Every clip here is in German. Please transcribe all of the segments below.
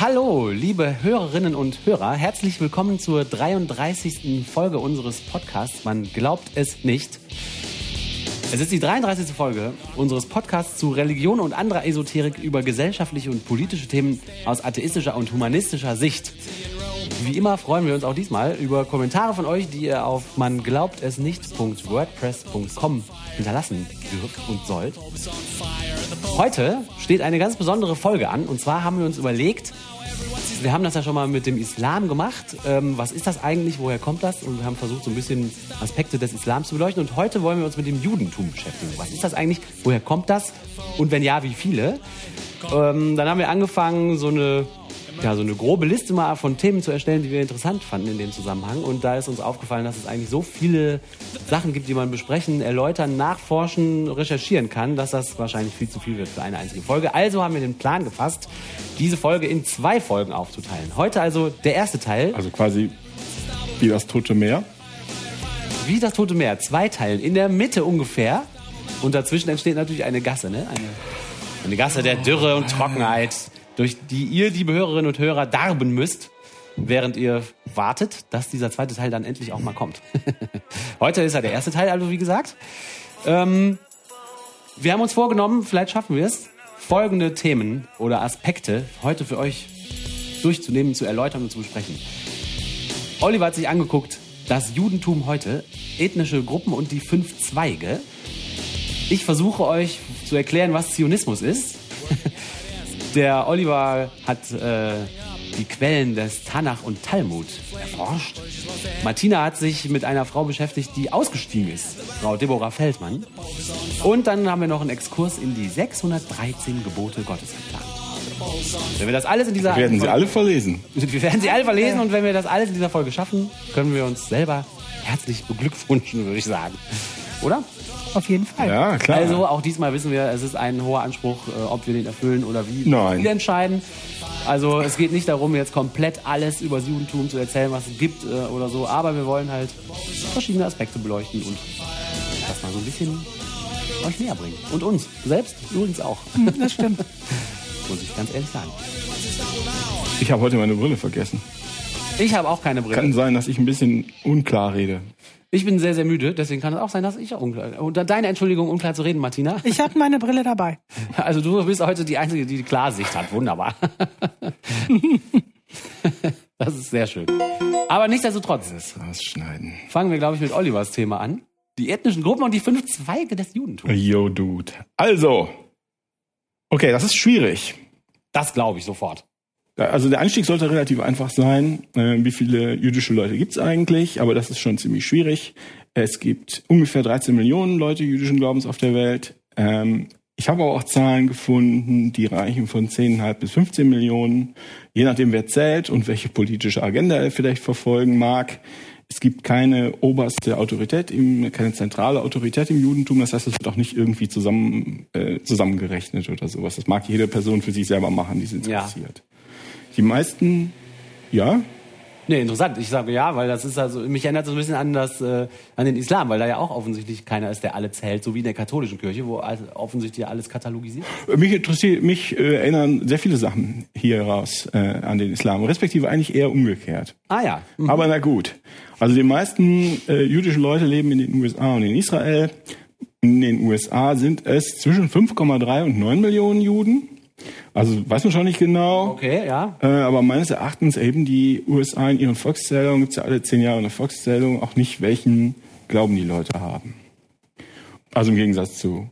Hallo, liebe Hörerinnen und Hörer, herzlich willkommen zur 33. Folge unseres Podcasts. Man glaubt es nicht. Es ist die 33. Folge unseres Podcasts zu Religion und anderer Esoterik über gesellschaftliche und politische Themen aus atheistischer und humanistischer Sicht. Wie immer freuen wir uns auch diesmal über Kommentare von euch, die ihr auf man glaubt es nicht.wordpress.com hinterlassen dürft und sollt. Heute steht eine ganz besondere Folge an und zwar haben wir uns überlegt, wir haben das ja schon mal mit dem Islam gemacht. Ähm, was ist das eigentlich? Woher kommt das? Und wir haben versucht, so ein bisschen Aspekte des Islams zu beleuchten. Und heute wollen wir uns mit dem Judentum beschäftigen. Was ist das eigentlich? Woher kommt das? Und wenn ja, wie viele? Ähm, dann haben wir angefangen, so eine ja, so eine grobe Liste mal von Themen zu erstellen, die wir interessant fanden in dem Zusammenhang. Und da ist uns aufgefallen, dass es eigentlich so viele Sachen gibt, die man besprechen, erläutern, nachforschen, recherchieren kann, dass das wahrscheinlich viel zu viel wird für eine einzige Folge. Also haben wir den Plan gefasst, diese Folge in zwei Folgen aufzuteilen. Heute also der erste Teil. Also quasi wie das Tote Meer. Wie das Tote Meer, zwei Teilen. In der Mitte ungefähr. Und dazwischen entsteht natürlich eine Gasse, ne? Eine, eine Gasse der Dürre und Trockenheit durch die ihr, liebe Hörerinnen und Hörer, darben müsst, während ihr wartet, dass dieser zweite Teil dann endlich auch mal kommt. Heute ist ja der erste Teil, also wie gesagt. Ähm, wir haben uns vorgenommen, vielleicht schaffen wir es, folgende Themen oder Aspekte heute für euch durchzunehmen, zu erläutern und zu besprechen. Oliver hat sich angeguckt, das Judentum heute, ethnische Gruppen und die fünf Zweige. Ich versuche euch zu erklären, was Zionismus ist. Der Oliver hat äh, die Quellen des Tanach und Talmud erforscht. Martina hat sich mit einer Frau beschäftigt, die ausgestiegen ist, Frau Deborah Feldmann. Und dann haben wir noch einen Exkurs in die 613 Gebote Gottes geplant. Wenn wir das alles in dieser Wir werden sie Folge, alle verlesen. wir werden sie alle verlesen und wenn wir das alles in dieser Folge schaffen, können wir uns selber herzlich beglückwünschen, würde ich sagen. Oder? Auf jeden Fall. Ja, klar. Also auch diesmal wissen wir, es ist ein hoher Anspruch, äh, ob wir den erfüllen oder wie Nein. wir entscheiden. Also es geht nicht darum, jetzt komplett alles über das Judentum zu erzählen, was es gibt äh, oder so, aber wir wollen halt verschiedene Aspekte beleuchten und das mal so ein bisschen euch näher bringen. Und uns selbst übrigens auch, Das stimmt. muss ich ganz ehrlich sagen. Ich habe heute meine Brille vergessen. Ich habe auch keine Brille. Kann sein, dass ich ein bisschen unklar rede. Ich bin sehr, sehr müde, deswegen kann es auch sein, dass ich auch unklar... Und deine Entschuldigung, unklar zu reden, Martina. Ich hatte meine Brille dabei. Also du bist heute die Einzige, die die Klarsicht hat. Wunderbar. Das ist sehr schön. Aber nichtsdestotrotz Das rausschneiden. fangen wir, glaube ich, mit Olivers Thema an. Die ethnischen Gruppen und die fünf Zweige des Judentums. Yo, Dude. Also. Okay, das ist schwierig. Das glaube ich sofort. Also der Einstieg sollte relativ einfach sein. Äh, Wie viele jüdische Leute gibt's eigentlich? Aber das ist schon ziemlich schwierig. Es gibt ungefähr 13 Millionen Leute jüdischen Glaubens auf der Welt. Ähm, Ich habe aber auch Zahlen gefunden, die reichen von 10,5 bis 15 Millionen, je nachdem wer zählt und welche politische Agenda er vielleicht verfolgen mag. Es gibt keine oberste Autorität, im, keine zentrale Autorität im Judentum. Das heißt, es wird auch nicht irgendwie zusammen, äh, zusammengerechnet oder sowas. Das mag jede Person für sich selber machen, die es Ja. Die meisten, ja, Nee, interessant. Ich sage ja, weil das ist also, mich erinnert so ein bisschen an das, äh, an den Islam, weil da ja auch offensichtlich keiner ist, der alle zählt, so wie in der katholischen Kirche, wo offensichtlich alles katalogisiert. Mich interessiert, mich äh, erinnern sehr viele Sachen hier raus äh, an den Islam, respektive eigentlich eher umgekehrt. Ah ja. Mhm. Aber na gut. Also die meisten äh, jüdischen Leute leben in den USA und in Israel. In den USA sind es zwischen 5,3 und 9 Millionen Juden. Also weiß man schon nicht genau. Okay, ja. Äh, aber meines Erachtens erheben die USA in ihren Volkszählungen, gibt's ja alle zehn Jahre eine Volkszählung, auch nicht, welchen Glauben die Leute haben. Also im Gegensatz zu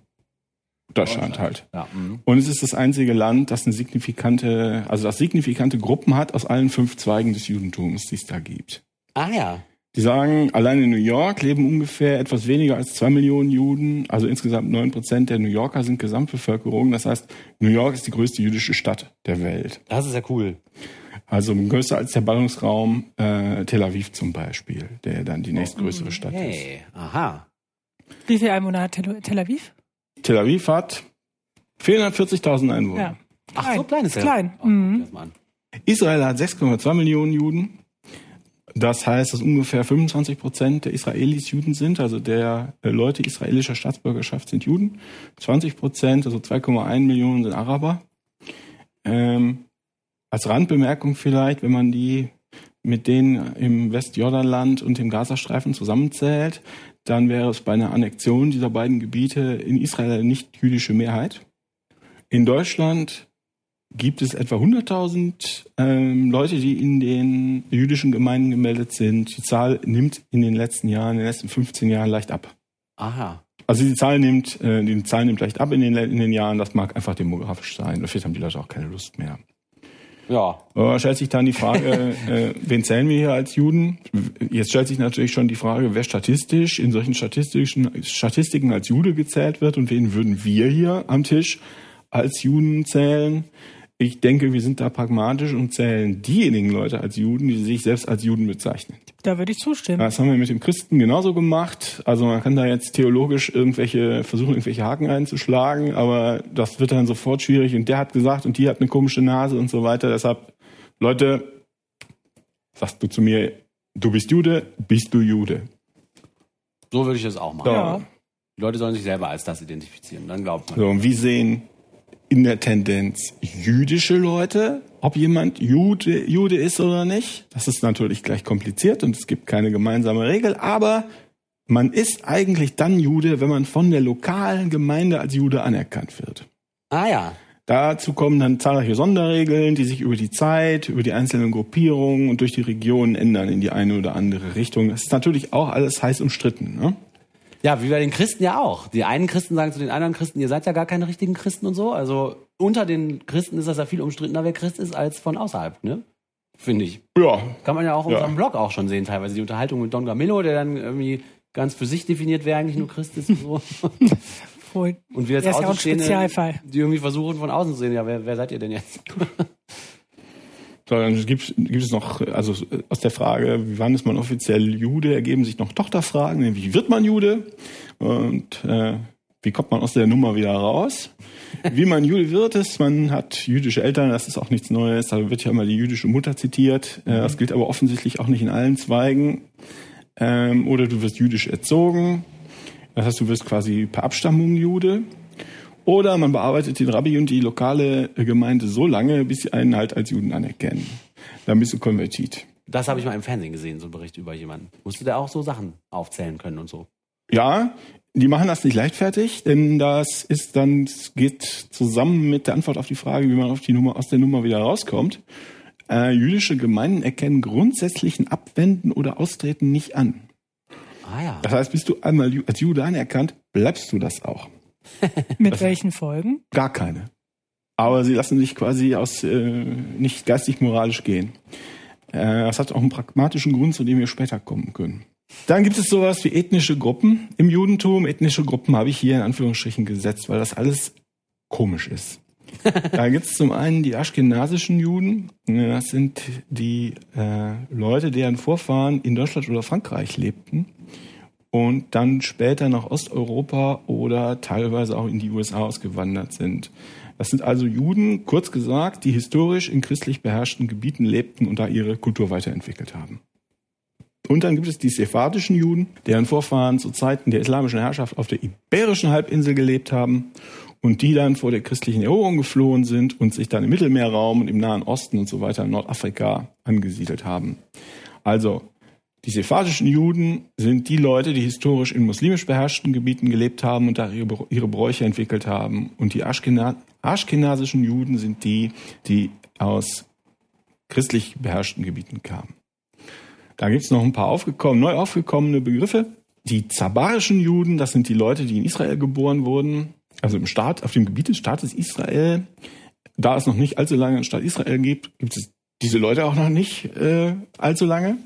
Deutschland halt. Ja, mhm. Und es ist das einzige Land, das eine signifikante, also das signifikante Gruppen hat aus allen fünf Zweigen des Judentums, die es da gibt. Ah ja. Die sagen, allein in New York leben ungefähr etwas weniger als zwei Millionen Juden. Also insgesamt neun Prozent der New Yorker sind Gesamtbevölkerung. Das heißt, New York ist die größte jüdische Stadt der Welt. Das ist ja cool. Also größer als der Ballungsraum äh, Tel Aviv zum Beispiel, der dann die nächstgrößere Stadt ist. Hey, aha. Wie viele Einwohner hat Tel, Tel Aviv? Tel Aviv hat 440.000 Einwohner. Ja. Ach, so klein ist der. Klein. Oh, Mhm. guck das mal an. Israel hat 6,2 Millionen Juden. Das heißt, dass ungefähr 25 Prozent der Israelis Juden sind, also der äh, Leute israelischer Staatsbürgerschaft sind Juden. 20 Prozent, also 2,1 Millionen sind Araber. Ähm, als Randbemerkung vielleicht, wenn man die mit denen im Westjordanland und im Gazastreifen zusammenzählt, dann wäre es bei einer Annexion dieser beiden Gebiete in Israel eine nicht jüdische Mehrheit. In Deutschland gibt es etwa 100.000 ähm, Leute, die in den jüdischen Gemeinden gemeldet sind. Die Zahl nimmt in den letzten Jahren, in den letzten 15 Jahren leicht ab. Aha. Also die Zahl nimmt, äh, die Zahl nimmt leicht ab in den, in den Jahren. Das mag einfach demografisch sein. Vielleicht haben die Leute auch keine Lust mehr. Ja. Aber stellt sich dann die Frage, äh, wen zählen wir hier als Juden? Jetzt stellt sich natürlich schon die Frage, wer statistisch in solchen statistischen Statistiken als Jude gezählt wird und wen würden wir hier am Tisch als Juden zählen? Ich denke, wir sind da pragmatisch und zählen diejenigen Leute als Juden, die sich selbst als Juden bezeichnen. Da würde ich zustimmen. Das haben wir mit dem Christen genauso gemacht. Also man kann da jetzt theologisch irgendwelche versuchen, irgendwelche Haken einzuschlagen, aber das wird dann sofort schwierig. Und der hat gesagt und die hat eine komische Nase und so weiter. Deshalb, Leute, sagst du zu mir, du bist Jude, bist du Jude. So würde ich das auch machen. Ja. Die Leute sollen sich selber als das identifizieren. Dann glaubt man. So, und wie sehen in der Tendenz jüdische Leute, ob jemand Jude, Jude ist oder nicht. Das ist natürlich gleich kompliziert und es gibt keine gemeinsame Regel, aber man ist eigentlich dann Jude, wenn man von der lokalen Gemeinde als Jude anerkannt wird. Ah ja. Dazu kommen dann zahlreiche Sonderregeln, die sich über die Zeit, über die einzelnen Gruppierungen und durch die Regionen ändern in die eine oder andere Richtung. Das ist natürlich auch alles heiß umstritten. Ne? Ja, wie bei den Christen ja auch. Die einen Christen sagen zu den anderen Christen, ihr seid ja gar keine richtigen Christen und so. Also unter den Christen ist das ja viel umstrittener, wer Christ ist, als von außerhalb, ne? Finde ich. Ja, Kann man ja auch in Ja. unserem Blog auch schon sehen, teilweise. Die Unterhaltung mit Don Gamillo, der dann irgendwie ganz für sich definiert, wer eigentlich nur Christ ist und so. Und wir ja auch Spezialfall. die irgendwie versuchen von außen zu sehen, ja, wer, wer seid ihr denn jetzt? So, dann gibt, gibt es noch, also aus der Frage, wie wann ist man offiziell Jude, ergeben sich noch Tochterfragen, wie wird man Jude und äh, wie kommt man aus der Nummer wieder raus? Wie man Jude wird, ist, man hat jüdische Eltern, das ist auch nichts Neues, da wird ja immer die jüdische Mutter zitiert, äh, das gilt aber offensichtlich auch nicht in allen Zweigen. Ähm, oder du wirst jüdisch erzogen, das heißt, du wirst quasi per Abstammung Jude. Oder man bearbeitet den Rabbi und die lokale Gemeinde so lange, bis sie einen halt als Juden anerkennen. Dann bist du konvertiert. Das habe ich mal im Fernsehen gesehen, so ein Bericht über jemanden. Musste der auch so Sachen aufzählen können und so. Ja, die machen das nicht leichtfertig, denn das ist dann, geht zusammen mit der Antwort auf die Frage, wie man auf die Nummer, aus der Nummer wieder rauskommt. Äh, jüdische Gemeinden erkennen grundsätzlichen Abwenden oder Austreten nicht an. Ah ja. Das heißt, bist du einmal als Jude anerkannt, bleibst du das auch. Mit welchen Folgen? Gar keine. Aber sie lassen sich quasi aus äh, nicht geistig-moralisch gehen. Äh, das hat auch einen pragmatischen Grund, zu dem wir später kommen können. Dann gibt es sowas wie ethnische Gruppen im Judentum. Ethnische Gruppen habe ich hier in Anführungsstrichen gesetzt, weil das alles komisch ist. da gibt es zum einen die aschkenasischen Juden. Äh, Das sind die äh, Leute, deren Vorfahren in Deutschland oder Frankreich lebten und dann später nach Osteuropa oder teilweise auch in die USA ausgewandert sind. Das sind also Juden, kurz gesagt, die historisch in christlich beherrschten Gebieten lebten und da ihre Kultur weiterentwickelt haben. Und dann gibt es die sephardischen Juden, deren Vorfahren zu Zeiten der islamischen Herrschaft auf der Iberischen Halbinsel gelebt haben und die dann vor der christlichen Eroberung geflohen sind und sich dann im Mittelmeerraum und im Nahen Osten und so weiter in Nordafrika angesiedelt haben. Also die sephardischen Juden sind die Leute, die historisch in muslimisch beherrschten Gebieten gelebt haben und da ihre, Bräuche entwickelt haben. Und die Aschkena aschkenasischen Juden sind die, die aus christlich beherrschten Gebieten kamen. Da gibt's noch ein paar aufgekommen, neu aufgekommene Begriffe. Die zabarischen Juden, das sind die Leute, die in Israel geboren wurden, also im Staat, auf dem Gebiet des Staates Israel. Da es noch nicht allzu lange einen Staat Israel gibt, gibt es diese Leute auch noch nicht äh, allzu lange.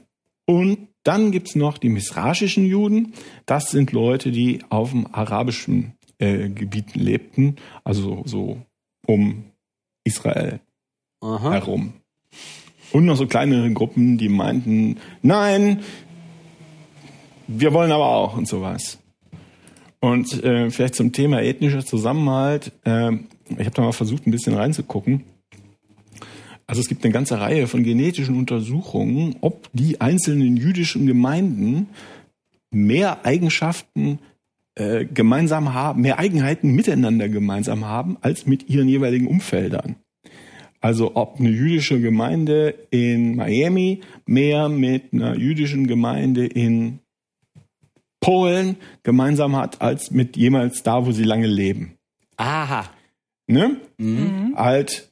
Und dann gibt's noch die misraschischen Juden. Das sind Leute, die auf dem arabischen äh, Gebieten lebten, also so um Israel Aha. herum. Und noch so kleinere Gruppen, die meinten, nein, wir wollen aber auch und sowas. Und äh, vielleicht zum Thema ethnischer Zusammenhalt. Äh, ich habe da mal versucht, ein bisschen reinzugucken. Also es gibt eine ganze Reihe von genetischen Untersuchungen, ob die einzelnen jüdischen Gemeinden mehr Eigenschaften äh, gemeinsam haben, mehr Eigenheiten miteinander gemeinsam haben, als mit ihren jeweiligen Umfeldern. Also ob eine jüdische Gemeinde in Miami mehr mit einer jüdischen Gemeinde in Polen gemeinsam hat, als mit jemals da, wo sie lange leben. Aha. Ne? Mhm. Halt,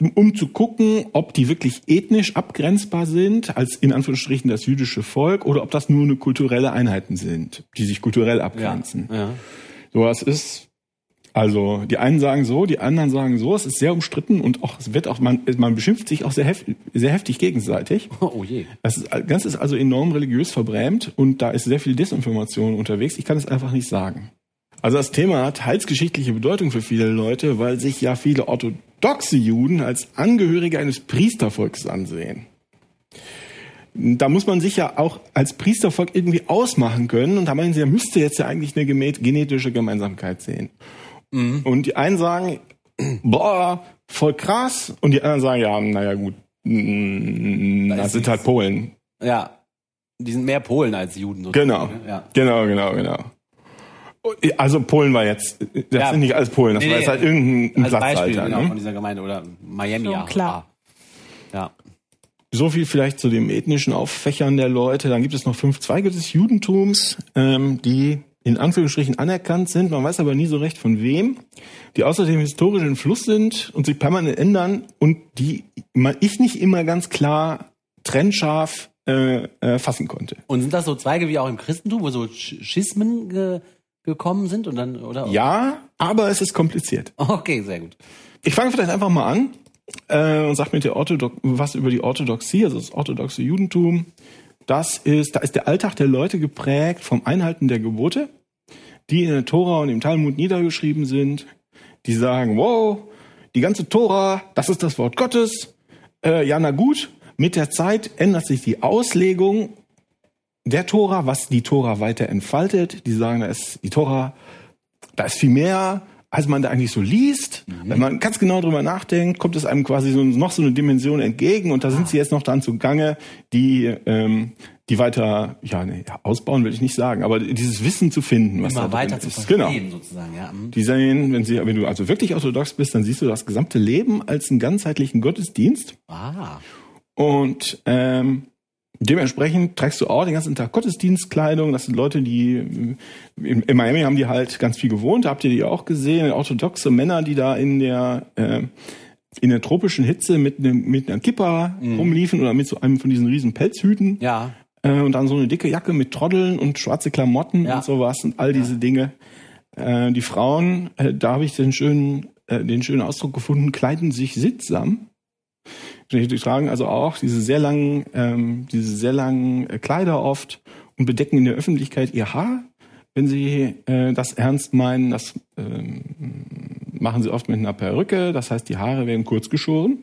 um zu gucken, ob die wirklich ethnisch abgrenzbar sind, als in Anführungsstrichen das jüdische Volk, oder ob das nur eine kulturelle Einheiten sind, die sich kulturell Ja. abgrenzen. ja. So, das ist, also, die einen sagen so, die anderen sagen so, es ist sehr umstritten und auch, es wird auch, man, man beschimpft sich auch sehr, hef sehr heftig gegenseitig. Oh je. Das ist, Ganze ist also enorm religiös verbrämt und da ist sehr viel Desinformation unterwegs. Ich kann es einfach nicht sagen. Also das Thema hat heilsgeschichtliche Bedeutung für viele Leute, weil sich ja viele orthodoxe Juden als Angehörige eines Priestervolks ansehen. Da muss man sich ja auch als Priestervolk irgendwie ausmachen können und da meinen sie, müsste jetzt ja eigentlich eine genetische Gemeinsamkeit sehen. Und die einen sagen, boah, voll krass und die anderen sagen, ja, naja gut, mm, Da das sind halt. Polen. Ja. Die sind mehr Polen als Juden. sozusagen, Genau. ne? Ja. Genau, genau, genau. Also Polen war jetzt, das Ja. sind nicht alles Polen, das Nee, war nee, jetzt halt irgendein Als Beispiel Platzhalter. genau, ne? von dieser Gemeinde oder Miami. So, ja. klar. Ja. So viel vielleicht zu dem ethnischen Auffächern der Leute. Dann gibt es noch fünf Zweige des Judentums, ähm, die in Anführungsstrichen anerkannt sind. Man weiß aber nie so recht von wem. Die außerdem historisch in Fluss sind und sich permanent ändern und die man, ich nicht immer ganz klar trennscharf äh, äh, fassen konnte. Und sind das so Zweige wie auch im Christentum, wo so Sch- Schismen gekommen sind und dann, oder? Ja, aber es ist kompliziert. Okay, sehr gut. Ich fange vielleicht einfach mal an äh, und sag mit der Orthodox was über die Orthodoxie, also das orthodoxe Judentum. Das ist, da ist der Alltag der Leute geprägt vom Einhalten der Gebote, die in der Tora und im Talmud niedergeschrieben sind. Die sagen, wow, die ganze Tora, das ist das Wort Gottes. Äh, ja, na gut. Mit der Zeit ändert sich die Auslegung der Tora, was die Tora weiter entfaltet. Die sagen, da ist die Tora, da ist viel mehr, als man da eigentlich so liest. Wenn man ganz genau drüber nachdenkt, kommt es einem quasi so, noch so eine Dimension entgegen und da sind sie jetzt noch dran zugange, die, ähm, die weiter, ja, nee, ausbauen will ich nicht sagen, aber dieses Wissen zu finden, was Immer da weiter drin zu ist. verstehen, Genau. sozusagen, ja. Mhm. Die sehen, wenn sie, wenn du also wirklich orthodox bist, dann siehst du das gesamte Leben als einen ganzheitlichen Gottesdienst. Ah. Und ähm, dementsprechend trägst du auch den ganzen Tag Gottesdienstkleidung. Das sind Leute, die äh, in, in Miami haben die halt ganz viel gewohnt. Habt ihr die auch gesehen? Orthodoxe Männer, die da in der äh, in der tropischen Hitze mit einem mit einer Kippa rumliefen oder mit so einem von diesen riesen Pelzhüten Ja. äh, und dann so eine dicke Jacke mit Troddeln und schwarze Klamotten Ja. und sowas und all diese Dinge. Äh, die Frauen, äh, da habe ich den schönen äh, den schönen Ausdruck gefunden, kleiden sich sittsam. Die tragen also auch diese sehr langen, ähm, diese sehr langen äh, Kleider oft und bedecken in der Öffentlichkeit ihr Haar, wenn sie äh, das ernst meinen. Das ähm, machen sie oft mit einer Perücke. Das heißt, die Haare werden kurz geschoren.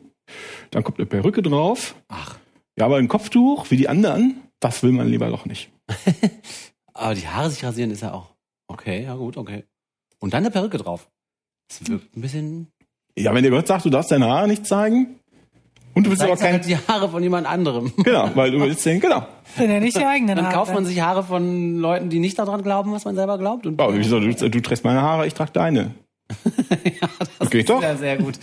Dann kommt eine Perücke drauf. Ach. Ja, aber ein Kopftuch wie die anderen, das will man lieber doch nicht. Aber die Haare sich rasieren ist ja auch. Okay, ja gut, okay. Und dann eine Perücke drauf. Das wirkt ein bisschen. Ja, wenn dir Gott sagt, du darfst deine Haare nicht zeigen und du willst aber kein... halt die Haare von jemand anderem. Genau, weil du willst den, genau. Sind ja nicht die eigenen Dann Haare. kauft man sich Haare von Leuten, die nicht daran glauben, was man selber glaubt. Und Ja, wieso, du, du trägst meine Haare, ich trage deine. ja, das Okay, ist doch. ja sehr gut.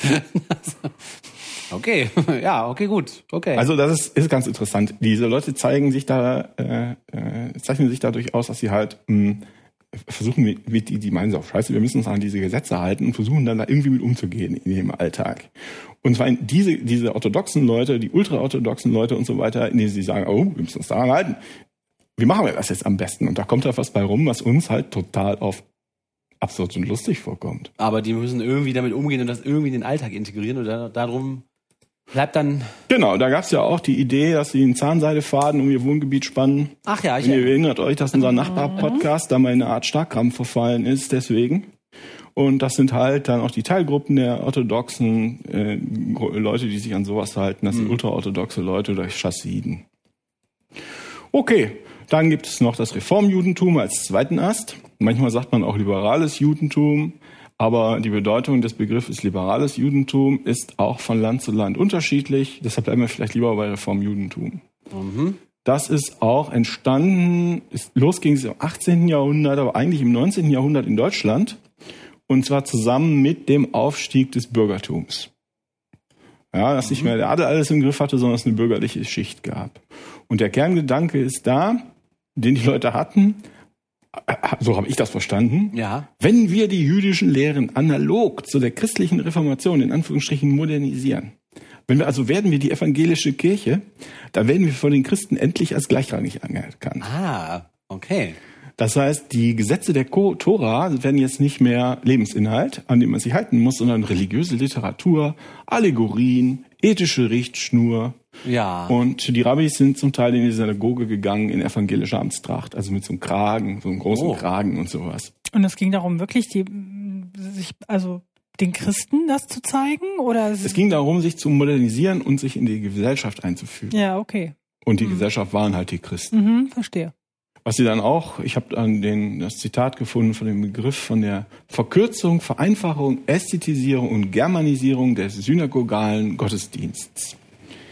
okay, ja, okay, gut. Okay. Also das ist, ist ganz interessant. Diese Leute zeigen sich da, äh, äh, zeichnen sich dadurch aus, dass sie halt mh, versuchen, mit die, die meinen so, scheiße, wir müssen uns an diese Gesetze halten und versuchen dann da irgendwie mit umzugehen in ihrem Alltag. Und zwar diese, diese orthodoxen Leute, die ultraorthodoxen Leute und so weiter, in denen sie sagen, oh, wir müssen uns daran halten. Wie machen wir das jetzt am besten? Und da kommt da was bei rum, was uns halt total auf absurd und lustig vorkommt. Aber die müssen irgendwie damit umgehen und das irgendwie in den Alltag integrieren. Da, darum bleibt dann. Genau, da gab's ja auch die Idee, dass sie einen Zahnseidefaden um ihr Wohngebiet spannen. Ach ja, ich. Wenn ihr erinnert euch, dass unser Nachbar-Podcast da mal in eine Art Starkkrampf verfallen ist, deswegen. Und das sind halt dann auch die Teilgruppen der orthodoxen äh, Leute, die sich an sowas halten. Das sind ultraorthodoxe Leute oder Chassiden. Okay, dann gibt es noch das Reformjudentum als zweiten Ast. Manchmal sagt man auch liberales Judentum, aber die Bedeutung des Begriffes liberales Judentum ist auch von Land zu Land unterschiedlich. Deshalb bleiben wir vielleicht lieber bei Reformjudentum. Das ist auch entstanden, ist, los ging es im 18. Jahrhundert, aber eigentlich im 19. Jahrhundert in Deutschland. Und zwar zusammen mit dem Aufstieg des Bürgertums. Ja, dass nicht mehr der Adel alles im Griff hatte, sondern es eine bürgerliche Schicht gab. Und der Kerngedanke ist da, den die Leute hatten, so habe ich das verstanden, Ja. wenn wir die jüdischen Lehren analog zu der christlichen Reformation in Anführungsstrichen modernisieren, wenn wir also werden wir die evangelische Kirche, dann werden wir von den Christen endlich als gleichrangig anerkannt. Ah, okay. Das heißt, die Gesetze der Tora werden jetzt nicht mehr Lebensinhalt, an dem man sich halten muss, sondern religiöse Literatur, Allegorien, ethische Richtschnur. Ja. Und die Rabbis sind zum Teil in die Synagoge gegangen in evangelischer Amtstracht, also mit so einem Kragen, so einem großen Oh. Kragen und sowas. Und es ging darum, wirklich die, sich, also den Christen das zu zeigen? Oder Es ging darum, sich zu modernisieren und sich in die Gesellschaft einzufügen. ja, okay. Und die Gesellschaft waren halt die Christen. Mhm, verstehe. Was sie dann auch, ich habe dann den, das Zitat gefunden von dem Begriff von der Verkürzung, Vereinfachung, Ästhetisierung und Germanisierung des synagogalen Gottesdienstes.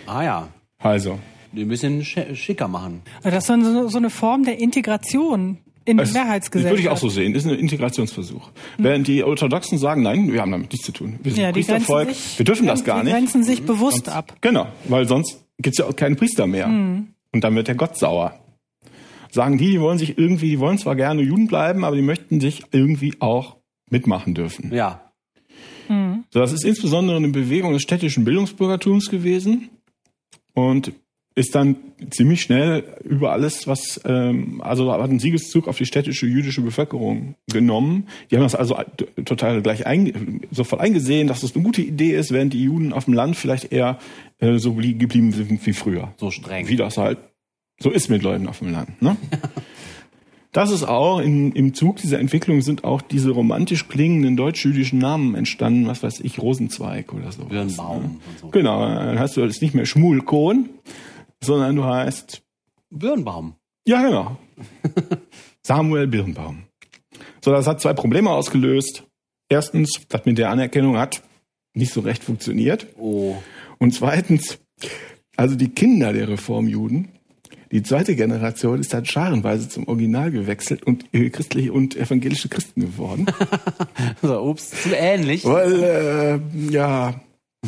ah ja. Also, Ein bisschen sch schicker machen. Also das ist so, so eine Form der Integration in die es- das Mehrheitsgesellschaft. würde ich auch so sehen, ist ein Integrationsversuch. Während die Orthodoxen sagen, nein, wir haben damit nichts zu tun. Wir sind Ja, die Priestervolk, sich, wir dürfen das gar die nicht. grenzen sich bewusst ab. Genau, weil sonst gibt's ja auch keinen Priester mehr. Mhm. Und dann wird der Gott sauer. Sagen die, die wollen sich irgendwie, die wollen zwar gerne Juden bleiben, aber die möchten sich irgendwie auch mitmachen dürfen. Ja. Mhm. So, das ist insbesondere eine Bewegung des städtischen Bildungsbürgertums gewesen und ist dann ziemlich schnell über alles, was, ähm, also hat einen Siegeszug auf die städtische jüdische Bevölkerung genommen. Die haben das also total gleich ein, sofort eingesehen, dass das eine gute Idee ist, während die Juden auf dem Land vielleicht eher äh, so blie- geblieben sind wie früher. So streng. Wie das halt so ist mit Leuten auf dem Land. Ne? Das ist auch in, im Zug dieser Entwicklung sind auch diese romantisch klingenden deutsch-jüdischen Namen entstanden, was weiß ich, Rosenzweig oder so. Birnbaum Ne? und so. Genau, dann hast du jetzt nicht mehr Schmulkohn, sondern du heißt, Birnbaum. ja genau, Samuel Birnbaum. So, das hat zwei Probleme ausgelöst. Erstens, das mit der Anerkennung hat nicht so recht funktioniert. Oh. Und zweitens, also die Kinder der Reformjuden, die zweite Generation ist dann scharenweise zum Original gewechselt und äh, christliche und evangelische Christen geworden. So, ups, zu ähnlich. Weil, äh, ja,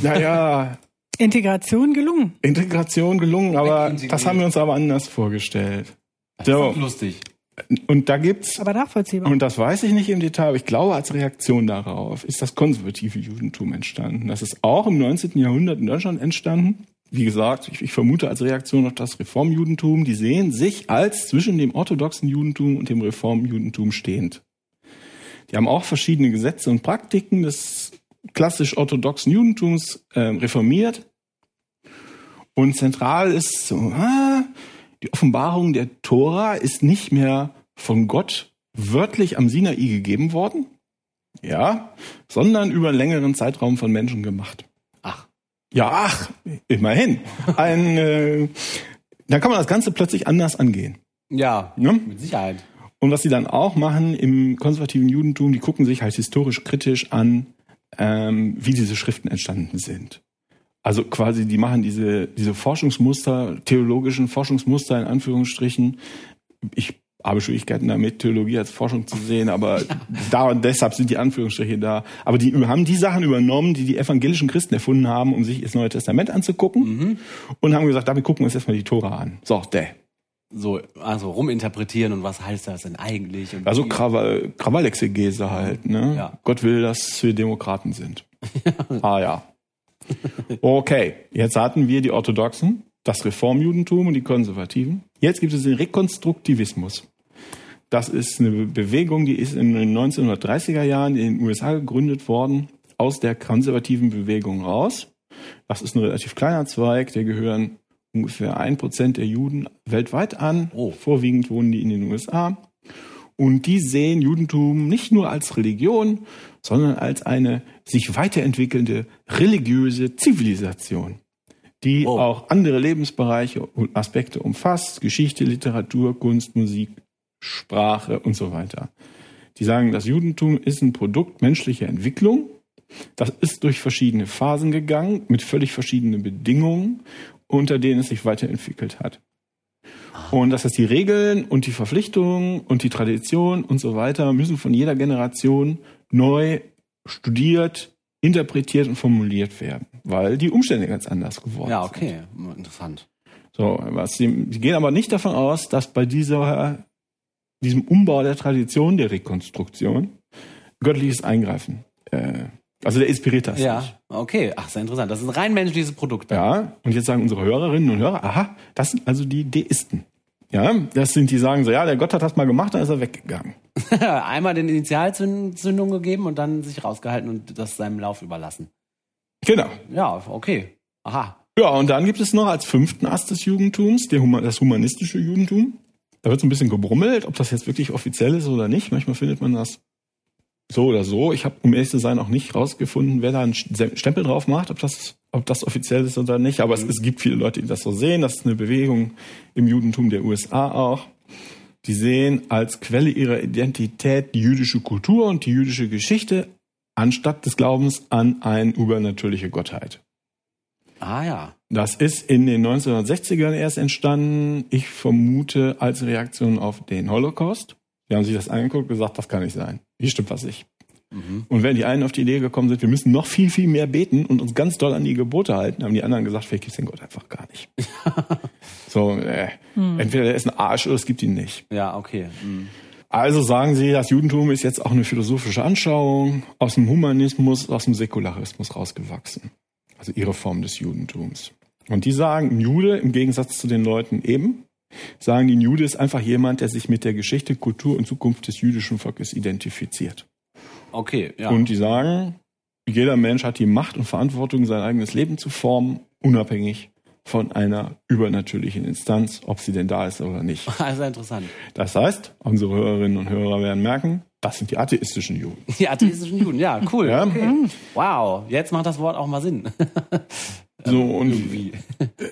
naja, Integration gelungen. Integration gelungen, aber das haben wir uns aber anders vorgestellt. Das ist So. auch lustig. Und da gibt's, Aber nachvollziehbar. und das weiß ich nicht im Detail, aber ich glaube, als Reaktion darauf ist das konservative Judentum entstanden. Das ist auch im 19. Jahrhundert in Deutschland entstanden. Wie gesagt, ich, ich vermute als Reaktion auf das Reformjudentum, die sehen sich als zwischen dem orthodoxen Judentum und dem Reformjudentum stehend. Die haben auch verschiedene Gesetze und Praktiken des klassisch orthodoxen Judentums äh, reformiert. Und zentral ist so, ah, die Offenbarung der Tora ist nicht mehr von Gott wörtlich am Sinai gegeben worden, ja, sondern über einen längeren Zeitraum von Menschen gemacht. Ja, ach, immerhin. Ein, äh, dann kann man das Ganze plötzlich anders angehen. Ja, Ne? mit Sicherheit. Und was sie dann auch machen im konservativen Judentum, die gucken sich halt historisch kritisch an, ähm, wie diese Schriften entstanden sind. Also quasi, die machen diese, diese Forschungsmuster, theologischen Forschungsmuster in Anführungsstrichen. Ich habe Schwierigkeiten damit, Theologie als Forschung zu sehen, aber da und deshalb sind die Anführungsstriche da. Aber die haben die Sachen übernommen, die die evangelischen Christen erfunden haben, um sich das Neue Testament anzugucken und haben gesagt, damit gucken wir uns erstmal die Tora an. So, der. So, also ruminterpretieren und was heißt das denn eigentlich? Und Also Krawall, Krawallexegese halt, ne? Ja. Gott will, dass wir Demokraten sind. ah ja. Okay, jetzt hatten wir die Orthodoxen, das Reformjudentum und die Konservativen. Jetzt gibt es den Rekonstruktivismus. Das ist eine Bewegung, die ist in den 1930er Jahren in den USA gegründet worden, aus der konservativen Bewegung raus. Das ist ein relativ kleiner Zweig, der gehören ungefähr ein Prozent der Juden weltweit an. Oh. Vorwiegend wohnen die in den USA. Und die sehen Judentum nicht nur als Religion, sondern als eine sich weiterentwickelnde religiöse Zivilisation, die Oh. auch andere Lebensbereiche und Aspekte umfasst, Geschichte, Literatur, Kunst, Musik, Sprache und so weiter. Die sagen, das Judentum ist ein Produkt menschlicher Entwicklung. Das ist durch verschiedene Phasen gegangen, mit völlig verschiedenen Bedingungen, unter denen es sich weiterentwickelt hat. Und das heißt, die Regeln und die Verpflichtungen und die Tradition und so weiter müssen von jeder Generation neu studiert, interpretiert und formuliert werden. weil die Umstände ganz anders geworden Ja, sind. okay. Interessant. So, was sie, sie gehen aber nicht davon aus, dass bei dieser, diesem Umbau der Tradition, der Rekonstruktion, göttliches Eingreifen, äh, also der inspiriert das Ja, nicht. okay. Ach, sehr interessant. Das ist ein rein menschliches Produkt. Ja, und jetzt sagen unsere Hörerinnen und Hörer, aha, das sind also die Deisten. Ja, das sind die sagen so, ja, der Gott hat das mal gemacht, dann ist er weggegangen. Einmal den Initialzündung gegeben und dann sich rausgehalten und das seinem Lauf überlassen. Genau. Ja, okay. Aha. Ja, und dann gibt es noch als fünften Ast des Judentums das humanistische Judentum. Da wird so ein bisschen gebrummelt, ob das jetzt wirklich offiziell ist oder nicht. Manchmal findet man das so oder so. Ich habe, um ehrlich zu sein, auch nicht rausgefunden, wer da einen St- Stempel drauf macht, ob das, ob das offiziell ist oder nicht. Aber es, es gibt viele Leute, die das so sehen. Das ist eine Bewegung im Judentum der USA auch. Die sehen als Quelle ihrer Identität die jüdische Kultur und die jüdische Geschichte anstatt des Glaubens an eine übernatürliche Gottheit. Ah ja. Das ist in den 1960ern erst entstanden. Ich vermute als Reaktion auf den Holocaust. Die haben sich das angeguckt und gesagt, das kann nicht sein. Hier stimmt was nicht. Und wenn die einen auf die Idee gekommen sind, wir müssen noch viel, viel mehr beten und uns ganz doll an die Gebote halten, haben die anderen gesagt, vielleicht gibt's den Gott einfach gar nicht. so, äh, entweder der ist ein Arsch oder es gibt ihn nicht. Ja, okay. Hm. Also sagen sie, das Judentum ist jetzt auch eine philosophische Anschauung aus dem Humanismus, aus dem Säkularismus rausgewachsen. Also ihre Form des Judentums. Und die sagen, ein Jude, im Gegensatz zu den Leuten eben, sagen, die ein Jude ist einfach jemand, der sich mit der Geschichte, Kultur und Zukunft des jüdischen Volkes identifiziert. Okay, ja. Und die sagen, jeder Mensch hat die Macht und Verantwortung, sein eigenes Leben zu formen, unabhängig von einer übernatürlichen Instanz, ob sie denn da ist oder nicht. also interessant. Das heißt, unsere Hörerinnen und Hörer werden merken, das sind die atheistischen Juden. Die atheistischen Juden, ja, cool. Ja? Wow, jetzt macht das Wort auch mal Sinn. So, und Irgendwie.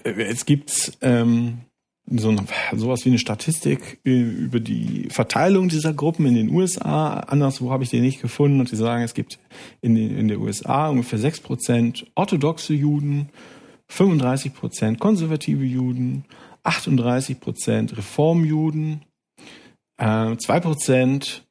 äh, es gibt ähm, so eine, sowas wie eine Statistik über die Verteilung dieser Gruppen in den USA. Anderswo habe ich die nicht gefunden. Und die sagen, es gibt in den, in den USA ungefähr 6% orthodoxe Juden, 35% konservative Juden, 38% Reformjuden, äh, 2%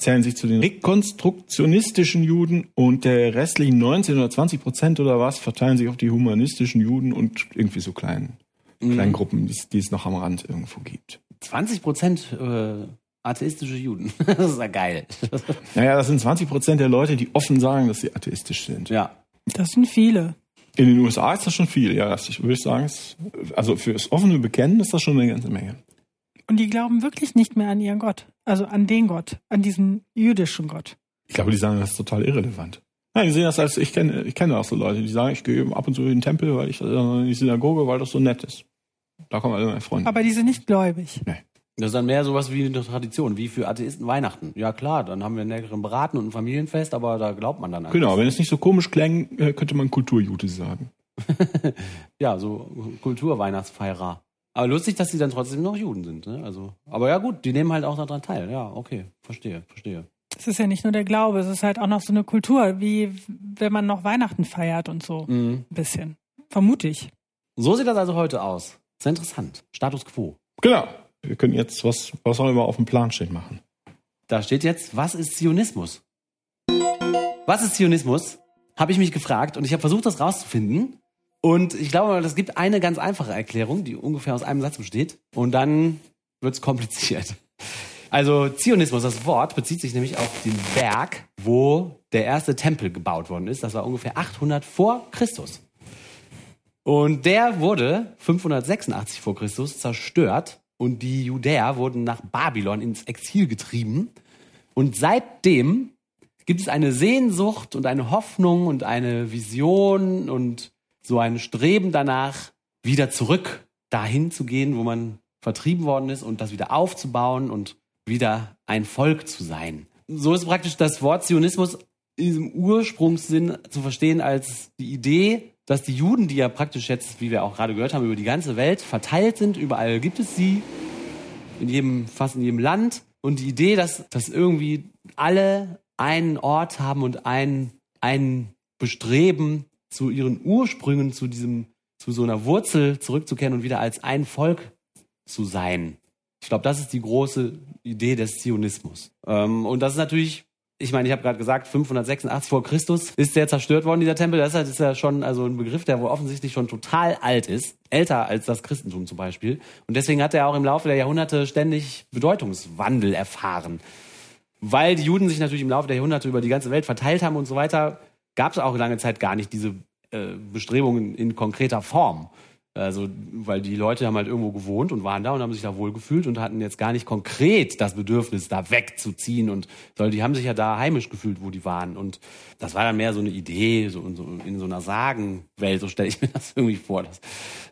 zählen sich zu den rekonstruktionistischen Juden und der restlichen 19 oder 20 Prozent oder was verteilen sich auf die humanistischen Juden und irgendwie so kleinen, kleinen Gruppen, die, es- die es noch am Rand irgendwo gibt. 20 Prozent äh, atheistische Juden. das ist ja geil. Naja, das sind 20 Prozent der Leute, die offen sagen, dass sie atheistisch sind. ja. Das sind viele. In den USA ist das schon viel, ja. Das, ich würde sagen, also für das offene Bekennen ist das schon eine ganze Menge. Und die glauben wirklich nicht mehr an ihren Gott. Also an den Gott, an diesen jüdischen Gott. Ich glaube, die sagen, das ist total irrelevant. Nein, die sehen das als, ich kenne, ich kenne auch so Leute, die sagen, ich gehe ab und zu in den Tempel, weil ich, äh, in die Synagoge, weil das so nett ist. Da kommen alle meine Freunde. Aber die sind nicht gläubig. Das ist dann mehr sowas wie eine Tradition, wie für Atheisten Weihnachten. Ja klar, dann haben wir einen leckeren Braten und ein Familienfest, aber da glaubt man dann an. Genau, wenn es nicht so komisch klang, äh, könnte man Kulturjute sagen. Ja, so Kulturweihnachtsfeierer. Aber lustig, dass die dann trotzdem noch Juden sind. Ne? Also, aber ja gut, die nehmen halt auch daran teil. Ja, okay, verstehe, verstehe. Es ist ja nicht nur der Glaube, es ist halt auch noch so eine Kultur, wie wenn man noch Weihnachten feiert und so. Mhm. Ein bisschen. Vermute ich. So sieht das also heute aus. Sehr interessant. Status quo. Genau. Wir können jetzt was, was soll wir auf dem Plan stehen machen? Da steht jetzt, was ist Zionismus? Was ist Zionismus? Habe ich mich gefragt und ich habe versucht, das rauszufinden. Und ich glaube, es gibt eine ganz einfache Erklärung, die ungefähr aus einem Satz besteht. Und dann wird's kompliziert. Also Zionismus, das Wort, bezieht sich nämlich auf den Berg, wo der erste Tempel gebaut worden ist. Das war ungefähr 800 vor Christus. Und der wurde 586 vor Christus zerstört und die Judäer wurden nach Babylon ins Exil getrieben. Und seitdem gibt es eine Sehnsucht und eine Hoffnung und eine Vision und so ein Streben danach, wieder zurück dahin zu gehen, wo man vertrieben worden ist und das wieder aufzubauen und wieder ein Volk zu sein. So ist praktisch das Wort Zionismus in diesem Ursprungssinn zu verstehen als die Idee, dass die Juden, die ja praktisch jetzt, wie wir auch gerade gehört haben, über die ganze Welt verteilt sind, überall gibt es sie, in jedem, fast in jedem Land. Und die Idee, dass, dass irgendwie alle einen Ort haben und ein, ein Bestreben zu ihren Ursprüngen, zu diesem, zu so einer Wurzel zurückzukehren und wieder als ein Volk zu sein. Ich glaube, das ist die große Idee des Zionismus. Ähm, und das ist natürlich ich meine, ich habe gerade gesagt, 586 vor Christus ist der zerstört worden, dieser Tempel. Das ist ja schon also ein Begriff, der wohl offensichtlich schon total alt ist. Älter als das Christentum zum Beispiel. Und deswegen hat er auch im Laufe der Jahrhunderte ständig Bedeutungswandel erfahren. Weil die Juden sich natürlich im Laufe der Jahrhunderte über die ganze Welt verteilt haben und so weiter, gab es auch lange Zeit gar nicht diese äh, Bestrebungen in konkreter Form. Also, weil die Leute haben halt irgendwo gewohnt und waren da und haben sich da wohl gefühlt und hatten jetzt gar nicht konkret das Bedürfnis, da wegzuziehen und sondern die haben sich ja da heimisch gefühlt, wo die waren. Und das war dann mehr so eine Idee, so in so, in so einer Sagenwelt, so stelle ich mir das irgendwie vor. Das,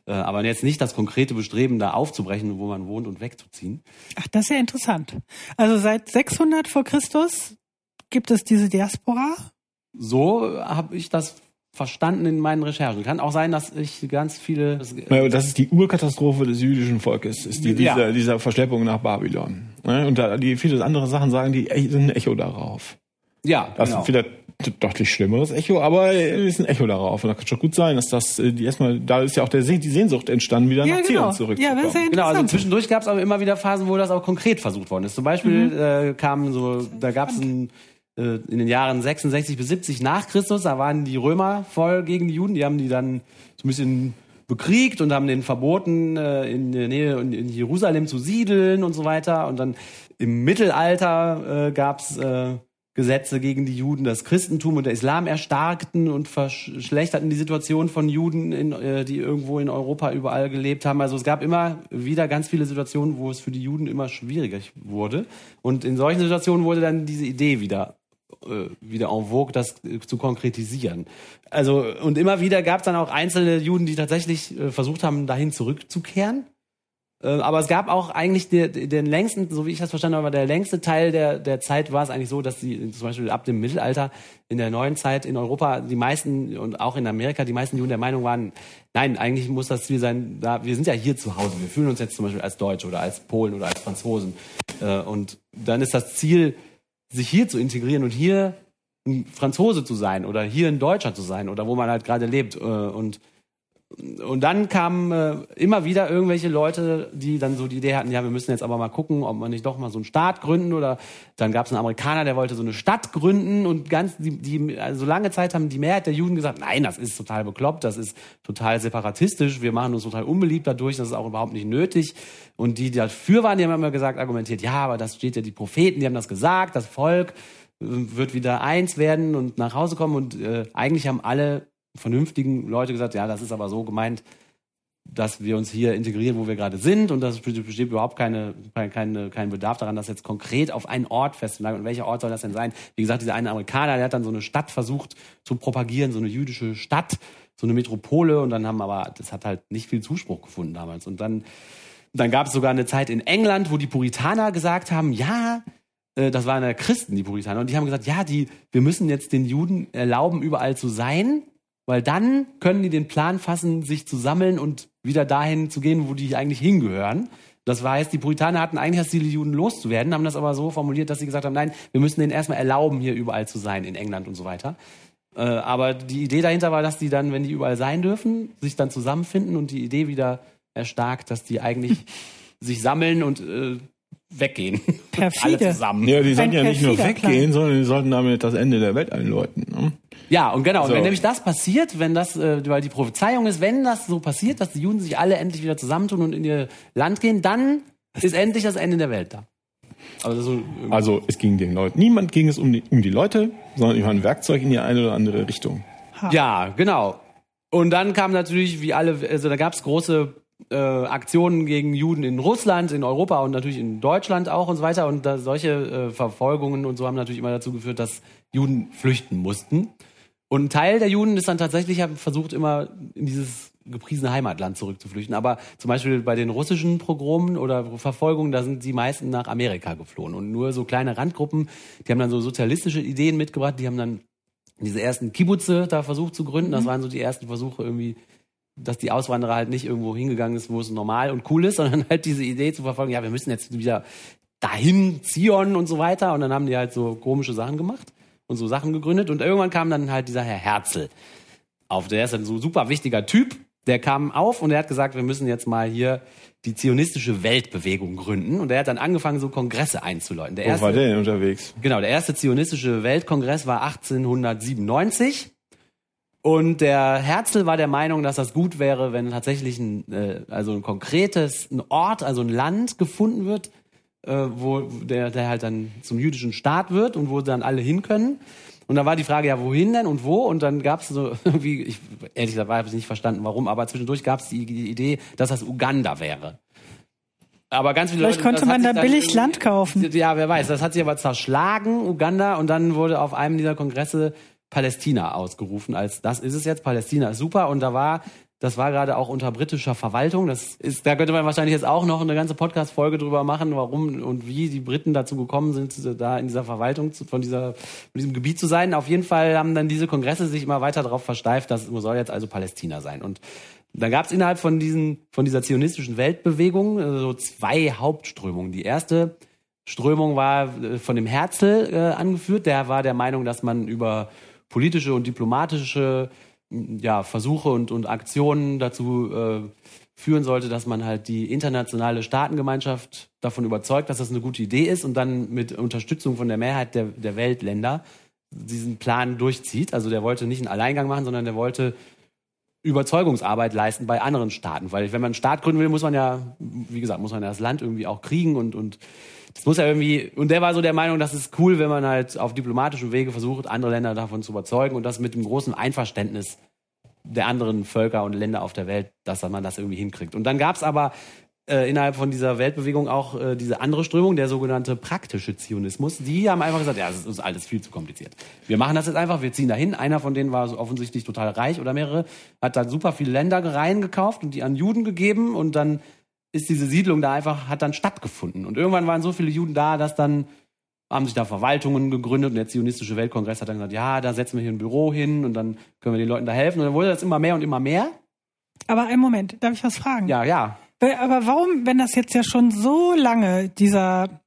äh, aber jetzt nicht das konkrete Bestreben, da aufzubrechen, wo man wohnt und wegzuziehen. Ach, das ist ja interessant. Also seit 600 vor Christus gibt es diese Diaspora? So habe ich das verstanden in meinen Recherchen. Kann auch sein, dass ich ganz viele. Das ist die Urkatastrophe des jüdischen Volkes, ist die, dieser, ja. dieser Verschleppung nach Babylon. Und da die viele andere Sachen sagen, die sind ein Echo darauf. Ja, das genau. ist wieder deutlich schlimmeres Echo, aber es ist ein Echo darauf. Und da kann schon gut sein, dass das äh, die erstmal, da ist ja auch der, die Sehnsucht entstanden, wieder ja, nach genau. Zion zurückzukommen. Ja, das ist ja genau, also zwischendurch gab es aber immer wieder Phasen, wo das auch konkret versucht worden ist. Zum Beispiel mhm. äh, kam so, da gab es ein äh, in den Jahren 66 bis 70 nach Christus, da waren die Römer voll gegen die Juden, die haben die dann so ein bisschen bekriegt und haben den verboten, äh, in der Nähe in Jerusalem zu siedeln und so weiter. Und dann im Mittelalter äh, gab's äh, Gesetze gegen die Juden, das Christentum und der Islam erstarkten und verschlechterten die Situation von Juden, die irgendwo in Europa überall gelebt haben. Also es gab immer wieder ganz viele Situationen, wo es für die Juden immer schwieriger wurde. Und in solchen Situationen wurde dann diese Idee wieder wieder en vogue, das äh, zu konkretisieren. Also, und immer wieder gab es dann auch einzelne Juden, die tatsächlich äh, versucht haben, dahin zurückzukehren. Aber es gab auch eigentlich den, den längsten, so wie ich das verstanden habe, der längste Teil der, der Zeit war es eigentlich so, dass die zum Beispiel ab dem Mittelalter in der neuen Zeit in Europa die meisten und auch in Amerika die meisten Juden der Meinung waren, nein, eigentlich muss das Ziel sein, da, wir sind ja hier zu Hause, wir fühlen uns jetzt zum Beispiel als Deutsche oder als Polen oder als Franzosen. Und dann ist das Ziel, sich hier zu integrieren und hier ein Franzose zu sein oder hier ein Deutscher zu sein oder wo man halt gerade lebt. Äh, und, und dann kamen äh, immer wieder irgendwelche Leute, die dann so die Idee hatten, ja, wir müssen jetzt aber mal gucken, ob man nicht doch mal so einen Staat gründen oder dann gab es einen Amerikaner, der wollte so eine Stadt gründen und ganz, die, die also lange Zeit haben die Mehrheit der Juden gesagt, nein, das ist total bekloppt, das ist total separatistisch, wir machen uns total unbeliebt dadurch, das ist auch überhaupt nicht nötig. Und die, die dafür waren, die haben immer gesagt, argumentiert, ja, aber das steht ja die Propheten, die haben das gesagt, das Volk äh, wird wieder eins werden und nach Hause kommen. Und äh, eigentlich haben alle vernünftigen Leute gesagt, ja, das ist aber so gemeint, dass wir uns hier integrieren, wo wir gerade sind und das besteht überhaupt keine, keine, kein Bedarf daran, das jetzt konkret auf einen Ort festzulegen. Und welcher Ort soll das denn sein? Wie gesagt, dieser eine Amerikaner, der hat dann so eine Stadt versucht zu propagieren, so eine jüdische Stadt, so eine Metropole und dann haben aber, das hat halt nicht viel Zuspruch gefunden damals. Und dann dann gab es sogar eine Zeit in England, wo die Puritaner gesagt haben, ja, äh, das waren ja Christen, die Puritaner, und die haben gesagt, ja, die, wir müssen jetzt den Juden erlauben, überall zu sein, weil dann können die den Plan fassen, sich zu sammeln und wieder dahin zu gehen, wo die eigentlich hingehören. Das heißt, die Puritaner hatten eigentlich das Ziel, die Juden loszuwerden, haben das aber so formuliert, dass sie gesagt haben, nein, wir müssen denen erstmal erlauben, hier überall zu sein, in England und so weiter. Äh, aber die Idee dahinter war, dass die dann, wenn die überall sein dürfen, sich dann zusammenfinden und die Idee wieder erstarkt, dass die eigentlich sich sammeln und äh, weggehen. Perfide. Alle zusammen. Ja, die sollten ja nicht nur weggehen, Plan. sondern die sollten damit das Ende der Welt einläuten. Ne? Ja, und genau. So. Und wenn nämlich das passiert, wenn das, äh, weil die Prophezeiung ist, wenn das so passiert, dass die Juden sich alle endlich wieder zusammentun und in ihr Land gehen, dann ist endlich das Ende der Welt da. Also, so also es ging den Leuten, niemand ging es um die, um die Leute, sondern über ein Werkzeug in die eine oder andere Richtung. Ha. Ja, genau. Und dann kam natürlich, wie alle, also da gab es große äh, Aktionen gegen Juden in Russland, in Europa und natürlich in Deutschland auch und so weiter. Und da, solche äh, Verfolgungen und so haben natürlich immer dazu geführt, dass Juden flüchten mussten. Und ein Teil der Juden ist dann tatsächlich versucht, immer in dieses gepriesene Heimatland zurückzuflüchten. Aber zum Beispiel bei den russischen Progromen oder Verfolgungen, da sind die meisten nach Amerika geflohen. Und nur so kleine Randgruppen, die haben dann so sozialistische Ideen mitgebracht, die haben dann diese ersten Kibbutze da versucht zu gründen. Das mhm. waren so die ersten Versuche irgendwie, dass die Auswanderer halt nicht irgendwo hingegangen ist, wo es normal und cool ist, sondern halt diese Idee zu verfolgen, ja, wir müssen jetzt wieder dahin, Zion und so weiter. Und dann haben die halt so komische Sachen gemacht und so Sachen gegründet. Und irgendwann kam dann halt dieser Herr Herzl auf. Der ist ein so super wichtiger Typ. der kam auf und er hat gesagt, wir müssen jetzt mal hier die zionistische Weltbewegung gründen. Und er hat dann angefangen, so Kongresse einzuläuten. Der Wo war der denn unterwegs? Genau, der erste zionistische Weltkongress war 1897. Und der Herzl war der Meinung, dass das gut wäre, wenn tatsächlich ein, äh, also ein konkretes ein Ort, also ein Land gefunden wird, äh, wo der, der halt dann zum jüdischen Staat wird und wo dann alle hin können. Und da war die Frage, ja, wohin denn und wo? Und dann gab es so irgendwie, ich, ehrlich gesagt, habe ich nicht verstanden, warum, aber zwischendurch gab es die, die Idee, dass das Uganda wäre. Aber ganz viele Vielleicht Leute, konnte man da dann billig Land kaufen. Ja, wer weiß. Das hat sich aber zerschlagen, Uganda, und dann wurde auf einem dieser Kongresse Palästina ausgerufen als das ist es jetzt, Palästina ist super. Und da war, das war gerade auch unter britischer Verwaltung. Das ist, da könnte man wahrscheinlich jetzt auch noch eine ganze Podcast-Folge drüber machen, warum und wie die Briten dazu gekommen sind, da in dieser Verwaltung zu, von dieser, von diesem Gebiet zu sein. Auf jeden Fall haben dann diese Kongresse sich immer weiter darauf versteift, das soll jetzt also Palästina sein. Und dann gab es innerhalb von diesen, von dieser zionistischen Weltbewegung äh, so zwei Hauptströmungen. Die erste Strömung war äh, von dem Herzl äh, angeführt. Der war der Meinung, dass man über politische und diplomatische ja, Versuche und, und Aktionen dazu äh, führen sollte, dass man halt die internationale Staatengemeinschaft davon überzeugt, dass das eine gute Idee ist und dann mit Unterstützung von der Mehrheit der, der Weltländer diesen Plan durchzieht. Also der wollte nicht einen Alleingang machen, sondern der wollte Überzeugungsarbeit leisten bei anderen Staaten. Weil wenn man einen Staat gründen will, muss man ja, wie gesagt, muss man ja das Land irgendwie auch kriegen und, und das muss ja irgendwie, und der war so der Meinung, das ist cool, wenn man halt auf diplomatischem Wege versucht, andere Länder davon zu überzeugen und das mit dem großen Einverständnis der anderen Völker und Länder auf der Welt, dass man das irgendwie hinkriegt. Und dann gab's aber äh, innerhalb von dieser Weltbewegung auch äh, diese andere Strömung, der sogenannte praktische Zionismus. Die haben einfach gesagt, ja, das ist alles viel zu kompliziert. Wir machen das jetzt einfach, wir ziehen dahin. Einer von denen war so offensichtlich total reich oder mehrere, hat dann super viele Ländereien gekauft und die an Juden gegeben und dann ist diese Siedlung da einfach, hat dann stattgefunden. Und irgendwann waren so viele Juden da, dass dann haben sich da Verwaltungen gegründet und der Zionistische Weltkongress hat dann gesagt, ja, da setzen wir hier ein Büro hin und dann können wir den Leuten da helfen. Und dann wurde das immer mehr und immer mehr. Aber einen Moment, darf ich was fragen? Ja, ja. Aber warum, wenn das jetzt ja schon so lange dieser,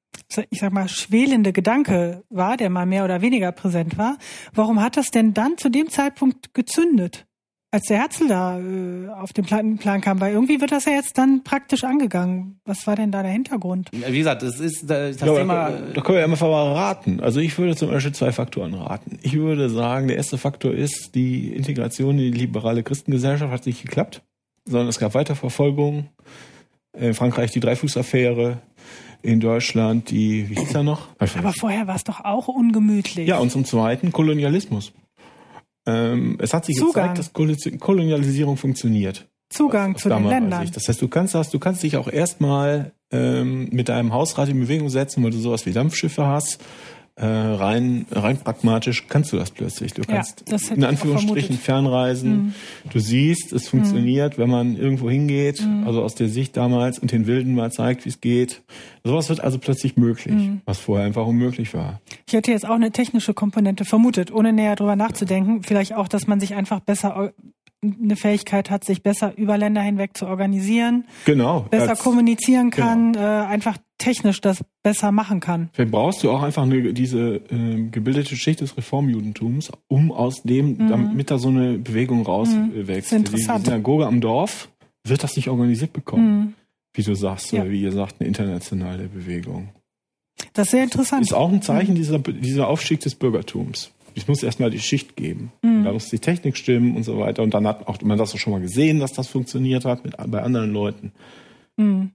ich sag mal, schwelende Gedanke war, der mal mehr oder weniger präsent war, warum hat das denn dann zu dem Zeitpunkt gezündet? Als der Herzl da äh, auf den Plan, Plan kam, weil irgendwie wird das ja jetzt dann praktisch angegangen. Was war denn da der Hintergrund? Wie gesagt, das ist das Ja, Thema. da, da können wir ja einfach mal raten. Also ich würde zum Beispiel zwei Faktoren raten. Ich würde sagen, der erste Faktor ist, die Integration in die liberale Christengesellschaft hat nicht geklappt, sondern es gab Weiterverfolgung. In Frankreich die Dreifuß-Affäre, in Deutschland die, wie hieß er noch? Aber vorher war es doch auch ungemütlich. Ja, und zum Zweiten Kolonialismus. Ähm, es hat sich Zugang. gezeigt, dass Kolo- Kolonialisierung funktioniert. Zugang aus zu den Ländern. Sicht. Das heißt, du kannst das, du kannst dich auch erstmal ähm, mit deinem Hausrat in Bewegung setzen, weil du sowas wie Dampfschiffe hast. Äh, rein, rein pragmatisch kannst du das plötzlich. Du Ja, kannst das hätte in Anführungsstrichen fernreisen. Du siehst, es funktioniert, wenn man irgendwo hingeht, Mhm. also aus der Sicht damals und den Wilden mal zeigt, wie es geht. Sowas wird also plötzlich möglich, Mhm. was vorher einfach unmöglich war. Ich hätte jetzt auch eine technische Komponente vermutet, ohne näher drüber nachzudenken. Vielleicht auch, dass man sich einfach besser eine Fähigkeit hat, sich besser über Länder hinweg zu organisieren, Genau. besser kommunizieren kann, äh, einfach technisch das besser machen kann. Vielleicht brauchst du auch einfach eine, diese äh, gebildete Schicht des Reformjudentums, um aus dem, damit da so eine Bewegung rauswächst. Mhm. interessant. Die Synagoge am Dorf wird das nicht organisiert bekommen, Mhm. wie du sagst, Ja. oder wie ihr sagt, eine internationale Bewegung. Das ist sehr interessant. Ist auch ein Zeichen dieser, dieser Aufstieg des Bürgertums. Es muss erstmal die Schicht geben. Mhm. Da muss die Technik stimmen und so weiter. Und dann hat auch man das auch schon mal gesehen, dass das funktioniert hat mit, bei anderen Leuten. Mhm.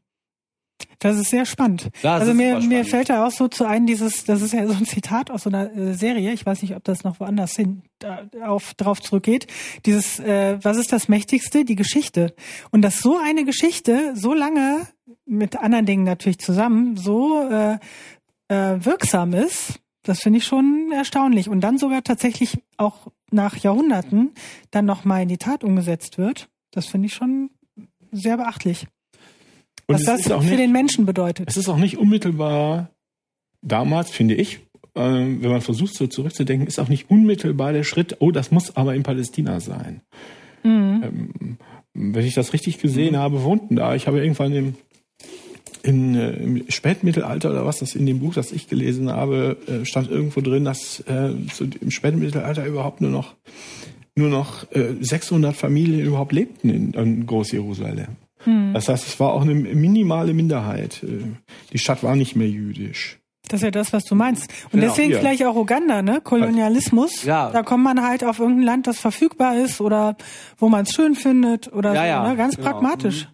Das ist sehr spannend. Das also mir, mir fällt da auch so zu ein, dieses, das ist ja so ein Zitat aus so einer äh, Serie, ich weiß nicht, ob das noch woanders hin da, auf, drauf zurückgeht. Dieses, äh, was ist das Mächtigste? Die Geschichte. Und dass so eine Geschichte so lange mit anderen Dingen natürlich zusammen so äh, äh, wirksam ist, das finde ich schon erstaunlich. Und dann sogar tatsächlich auch nach Jahrhunderten dann nochmal in die Tat umgesetzt wird, das finde ich schon sehr beachtlich. Und was das für nicht, den Menschen bedeutet. Es ist auch nicht unmittelbar damals, finde ich, ähm, wenn man versucht, so zurückzudenken, ist auch nicht unmittelbar der Schritt, oh, das muss aber in Palästina sein. Mhm. Ähm, wenn ich das richtig gesehen habe, wohnten da. Ich habe irgendwann im, in, äh, im Spätmittelalter oder was, das in dem Buch, das ich gelesen habe, äh, stand irgendwo drin, dass äh, zu, im Spätmittelalter überhaupt nur noch nur noch äh, 600 Familien überhaupt lebten in, in Groß-Jerusalem. Hm. Das heißt, es war auch eine minimale Minderheit. Äh, Die Stadt war nicht mehr jüdisch. Das ist ja das, was du meinst. Und Genau, deswegen ja. vielleicht auch Uganda, ne? Kolonialismus. Ja. Da kommt man halt auf irgendein Land, das verfügbar ist oder wo man es schön findet oder Ja, so, ja, ne? Ganz genau. pragmatisch.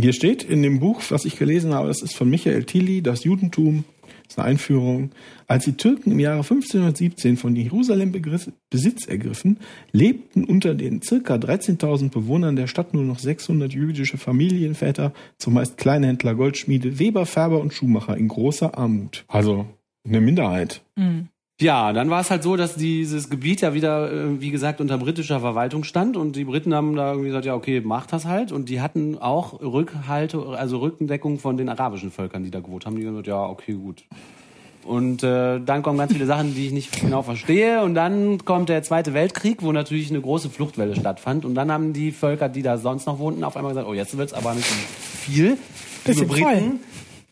Hier steht in dem Buch, was ich gelesen habe, das ist von Michael Tilly, das Judentum, das ist eine Einführung. Als die Türken im Jahre 1517 von Jerusalem Besitz ergriffen, lebten unter den circa 13.000 Bewohnern der Stadt nur noch 600 jüdische Familienväter, zumeist Kleinhändler, Goldschmiede, Weber, Färber und Schuhmacher in großer Armut. Also eine Minderheit. Mhm. Ja, dann war es halt so, dass dieses Gebiet ja wieder, äh, wie gesagt, unter britischer Verwaltung stand und die Briten haben da irgendwie gesagt, ja, okay, macht das halt. Und die hatten auch Rückhalte, also Rückendeckung von den arabischen Völkern, die da gewohnt haben. Die haben gesagt, ja, okay, gut. Und äh, dann kommen ganz viele Sachen, die ich nicht genau verstehe. Und dann kommt der Zweite Weltkrieg, wo natürlich eine große Fluchtwelle stattfand. Und dann haben die Völker, die da sonst noch wohnten, auf einmal gesagt, oh, jetzt wird's aber ein bisschen viel. Liebe voll.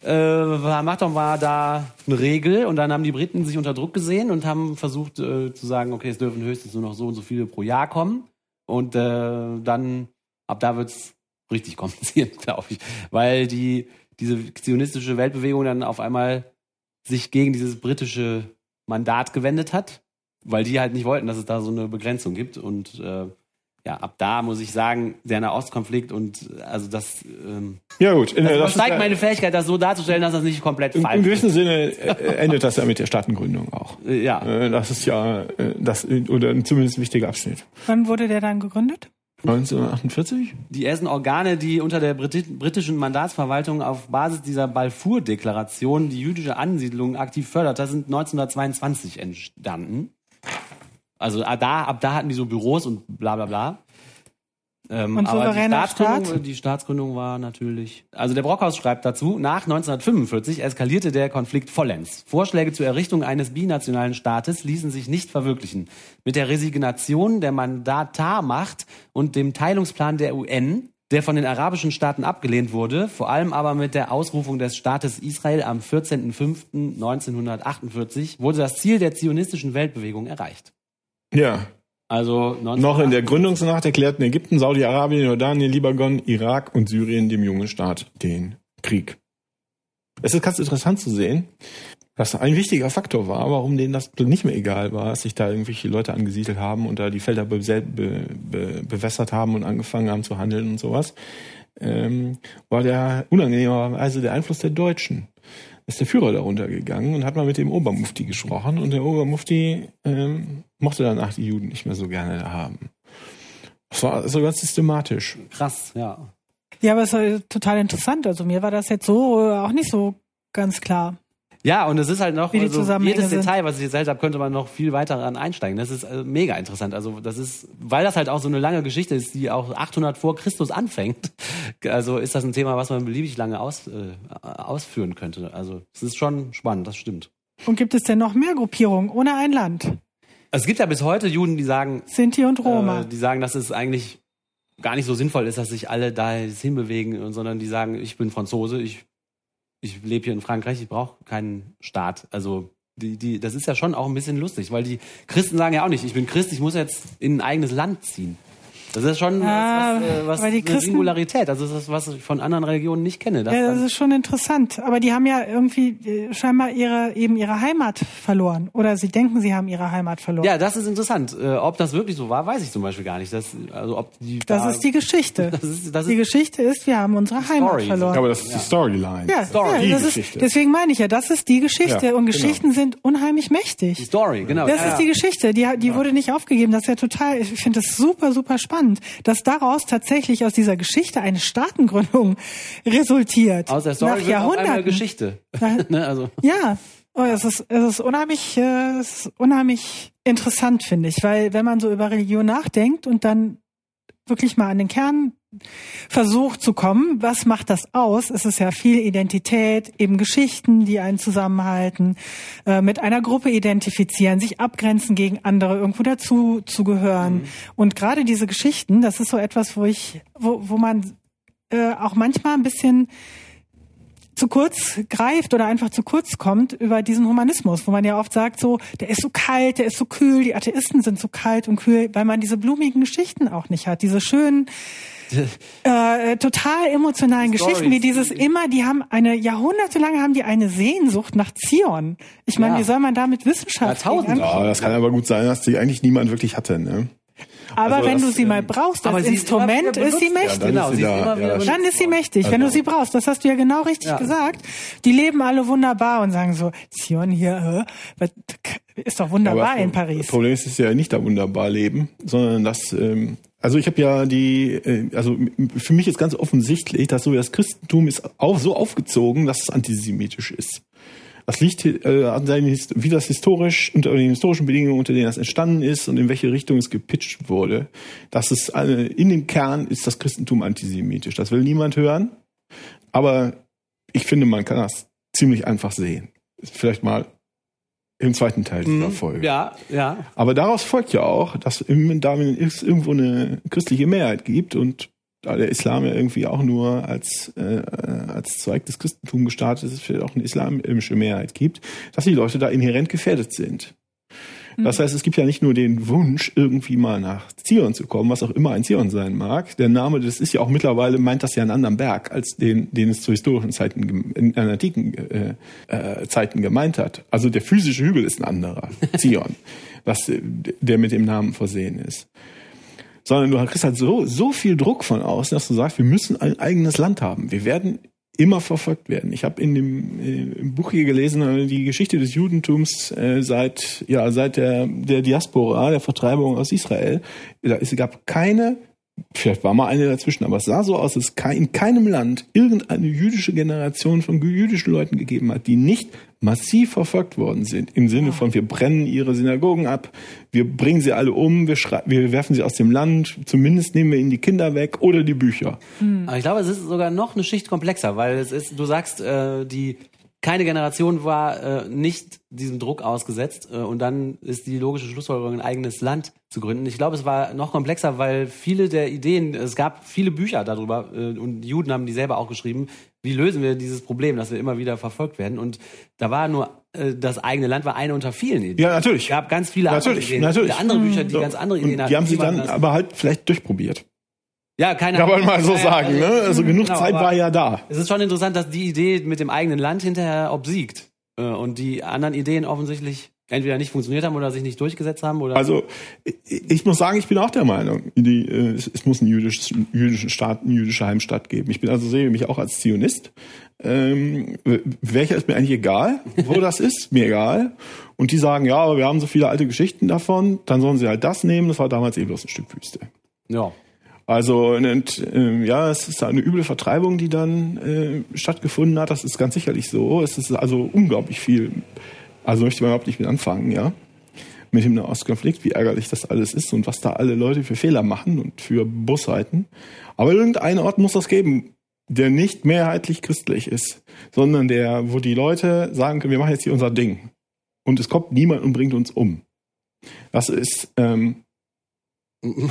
Äh, doch mal da eine Regel und dann haben die Briten sich unter Druck gesehen und haben versucht äh, zu sagen, okay, es dürfen höchstens nur noch so und so viele pro Jahr kommen. Und äh, dann ab da wird's richtig kompliziert, glaube ich, weil die diese zionistische Weltbewegung dann auf einmal sich gegen dieses britische Mandat gewendet hat, weil die halt nicht wollten, dass es da so eine Begrenzung gibt. Und äh, ja, ab da muss ich sagen, der Nahostkonflikt und äh, also das ähm, Ja gut, in, das das ja- meine Fähigkeit, das so darzustellen, dass das nicht komplett falsch im ist. gewissen Sinne äh, endet das ja mit der Staatengründung auch. Äh, Ja, Das ist ja das oder zumindest ein wichtiger Abschnitt. Wann wurde der dann gegründet? 1948? die ersten Organe, die unter der Briti britischen Mandatsverwaltung auf Basis dieser Balfour-Deklaration die jüdische Ansiedlung aktiv förderte, sind 1922 entstanden. Also ah, da, ab da hatten die so Büros und bla bla bla. Ähm, Und aber die Staatsgründung, Staat? die Staatsgründung war natürlich. Also der Brockhaus schreibt dazu: Nach 1945 eskalierte der Konflikt vollends. Vorschläge zur Errichtung eines binationalen Staates ließen sich nicht verwirklichen. Mit der Resignation der Mandatarmacht und dem Teilungsplan der UN, der von den arabischen Staaten abgelehnt wurde, vor allem aber mit der Ausrufung des Staates Israel am 14.05.1948, wurde das Ziel der zionistischen Weltbewegung erreicht. Ja. Also 19 Noch in der Gründungsnacht erklärten Ägypten, Saudi-Arabien, Jordanien, Libanon, Irak und Syrien dem jungen Staat den Krieg. Es ist ganz interessant zu sehen, dass ein wichtiger Faktor war, warum denen das nicht mehr egal war, dass sich da irgendwelche Leute angesiedelt haben und da die Felder be be bewässert haben und angefangen haben zu handeln und sowas, ähm, war der unangenehmerweise der Einfluss der Deutschen. Da ist der Führer darunter gegangen und hat mal mit dem Obermufti gesprochen und der Obermufti ähm, mochte danach die Juden nicht mehr so gerne da haben. Das war also ganz systematisch. Krass, ja. Ja, aber es ist total interessant. Also mir war das jetzt so äh, auch nicht so ganz klar. Ja, und es ist halt noch, Wie die also jedes sind. Detail, was ich erzählt habe, könnte man noch viel weiter ran einsteigen. Das ist äh, mega interessant. Also das ist, weil das halt auch so eine lange Geschichte ist, die auch 800 vor Christus anfängt. Also ist das ein Thema, was man beliebig lange aus, äh, ausführen könnte. Also es ist schon spannend, das stimmt. Und gibt es denn noch mehr Gruppierungen ohne ein Land? Es gibt ja bis heute Juden, die sagen, Sinti und Roma. Äh, die sagen, dass es eigentlich gar nicht so sinnvoll ist, dass sich alle da jetzt hinbewegen, sondern die sagen, ich bin Franzose, ich, ich lebe hier in Frankreich, ich brauche keinen Staat. Also die, die, das ist ja schon auch ein bisschen lustig, weil die Christen sagen ja auch nicht, ich bin Christ, ich muss jetzt in ein eigenes Land ziehen. Das ist schon Ah, was, was, äh, was weil die eine Singularität. Also das ist was ich von anderen Religionen nicht kenne. Ja, das ist schon interessant. Aber die haben ja irgendwie äh, scheinbar ihre eben ihre Heimat verloren. Oder sie denken, sie haben ihre Heimat verloren. ja, das ist interessant. Äh, ob das wirklich so war, weiß ich zum Beispiel gar nicht. Das, also ob die das da, ist die Geschichte. das ist, das die ist Geschichte ist, wir haben unsere Heimat Story. verloren. Aber das ist die Storyline. ja, Story. Die ja, ist, deswegen meine ich ja, das ist die Geschichte. Ja, und genau. Geschichten sind unheimlich die mächtig. Story, genau. Das ja, ist ja. die Geschichte, die, die wurde nicht aufgegeben. Das ist ja total, ich finde das super, super spannend, dass daraus tatsächlich aus dieser Geschichte eine Staatengründung resultiert. Aus der Story Nach Jahrhunderten. Geschichte. ne, also, Ja, oh, es ist, es ist unheimlich, äh, es ist unheimlich interessant, finde ich, weil wenn man so über Religion nachdenkt und dann wirklich mal an den Kern versucht zu kommen, was macht das aus? Es ist ja viel Identität, eben Geschichten, die einen zusammenhalten, äh, mit einer Gruppe identifizieren, sich abgrenzen gegen andere, irgendwo dazu zu gehören. Und gerade diese Geschichten, das ist so etwas, wo ich, wo, wo man äh, auch manchmal ein bisschen zu kurz greift oder einfach zu kurz kommt über diesen Humanismus, wo man ja oft sagt, so, der ist so kalt, der ist so kühl, die Atheisten sind so kalt und kühl, weil man diese blumigen Geschichten auch nicht hat, diese schönen, äh, total emotionalen Stories. Geschichten, wie dieses immer, die haben eine, jahrhundertelang haben die eine Sehnsucht nach Zion. Ich meine, Ja. wie soll man da mit Wissenschaft an- Ja, das kann aber gut sein, dass die eigentlich niemand wirklich hatte. Ne? Aber Also wenn das, du sie ähm, mal brauchst, aber als sie Instrument ist sie mächtig. dann genau, ist sie sie ist da, immer ja, Dann ist sie mächtig, wenn du sie brauchst. Das hast du ja genau richtig Ja. gesagt. Die leben alle wunderbar und sagen so, Zion hier, äh, ist doch wunderbar Aber in Paris. Das Problem ist, es ist ja nicht da wunderbar leben, sondern dass, ähm, also ich habe ja die, äh, also für mich ist ganz offensichtlich, dass so das Christentum ist auch so aufgezogen, dass es antisemitisch ist. Das liegt äh, an seinen, wie das historisch, unter den historischen Bedingungen, unter denen das entstanden ist und in welche Richtung es gepitcht wurde. Dass es äh, in dem Kern ist das Christentum antisemitisch. Das will niemand hören. Aber ich finde, man kann das ziemlich einfach sehen. Vielleicht mal im zweiten Teil dieser Folge. Mhm. Ja, ja. Aber daraus folgt ja auch, dass im- da es irgendwo eine christliche Mehrheit gibt und da der Islam ja irgendwie auch nur als, äh, als Zweig des Christentums gestartet ist, es vielleicht auch eine islamische Mehrheit gibt, dass die Leute da inhärent gefährdet sind. Das heißt, es gibt ja nicht nur den Wunsch, irgendwie mal nach Zion zu kommen, was auch immer ein Zion sein mag. Der Name, das ist ja auch mittlerweile, meint das ja einen anderen Berg, als den, den es zu historischen Zeiten, in antiken äh, äh, Zeiten gemeint hat. Also der physische Hügel ist ein anderer, Zion, was, der mit dem Namen versehen ist. Sondern du kriegst halt so, so viel Druck von außen, dass du sagst, wir müssen ein eigenes Land haben. Wir werden immer verfolgt werden. Ich habe in dem äh, im Buch hier gelesen, äh, die Geschichte des Judentums äh, seit ja seit der der Diaspora, der Vertreibung aus Israel. Es gab keine, vielleicht war mal eine dazwischen, aber es sah so aus, dass es in keinem Land irgendeine jüdische Generation von jüdischen Leuten gegeben hat, die nicht massiv verfolgt worden sind. Im Sinne von, wir brennen ihre Synagogen ab, wir bringen sie alle um, wir, wir werfen sie aus dem Land, zumindest nehmen wir ihnen die Kinder weg oder die Bücher. Aber ich glaube, es ist sogar noch eine Schicht komplexer, weil es ist, du sagst, äh, die keine Generation war äh, nicht diesem Druck ausgesetzt äh, und dann ist die logische Schlussfolgerung, ein eigenes Land zu gründen. Ich glaube, es war noch komplexer, weil viele der Ideen, es gab viele Bücher darüber äh, und Juden haben die selber auch geschrieben, wie lösen wir dieses Problem, dass wir immer wieder verfolgt werden. Und da war nur äh, das eigene Land war eine unter vielen Ideen. Ja, natürlich. Es gab ganz viele andere Natürlich, Ideen, natürlich. andere Bücher, die So. ganz andere Und Ideen hatten. die haben sie dann das- aber halt vielleicht durchprobiert. Ja, keine Kann man mal so sagen, ne? Also genug genau, Zeit war ja da. Es ist schon interessant, dass die Idee mit dem eigenen Land hinterher obsiegt. Äh, Und die anderen Ideen offensichtlich entweder nicht funktioniert haben oder sich nicht durchgesetzt haben oder. Also ich, muss sagen, ich bin auch der Meinung, die, äh, es, muss einen jüdischen, jüdischen Staat, eine jüdische Heimstatt geben. Ich bin also sehe mich auch als Zionist. Ähm, welcher ist mir eigentlich egal, wo das ist, mir egal. Und die sagen, ja, aber wir haben so viele alte Geschichten davon, dann sollen sie halt das nehmen. Das war damals eh bloß ein Stück Wüste. ja. Also und, ähm, ja, es ist eine üble Vertreibung, die dann äh, stattgefunden hat. Das ist ganz sicherlich so. Es ist also unglaublich viel. Also möchte man überhaupt nicht mit anfangen, ja. Mit dem Nahostkonflikt, wie ärgerlich das alles ist und was da alle Leute für Fehler machen und für Bosheiten. Aber irgendeinen Ort muss das geben, der nicht mehrheitlich christlich ist, sondern der, wo die Leute sagen können, wir machen jetzt hier unser Ding. Und es kommt niemand und bringt uns um. Das ist, ähm,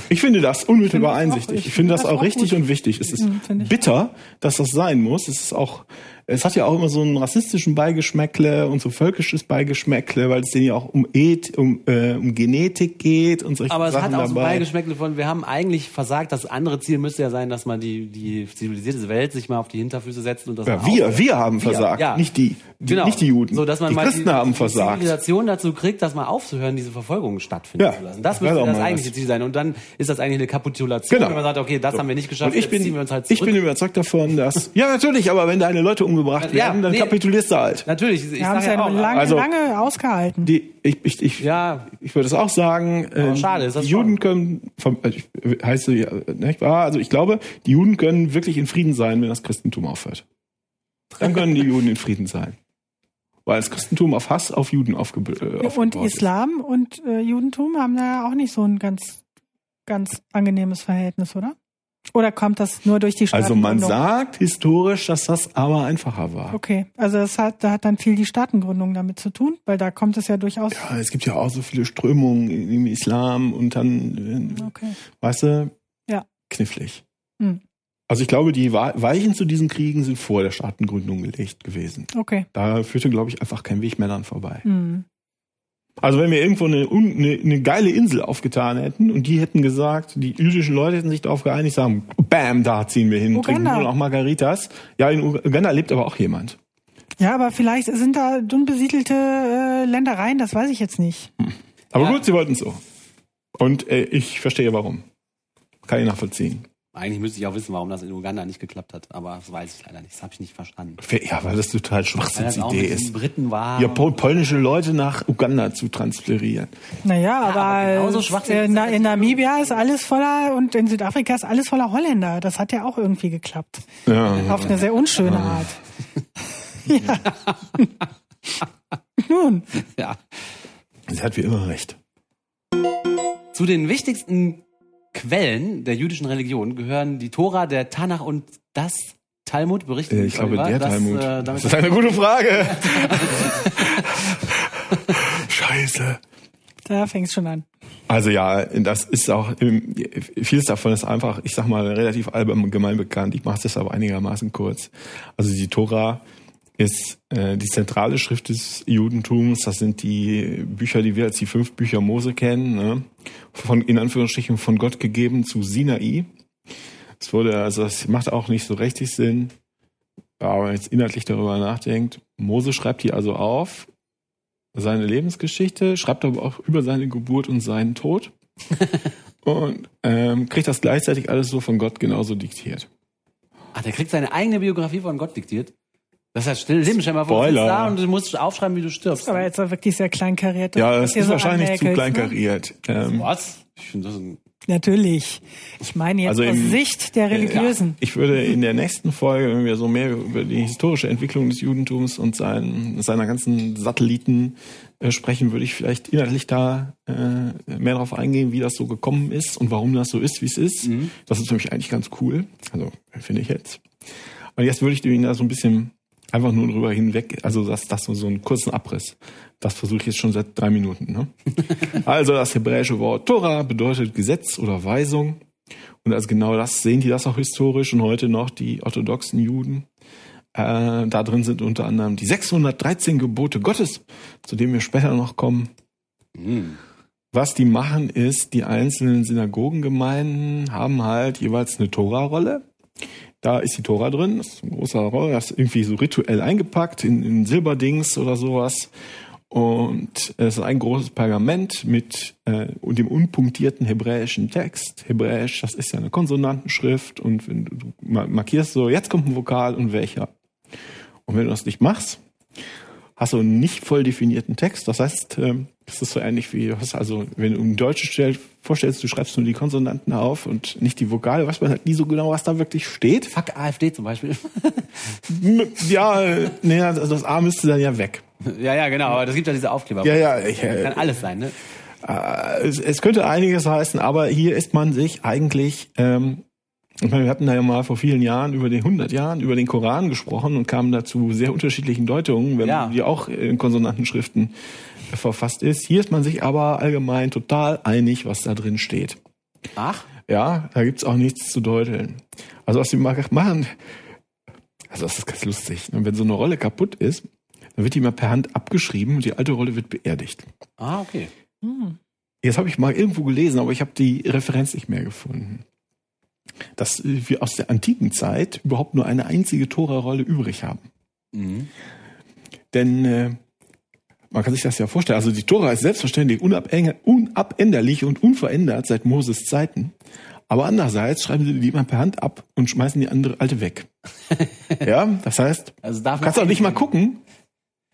ich finde das unmittelbar einsichtig. ich finde das auch richtig und wichtig. Es ist Mhm, bitter, dass das sein muss. Es ist auch, es hat ja auch immer so einen rassistischen Beigeschmäckle und so völkisches Beigeschmäckle, weil es denen ja auch um Eth, um, äh, um Genetik geht und solche Aber es Sachen hat auch so dabei. Beigeschmäckle von, wir haben eigentlich versagt. Das andere Ziel müsste ja sein, dass man die, die zivilisierte Welt sich mal auf die Hinterfüße setzt und das ja, wir, aufhört. wir haben Wir, versagt, ja. nicht die, die Genau. nicht die Juden. So, dass man die mal Christen die, haben die versagt. Zivilisation dazu kriegt, dass mal aufzuhören, diese Verfolgung stattfinden Ja. zu lassen. Das Das müsste das mal eigentliche. Ziel sein. Und dann ist das eigentlich eine Kapitulation, Genau. wenn man sagt, okay, das haben wir nicht geschafft, Und ich bin, ziehen wir uns halt ich zurück. bin überzeugt davon, dass, ja natürlich, aber wenn deine Leute umgebracht Ja, werden, dann nee. kapitulierst du halt. Natürlich, ich Wir haben es ja auch, lange, also- lange ausgehalten. Die, ich, ich, ich, ja, ich würde es auch sagen, ähm, schade ist das die Juden schon. können, vom- also ich- heißt ja, nicht wahr? Also ich glaube, die Juden können wirklich in Frieden sein, wenn das Christentum aufhört. Dann können die Juden in Frieden sein. Weil das Christentum auf Hass auf Juden aufge äh, und ist. Islam und äh, Judentum haben da ja auch nicht so ein ganz, ganz angenehmes Verhältnis, oder? Oder kommt das nur durch die Also man Staatengründung? sagt historisch, dass das aber einfacher war. Okay, also das hat, da hat dann viel die Staatengründung damit zu tun, weil da kommt es ja durchaus. Ja, es gibt ja auch so viele Strömungen im Islam und dann, äh, Okay. weißt du, Ja. knifflig. Hm. Also ich glaube, die Weichen zu diesen Kriegen sind vor der Staatengründung gelegt gewesen. Okay. Da führte, glaube ich, einfach kein Weg mehr dran vorbei. Mhm. Also wenn wir irgendwo eine, eine, eine geile Insel aufgetan hätten und die hätten gesagt, die jüdischen Leute hätten sich darauf geeinigt, sagen, bam, da ziehen wir hin, Uganda. trinken nur noch Margaritas. Ja, in Uganda lebt aber auch jemand. Ja, aber vielleicht sind da unbesiedelte äh, Ländereien, das weiß ich jetzt nicht. Hm. Aber Ja. gut, sie wollten so. Und äh, ich verstehe warum. Kann ich nachvollziehen. Eigentlich müsste ich auch wissen, warum das in Uganda nicht geklappt hat, aber das weiß ich leider nicht. Das habe ich nicht verstanden. Ja, weil das total Schwachsinnsidee ist. Briten war. Ja, pol polnische Leute nach Uganda zu transferieren. Naja, aber aber, genauso äh, in, in Namibia ist alles voller und in Südafrika ist alles voller Holländer. Das hat ja auch irgendwie geklappt. Ja. Auf eine sehr unschöne Art. ja. Nun, ja. Sie hat wie immer recht. Zu den wichtigsten Quellen der jüdischen Religion gehören die Tora, der Tanach und das Talmud. Berichten Äh, Ich glaube, Oliver, der dass, Talmud. Äh, damit das ist eine gute Frage. Scheiße. da fängt es schon an. Also ja, das ist auch, ähm, vieles davon ist einfach, ich sag mal, relativ allgemein bekannt. Ich mache das aber einigermaßen kurz. Also die Tora ist äh, die zentrale Schrift des Judentums. Das sind die Bücher, die wir als die fünf Bücher Mose kennen, ne? von in Anführungsstrichen von Gott gegeben zu Sinai. Es wurde, also das macht auch nicht so richtig Sinn, aber wenn man jetzt inhaltlich darüber nachdenkt. Mose schreibt die also auf, seine Lebensgeschichte, schreibt aber auch über seine Geburt und seinen Tod und ähm, kriegt das gleichzeitig alles so von Gott genauso diktiert. Ach, der kriegt seine eigene Biografie von Gott diktiert. Das heißt, still Leben, stell mal vor, du da und du musst aufschreiben, wie du stirbst. Aber jetzt auch wirklich sehr kleinkariert. Ja, das ihr ist so wahrscheinlich zu ne? kleinkariert. Ähm, Was? Ich finde das ein Natürlich. Ich meine jetzt Also aus im- Sicht der Religiösen. ich würde in der nächsten Folge, wenn wir so mehr über die historische Entwicklung des Judentums und sein, seiner ganzen Satelliten äh, sprechen, würde ich vielleicht inhaltlich da äh, mehr darauf eingehen, wie das so gekommen ist und warum das so ist, wie es ist. Das ist für mich eigentlich ganz cool. Also finde ich jetzt. Und jetzt würde ich Ihnen da so ein bisschen einfach nur drüber hinweg, also das, das so, so einen kurzen Abriss. Das versuche ich jetzt schon seit drei Minuten. Ne? also das hebräische Wort Torah bedeutet Gesetz oder Weisung. Und als genau das sehen die das auch historisch und heute noch die orthodoxen Juden. Äh, da drin sind unter anderem die 613 Gebote Gottes, zu denen wir später noch kommen. Was die machen ist, die einzelnen Synagogengemeinden haben halt jeweils eine Tora-Rolle. Da ist die Tora drin, das ist ein großer Rolle, das ist irgendwie so rituell eingepackt in, in Silberdings oder sowas. Und es ist ein großes Pergament mit äh, dem unpunktierten hebräischen Text. Hebräisch, das ist ja eine Konsonantenschrift und wenn du, du ma- markierst so, jetzt kommt ein Vokal und welcher. Und wenn du das nicht machst, hast du einen nicht voll definierten Text. Das heißt, ähm, das ist so ähnlich wie, also, wenn du ein Deutsches vorstellst, du schreibst nur die Konsonanten auf und nicht die Vokale, weiß man halt nie so genau, was da wirklich steht. Fuck AfD zum Beispiel. Ja, nee, also das A müsste dann ja weg. ja, ja, genau, aber das gibt ja diese Aufkleber. Ja, ja, ich, äh, Kann alles sein, ne? Äh, es, es könnte einiges heißen, aber hier ist man sich eigentlich, ähm, ich meine, wir hatten da ja mal vor vielen Jahren, über den 100 Jahren, über den Koran gesprochen und kamen dazu sehr unterschiedlichen Deutungen, wenn Ja. die auch in Konsonantenschriften verfasst ist. Hier ist man sich aber allgemein total einig, was da drin steht. Ach, Ja, da gibt's auch nichts zu deuteln. Also was sie ma- machen, also das ist ganz lustig. Und wenn so eine Rolle kaputt ist, dann wird die mal per Hand abgeschrieben und die alte Rolle wird beerdigt. ah, okay. Jetzt habe ich mal irgendwo gelesen, aber ich habe die Referenz nicht mehr gefunden. Dass wir aus der antiken Zeit überhaupt nur eine einzige Tora-Rolle übrig haben. Mhm. Denn äh, man kann sich das ja vorstellen. Also die Tora ist selbstverständlich unabänderlich und unverändert seit Moses Zeiten. Aber andererseits schreiben sie die mal per Hand ab und schmeißen die andere alte weg. ja, das heißt, Also kannst auch nicht mal gucken,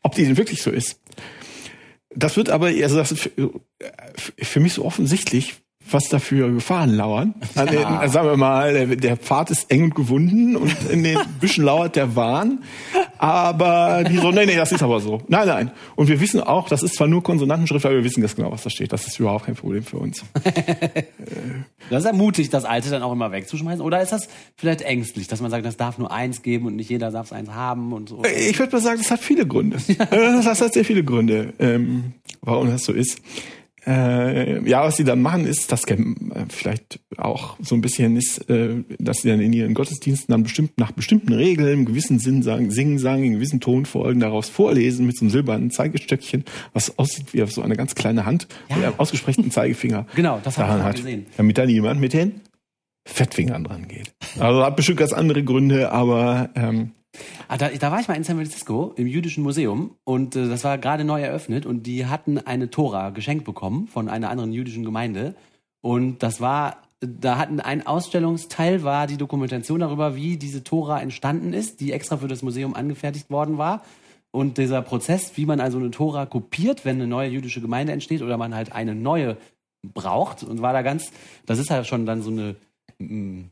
ob die denn wirklich so ist. Das wird aber, also das ist für mich so offensichtlich, was da für Gefahren lauern. An den, Ja. sagen wir mal, der, Pfad ist eng und gewunden und in den Büschen lauert der Wahn. Aber die so, nee, nee, das ist aber so. Nein, nein. Und wir wissen auch, das ist zwar nur Konsonantenschrift, aber wir wissen ganz genau, was da steht. Das ist überhaupt kein Problem für uns. Das ist ermutigt, das Alte dann auch immer wegzuschmeißen. Oder ist das vielleicht ängstlich, dass man sagt, das darf nur eins geben und nicht jeder darf es eins haben und so? Ich würde mal sagen, das hat viele Gründe. Äh, Das hat sehr viele Gründe, ähm, warum das so ist. Äh, ja, was sie dann machen, ist, das kennt äh, vielleicht auch so ein bisschen ist, äh, dass sie dann in ihren Gottesdiensten dann bestimmt nach bestimmten Regeln, im gewissen Sinn sagen, singen, sagen, in gewissen Tonfolgen daraus vorlesen mit so einem silbernen Zeigestöckchen, was aussieht wie so eine ganz kleine Hand Ja. mit einem ausgesprechten Zeigefinger. Genau, das habe ich hat, gesehen. damit da niemand mit den Fettfingern dran geht. Also hat bestimmt ganz andere Gründe, aber ähm, Ah, da, da war ich mal in San Francisco im jüdischen Museum und äh, das war gerade neu eröffnet und die hatten eine Tora geschenkt bekommen von einer anderen jüdischen Gemeinde. Und das war da hatten ein Ausstellungsteil war die Dokumentation darüber, wie diese Tora entstanden ist, die extra für das Museum angefertigt worden war. Und dieser Prozess, wie man also eine Tora kopiert, wenn eine neue jüdische Gemeinde entsteht oder man halt eine neue braucht und war da ganz, das ist halt schon dann so eine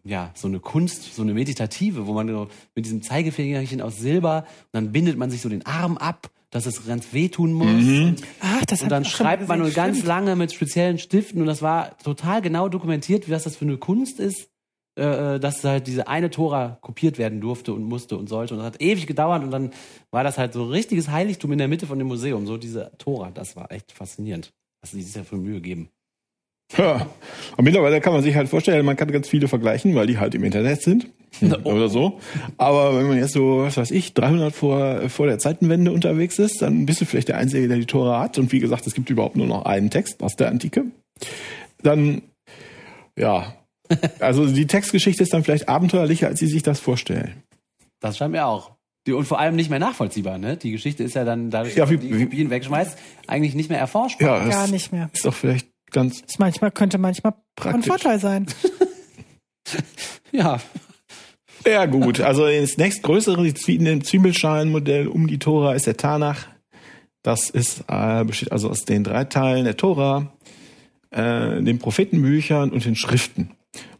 ja, so eine Kunst, so eine meditative, wo man so mit diesem Zeigefingerchen aus Silber und dann bindet man sich so den Arm ab, dass es ganz wehtun muss. Und, Ach, das und dann schreibt man nur ganz lange mit speziellen Stiften und das war total genau dokumentiert, wie was das für eine Kunst ist, äh, dass halt diese eine Tora kopiert werden durfte und musste und sollte. Und das hat ewig gedauert und dann war das halt so ein richtiges Heiligtum in der Mitte von dem Museum, so diese Tora. Das war echt faszinierend, was sie sich da für Mühe geben. Ja. Und mittlerweile kann man sich halt vorstellen, man kann ganz viele vergleichen, weil die halt im Internet sind oder so. Aber wenn man jetzt so, was weiß ich, 300 vor, vor der Zeitenwende unterwegs ist, dann bist du vielleicht der Einzige, der die Tora hat. Und wie gesagt, es gibt überhaupt nur noch einen Text aus der Antike. Dann, ja, also die Textgeschichte ist dann vielleicht abenteuerlicher, als sie sich das vorstellen. Das scheint mir auch. Die, und vor allem nicht mehr nachvollziehbar, ne? Die Geschichte ist ja dann, dadurch, Ja, dass wie- man die wie- Kopien wegschmeißt, eigentlich nicht mehr erforschbar. Ja, Gar nicht mehr. ist doch vielleicht ganz Das manchmal könnte manchmal Praktisch. Vorteil sein. Ja. Ja, gut. Also das nächstgrößere Zwie- Zwiebelschalen-Modell um die Tora ist der Tanach. Das ist, äh, besteht also aus den drei Teilen der Tora, äh, den Prophetenbüchern und den Schriften.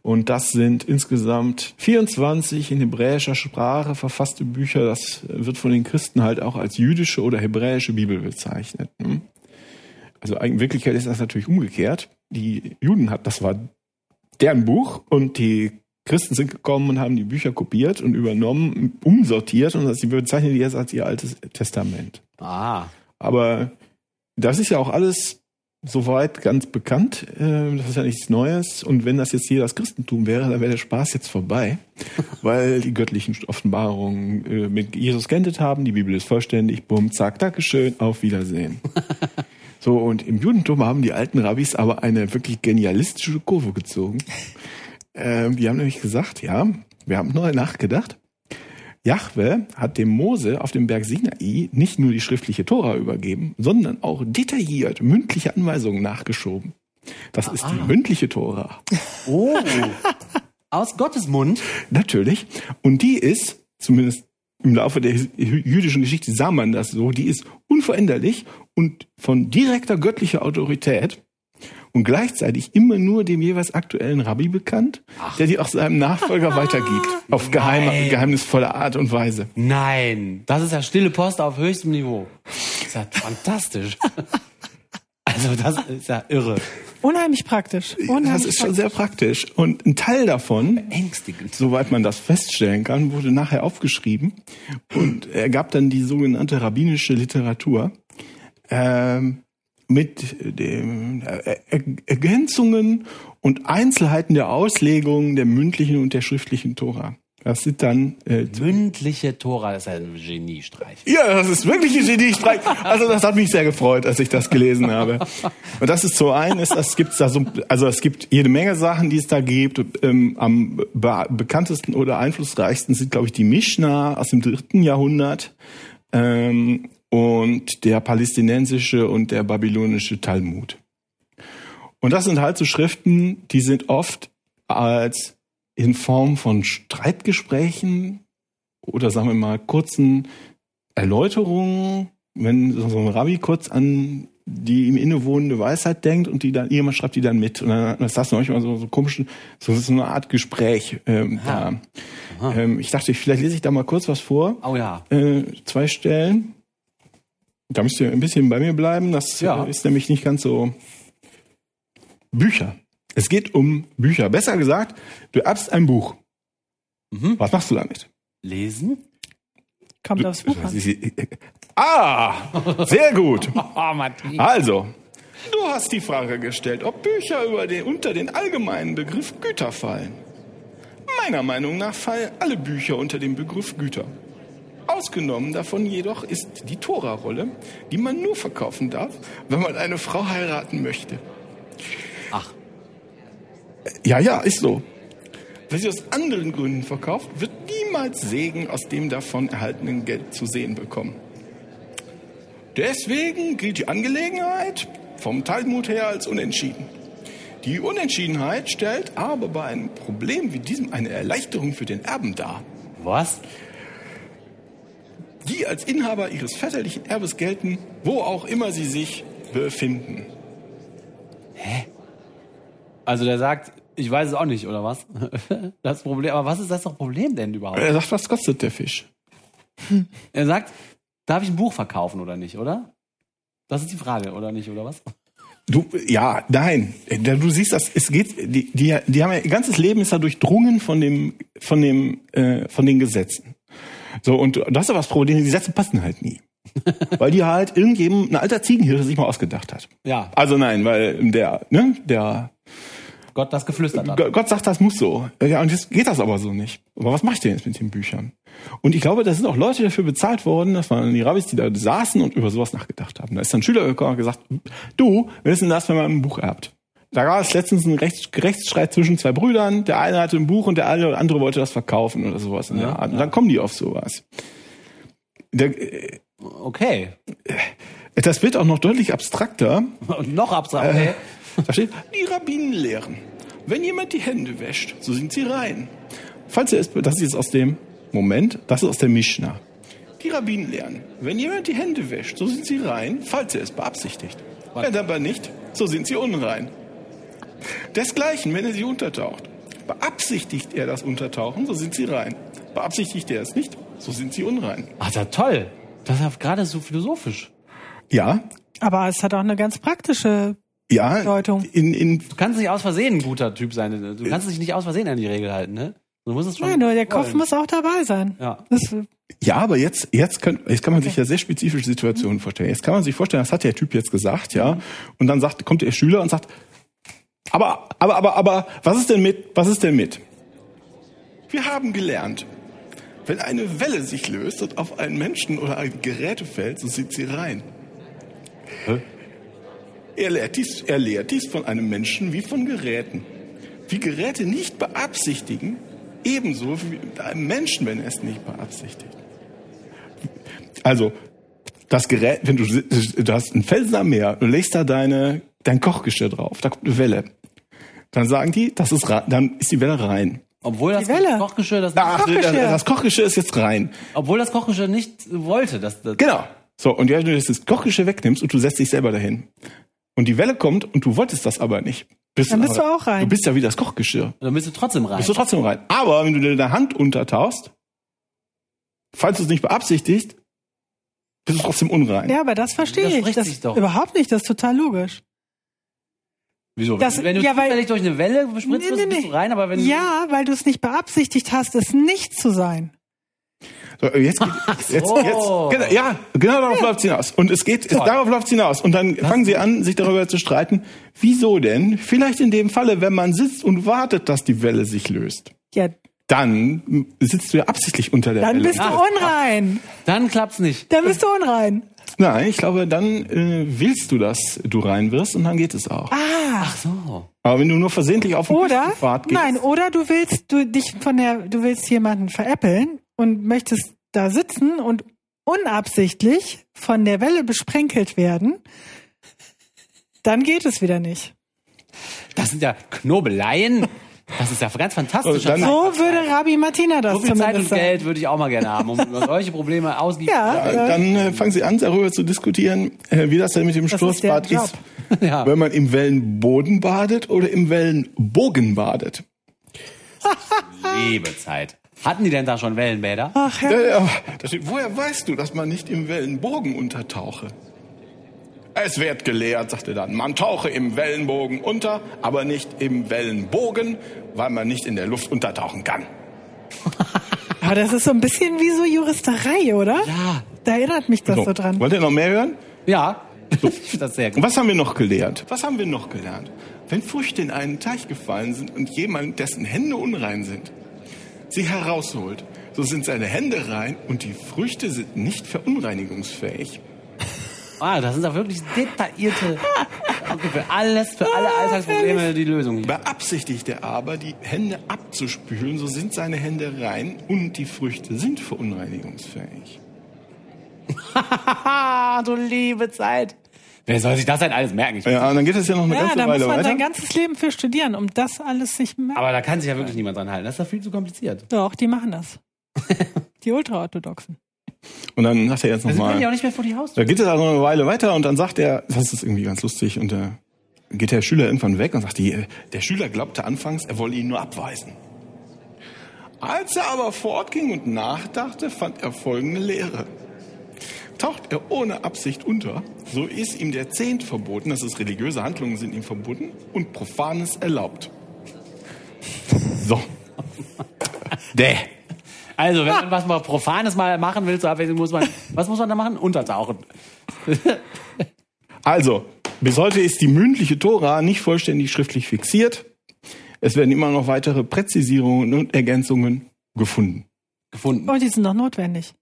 Und das sind insgesamt 24 in hebräischer Sprache verfasste Bücher. Das wird von den Christen halt auch als jüdische oder hebräische Bibel bezeichnet. ne? Also in Wirklichkeit ist das natürlich umgekehrt. Die Juden hat, das war deren Buch und die Christen sind gekommen und haben die Bücher kopiert und übernommen, umsortiert und sie bezeichnen die jetzt als ihr altes Testament. Ah. Aber das ist ja auch alles soweit ganz bekannt. Äh, Das ist ja nichts Neues. Und wenn das jetzt hier das Christentum wäre, dann wäre der Spaß jetzt vorbei, weil die göttlichen Offenbarungen äh, mit Jesus geendet haben. Die Bibel ist vollständig. Bumm, zack, Dankeschön, auf Wiedersehen. So, und im Judentum haben die alten Rabbis aber eine wirklich genialistische Kurve gezogen. Ähm, die haben nämlich gesagt, ja, wir haben neu nachgedacht. Jahwe hat dem Mose auf dem Berg Sinai nicht nur die schriftliche Tora übergeben, sondern auch detailliert mündliche Anweisungen nachgeschoben. Das ist die mündliche Tora. Oh. Aus Gottes Mund. Natürlich. Und die ist, zumindest im Laufe der jüdischen Geschichte sah man das so, die ist unveränderlich und von direkter göttlicher Autorität und gleichzeitig immer nur dem jeweils aktuellen Rabbi bekannt, der die auch seinem Nachfolger weitergibt. Auf geheime, geheimnisvolle Art und Weise. Nein. Das ist ja stille Post auf höchstem Niveau. Das ist ja fantastisch. Also, das ist ja irre. Unheimlich praktisch. Unheimlich Das ist schon sehr praktisch. Und ein Teil davon, Ängstigend. soweit man das feststellen kann, wurde nachher aufgeschrieben und er gab dann die sogenannte rabbinische Literatur ähm, mit den äh, Er- Ergänzungen und Einzelheiten der Auslegung der mündlichen und der schriftlichen Tora. Das sind dann äh, Mündliche Tora, das ist ja ein Geniestreich. ja, das ist wirklich ein Geniestreich. Also das hat mich sehr gefreut, als ich das gelesen habe. Und das ist so ein, ist, das gibt's da so, also es gibt jede Menge Sachen, die es da gibt. Ähm, am be bekanntesten oder einflussreichsten sind, glaube ich, die Mishnah aus dem dritten Jahrhundert ähm, und der palästinensische und der babylonische Talmud. Und das sind halt so Schriften, die sind oft als in Form von Streitgesprächen oder sagen wir mal kurzen Erläuterungen, wenn so ein Rabbi kurz an die ihm innewohnende Weisheit denkt und die dann jemand schreibt die dann mit und dann ist das manchmal so so komischen so, so eine Art Gespräch ähm, da. Ähm, ich dachte, vielleicht lese ich da mal kurz was vor. Oh ja. Äh, zwei Stellen. Da müsst ihr ein bisschen bei mir bleiben. Das Ja. ist nämlich nicht ganz so. Bücher. Es geht um Bücher. Besser gesagt, du erbst ein Buch. Mhm. Was machst du damit? Lesen? Kommt aufs Buch an. Ah, sehr gut. Oh. Also, Du hast die Frage gestellt, ob Bücher über den, unter den allgemeinen Begriff Güter fallen. Meiner Meinung nach fallen alle Bücher unter den Begriff Güter. Ausgenommen davon jedoch ist die Tora-Rolle, die man nur verkaufen darf, wenn man eine Frau heiraten möchte. Ach, Ja, ja, ist so. Wer sie aus anderen Gründen verkauft, wird niemals Segen aus dem davon erhaltenen Geld zu sehen bekommen. Deswegen gilt die Angelegenheit vom Talmud her als unentschieden. Die Unentschiedenheit stellt aber bei einem Problem wie diesem eine Erleichterung für den Erben dar, was? die als Inhaber ihres väterlichen Erbes gelten, wo auch immer sie sich befinden. Also der sagt, ich weiß es auch nicht, oder was? Das Problem, aber was ist das doch Problem denn überhaupt? Er sagt, was kostet der Fisch? Er sagt, darf ich ein Buch verkaufen oder nicht, oder? Das ist die Frage, oder nicht, oder was? Du, ja, nein. Du siehst das, es geht, die, die, die haben ihr ganzes Leben ist ja durchdrungen von dem, von dem, äh, von den Gesetzen. So, und du hast aber das Problem, die Gesetze passen halt nie. Weil die halt irgendjemand, ein alter Ziegenhirte sich mal ausgedacht hat. Ja, Also nein, weil der, ne, der, Gott das geflüstert hat. Gott sagt, das muss so. Ja, und jetzt geht das aber so nicht. Aber was mache ich denn jetzt mit den Büchern? Und ich glaube, da sind auch Leute dafür bezahlt worden, das waren die Rabbis, die da saßen und über sowas nachgedacht haben. Da ist dann ein Schüler gekommen und gesagt, du, wir wissen das, wenn man ein Buch erbt. Da gab es letztens einen Rechts Rechtsstreit zwischen zwei Brüdern. Der eine hatte ein Buch und der andere wollte das verkaufen oder sowas in der Art. Und dann kommen die auf sowas. Der, äh, Okay. das wird auch noch deutlich abstrakter. Und noch abstrakt, okay. Da steht, die Rabbinen lehren. Wenn jemand die Hände wäscht, so sind sie rein. Falls er es, das ist jetzt aus dem Moment, das ist aus der Mishnah. Die Rabbinen lehren. Wenn jemand die Hände wäscht, so sind sie rein, falls er es beabsichtigt. Wenn aber nicht, so sind sie unrein. Desgleichen, wenn er sie untertaucht. Beabsichtigt er das Untertauchen, so sind sie rein. Beabsichtigt er es nicht, so sind sie unrein. Ach, ja toll. Das ist ja gerade so philosophisch. Ja, Aber es hat auch eine ganz praktische ja, Bedeutung. in, in, Du kannst nicht aus Versehen ein guter Typ sein. Du kannst dich nicht aus Versehen an die Regel halten, ne? Du musst es schon. Nein, nur der Kopf muss auch dabei sein. Ja. Das, Ja, aber jetzt, jetzt, kann, jetzt kann man sich ja sehr spezifische Situationen vorstellen. Jetzt kann man sich vorstellen, das hat der Typ jetzt gesagt, ja. Und dann sagt, kommt der Schüler und sagt, aber, aber, aber, aber, was ist denn mit, was ist denn mit? Wir haben gelernt, wenn eine Welle sich löst und auf einen Menschen oder ein Gerät fällt, so sind sie rein. Hä? Er lehrt, dies, er lehrt dies von einem Menschen wie von Geräten. Wie Geräte nicht beabsichtigen, ebenso wie mit einem Menschen, wenn er es nicht beabsichtigt. Also, das Gerät, wenn du, du hast einen Felsen am Meer, du legst da deine, dein Kochgeschirr drauf, da kommt eine Welle. Dann sagen die, das ist, dann ist die Welle rein. Obwohl das. Kochgeschirr das, Ach, Kochgeschirr. das Kochgeschirr ist jetzt rein. obwohl das Kochgeschirr nicht wollte, dass das, Genau. So, und wenn du das Kochgeschirr wegnimmst und du setzt dich selber dahin. Und die Welle kommt und du wolltest das aber nicht. Bist Dann bist aber, du auch rein. Du bist ja wie das Kochgeschirr. dann bist du trotzdem rein. Bist du trotzdem rein. Aber wenn du dir deine Hand untertauchst, falls du es nicht beabsichtigst, bist du trotzdem unrein. ja, aber das verstehe ich. Widerspricht Das, doch. Überhaupt nicht, das ist total logisch. Wieso? Das- wenn du ja, weil- durch eine Welle bespritzt Nee, wirst, nee, bist du rein, aber wenn Ja, weil du es nicht beabsichtigt hast, es nicht zu sein. So, jetzt, geht- jetzt, jetzt, genau, ja, genau darauf läuft's hinaus. Und es geht, es, Toll. darauf läuft's hinaus. Und dann fangen sie an, sich darüber zu streiten. Wieso denn? Vielleicht in dem Falle, wenn man sitzt und wartet, dass die Welle sich löst. Ja, Dann sitzt du ja absichtlich unter der dann Welle. bist du unrein. dann klappt's nicht. Dann bist du unrein. Nein, ich glaube, dann äh, willst du, dass du rein wirst und dann geht es auch. Ah, Ach so. Aber wenn du nur versehentlich auf den oder? Küstenpfad gehst, Nein, oder du willst du dich von der, du willst jemanden veräppeln und möchtest da sitzen und unabsichtlich von der Welle besprenkelt werden, dann geht es wieder nicht. Das sind ja Knobeleien. Das ist ja ganz fantastisch. Dann- So würde Rabbi Martina das So viel Zeit und sagen. Geld würde ich auch mal gerne haben, um über solche Probleme ausgiebig Ja, Ja, äh, dann äh, fangen sie an, darüber zu diskutieren, äh, wie das denn mit dem Das ist Sturzbad Job. ist. Ja. Wenn man im Wellenboden badet oder im Wellenbogen badet. Liebe Zeit. Hatten die denn da schon Wellenbäder? Ach ja. Ja, ja, woher weißt du, dass man nicht im Wellenbogen untertauche? Es wird gelehrt, sagte dann, man tauche im Wellenbogen unter, aber nicht im Wellenbogen, weil man nicht in der Luft untertauchen kann. Aber das ist so ein bisschen wie so Juristerei, oder? Ja. Da erinnert mich das so, dran. Wollt ihr noch mehr hören? Ja. Ich finde das sehr Und gut. was haben wir noch gelernt? Was haben wir noch gelernt? Wenn Früchte in einen Teich gefallen sind und jemand, dessen Hände unrein sind, sie herausholt, so sind seine Hände rein und die Früchte sind nicht verunreinigungsfähig. Ah, das sind doch wirklich detaillierte. Okay, für alles, für alle Alltagsprobleme die Lösung hier. Beabsichtigt er aber, die Hände abzuspülen, so sind seine Hände rein und die Früchte sind verunreinigungsfähig. Haha, du liebe Zeit. Wer soll sich das denn alles merken? Ich, Ja, und dann geht es ja noch eine Ja, ganze da muss Weile man weiter. sein ganzes Leben für studieren, um das alles sich merken. aber da kann sich ja wirklich niemand dran halten. Das ist doch viel zu kompliziert. Doch, die machen das. Die Ultraorthodoxen. Und dann sagt er jetzt Also können die auch nochmal, nicht mehr vor die Haustür. da geht es also eine Weile weiter und dann sagt er, das ist irgendwie ganz lustig und da geht der Schüler irgendwann weg und sagt, die, der Schüler glaubte anfangs, er wolle ihn nur abweisen. Als er aber fortging und nachdachte, fand er folgende Lehre. Taucht er ohne Absicht unter, so ist ihm der Zehnt verboten, das ist religiöse Handlungen sind ihm verboten und Profanes erlaubt. So. Däh. Also, wenn man was mal Profanes mal machen will zur Abwechslung, muss man, was muss man da machen? Untertauchen. Also, bis heute ist die mündliche Tora nicht vollständig schriftlich fixiert. Es werden immer noch weitere Präzisierungen und Ergänzungen gefunden. Gefunden. Oh, die sind doch notwendig.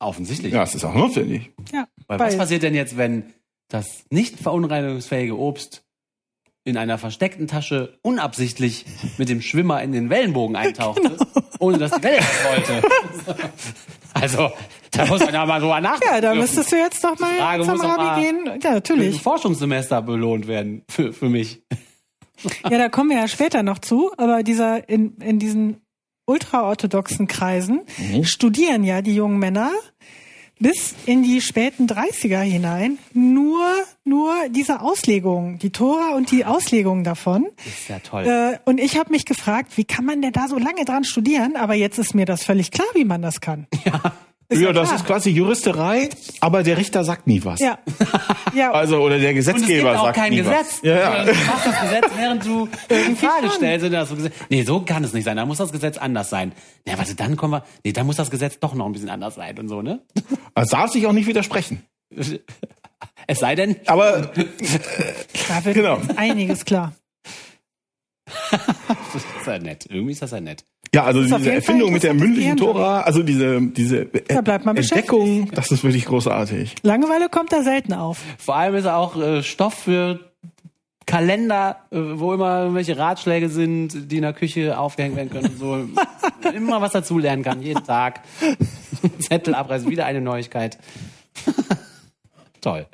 Offensichtlich. Ja, es ist auch notwendig. Ja. Weil was passiert denn jetzt, wenn das nicht verunreinigungsfähige Obst in einer versteckten Tasche unabsichtlich mit dem Schwimmer in den Wellenbogen eintauchte, Genau. ohne dass die Welle wollte? also, da muss man ja mal drüber nachdenken. Ja, da müsstest du jetzt doch mal Frage zum Rabbi gehen. Ja, natürlich. Forschungssemester belohnt werden für, für mich. Ja, da kommen wir ja später noch zu. Aber dieser in, in diesen ultraorthodoxen Kreisen studieren ja die jungen Männer bis in die späten 30er hinein nur, nur diese Auslegung, die Tora und die Auslegung davon. Ist ja toll. Äh, und ich habe mich gefragt, wie kann man denn da so lange dran studieren? Aber jetzt ist mir das völlig klar, wie man das kann. Ist ja, ja das klar. ist quasi Juristerei, aber der Richter sagt nie was. Ja. Ja, Also, oder der Und es gibt Gesetzgeber auch sagt kein nie Gesetz. was. Ja, ja. Du machst das Gesetz, während du in Frage stellst. Und das Gesetz, nee, so kann es nicht sein. Da muss das Gesetz anders sein. Na, warte, dann kommen wir. Nee, dann muss das Gesetz doch noch ein bisschen anders sein und so, ne? Also darf sich auch nicht widersprechen. Es sei denn, Aber da wird Genau. einiges klar. das ist ja nett. Irgendwie ist das ja nett. Ja, also diese Erfindung mit der mündlichen Tora, also diese, diese Da bleibt man Entdeckung, das ist wirklich großartig. Langeweile kommt da selten auf. Vor allem ist er auch äh, Stoff für Kalender, äh, wo immer irgendwelche Ratschläge sind, die in der Küche aufgehängt werden können. und So immer was dazu lernen kann, jeden Tag. Zettel abreißen, wieder eine Neuigkeit. Toll.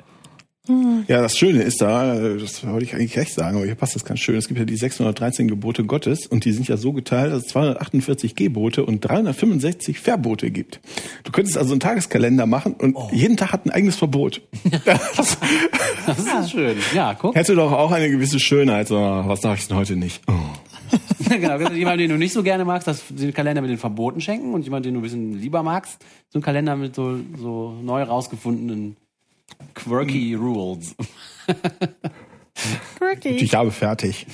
Ja, das Schöne ist da, das wollte ich eigentlich recht sagen, aber hier passt das ganz schön. Es gibt ja die 613 Gebote Gottes und die sind ja so geteilt, dass es 248 Gebote und 365 Verbote gibt. Du könntest also einen Tageskalender machen und jeden Tag hat ein eigenes Verbot. Das Das ist schön. Ja, guck. hätte doch auch eine gewisse Schönheit. So, was darf ich denn heute nicht? Oh. genau, jemand, den du nicht so gerne magst, das, den Kalender mit den Verboten schenken und jemand, den du ein bisschen lieber magst, so ein Kalender mit so, so neu rausgefundenen quirky Rules. Quirky. Ich habe fertig.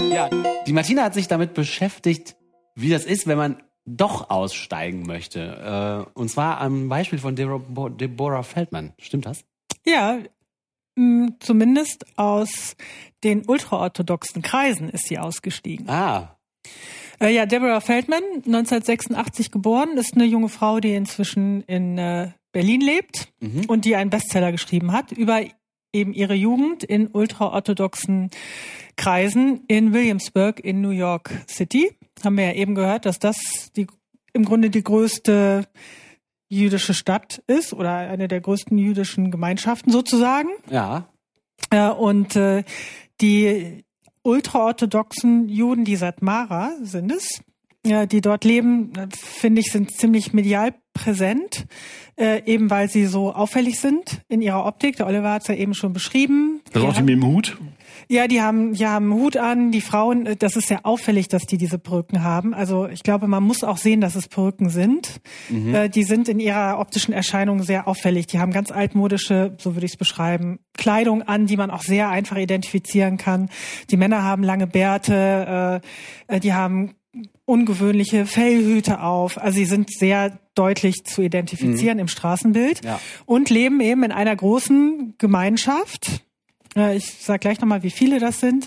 Ja, die Martina hat sich damit beschäftigt, wie das ist, wenn man doch aussteigen möchte. Äh, und zwar am Beispiel von Deborah, Deborah Feldman. Stimmt das? Ja, zumindest aus den ultraorthodoxen Kreisen ist sie ausgestiegen. Ah, Äh, ja, Deborah Feldman, 1986 geboren, ist eine junge Frau, die inzwischen in äh, Berlin lebt und die einen Bestseller geschrieben hat über eben ihre Jugend in ultraorthodoxen Kreisen in Williamsburg in New York City. Haben wir ja eben gehört, dass das die, im Grunde die größte jüdische Stadt ist oder eine der größten jüdischen Gemeinschaften sozusagen. ja. Ja, und äh, die ultraorthodoxen Juden, die seit Mara sind es, ja, die dort leben, äh, finde ich, sind ziemlich medial präsent, äh, eben weil sie so auffällig sind in ihrer Optik. Der Oliver hat es ja eben schon beschrieben. Das auch die mit dem Hut. ja, die haben, die haben einen Hut an. Die Frauen, äh, das ist sehr auffällig, dass die diese Perücken haben. Also ich glaube, man muss auch sehen, dass es Perücken sind. Äh, die sind in ihrer optischen Erscheinung sehr auffällig. Die haben ganz altmodische, so würde ich es beschreiben, Kleidung an, die man auch sehr einfach identifizieren kann. Die Männer haben lange Bärte, äh, äh, die haben ungewöhnliche Fellhüte auf. Also sie sind sehr deutlich zu identifizieren im Straßenbild Ja. und leben eben in einer großen Gemeinschaft. Ich sage gleich nochmal, wie viele das sind.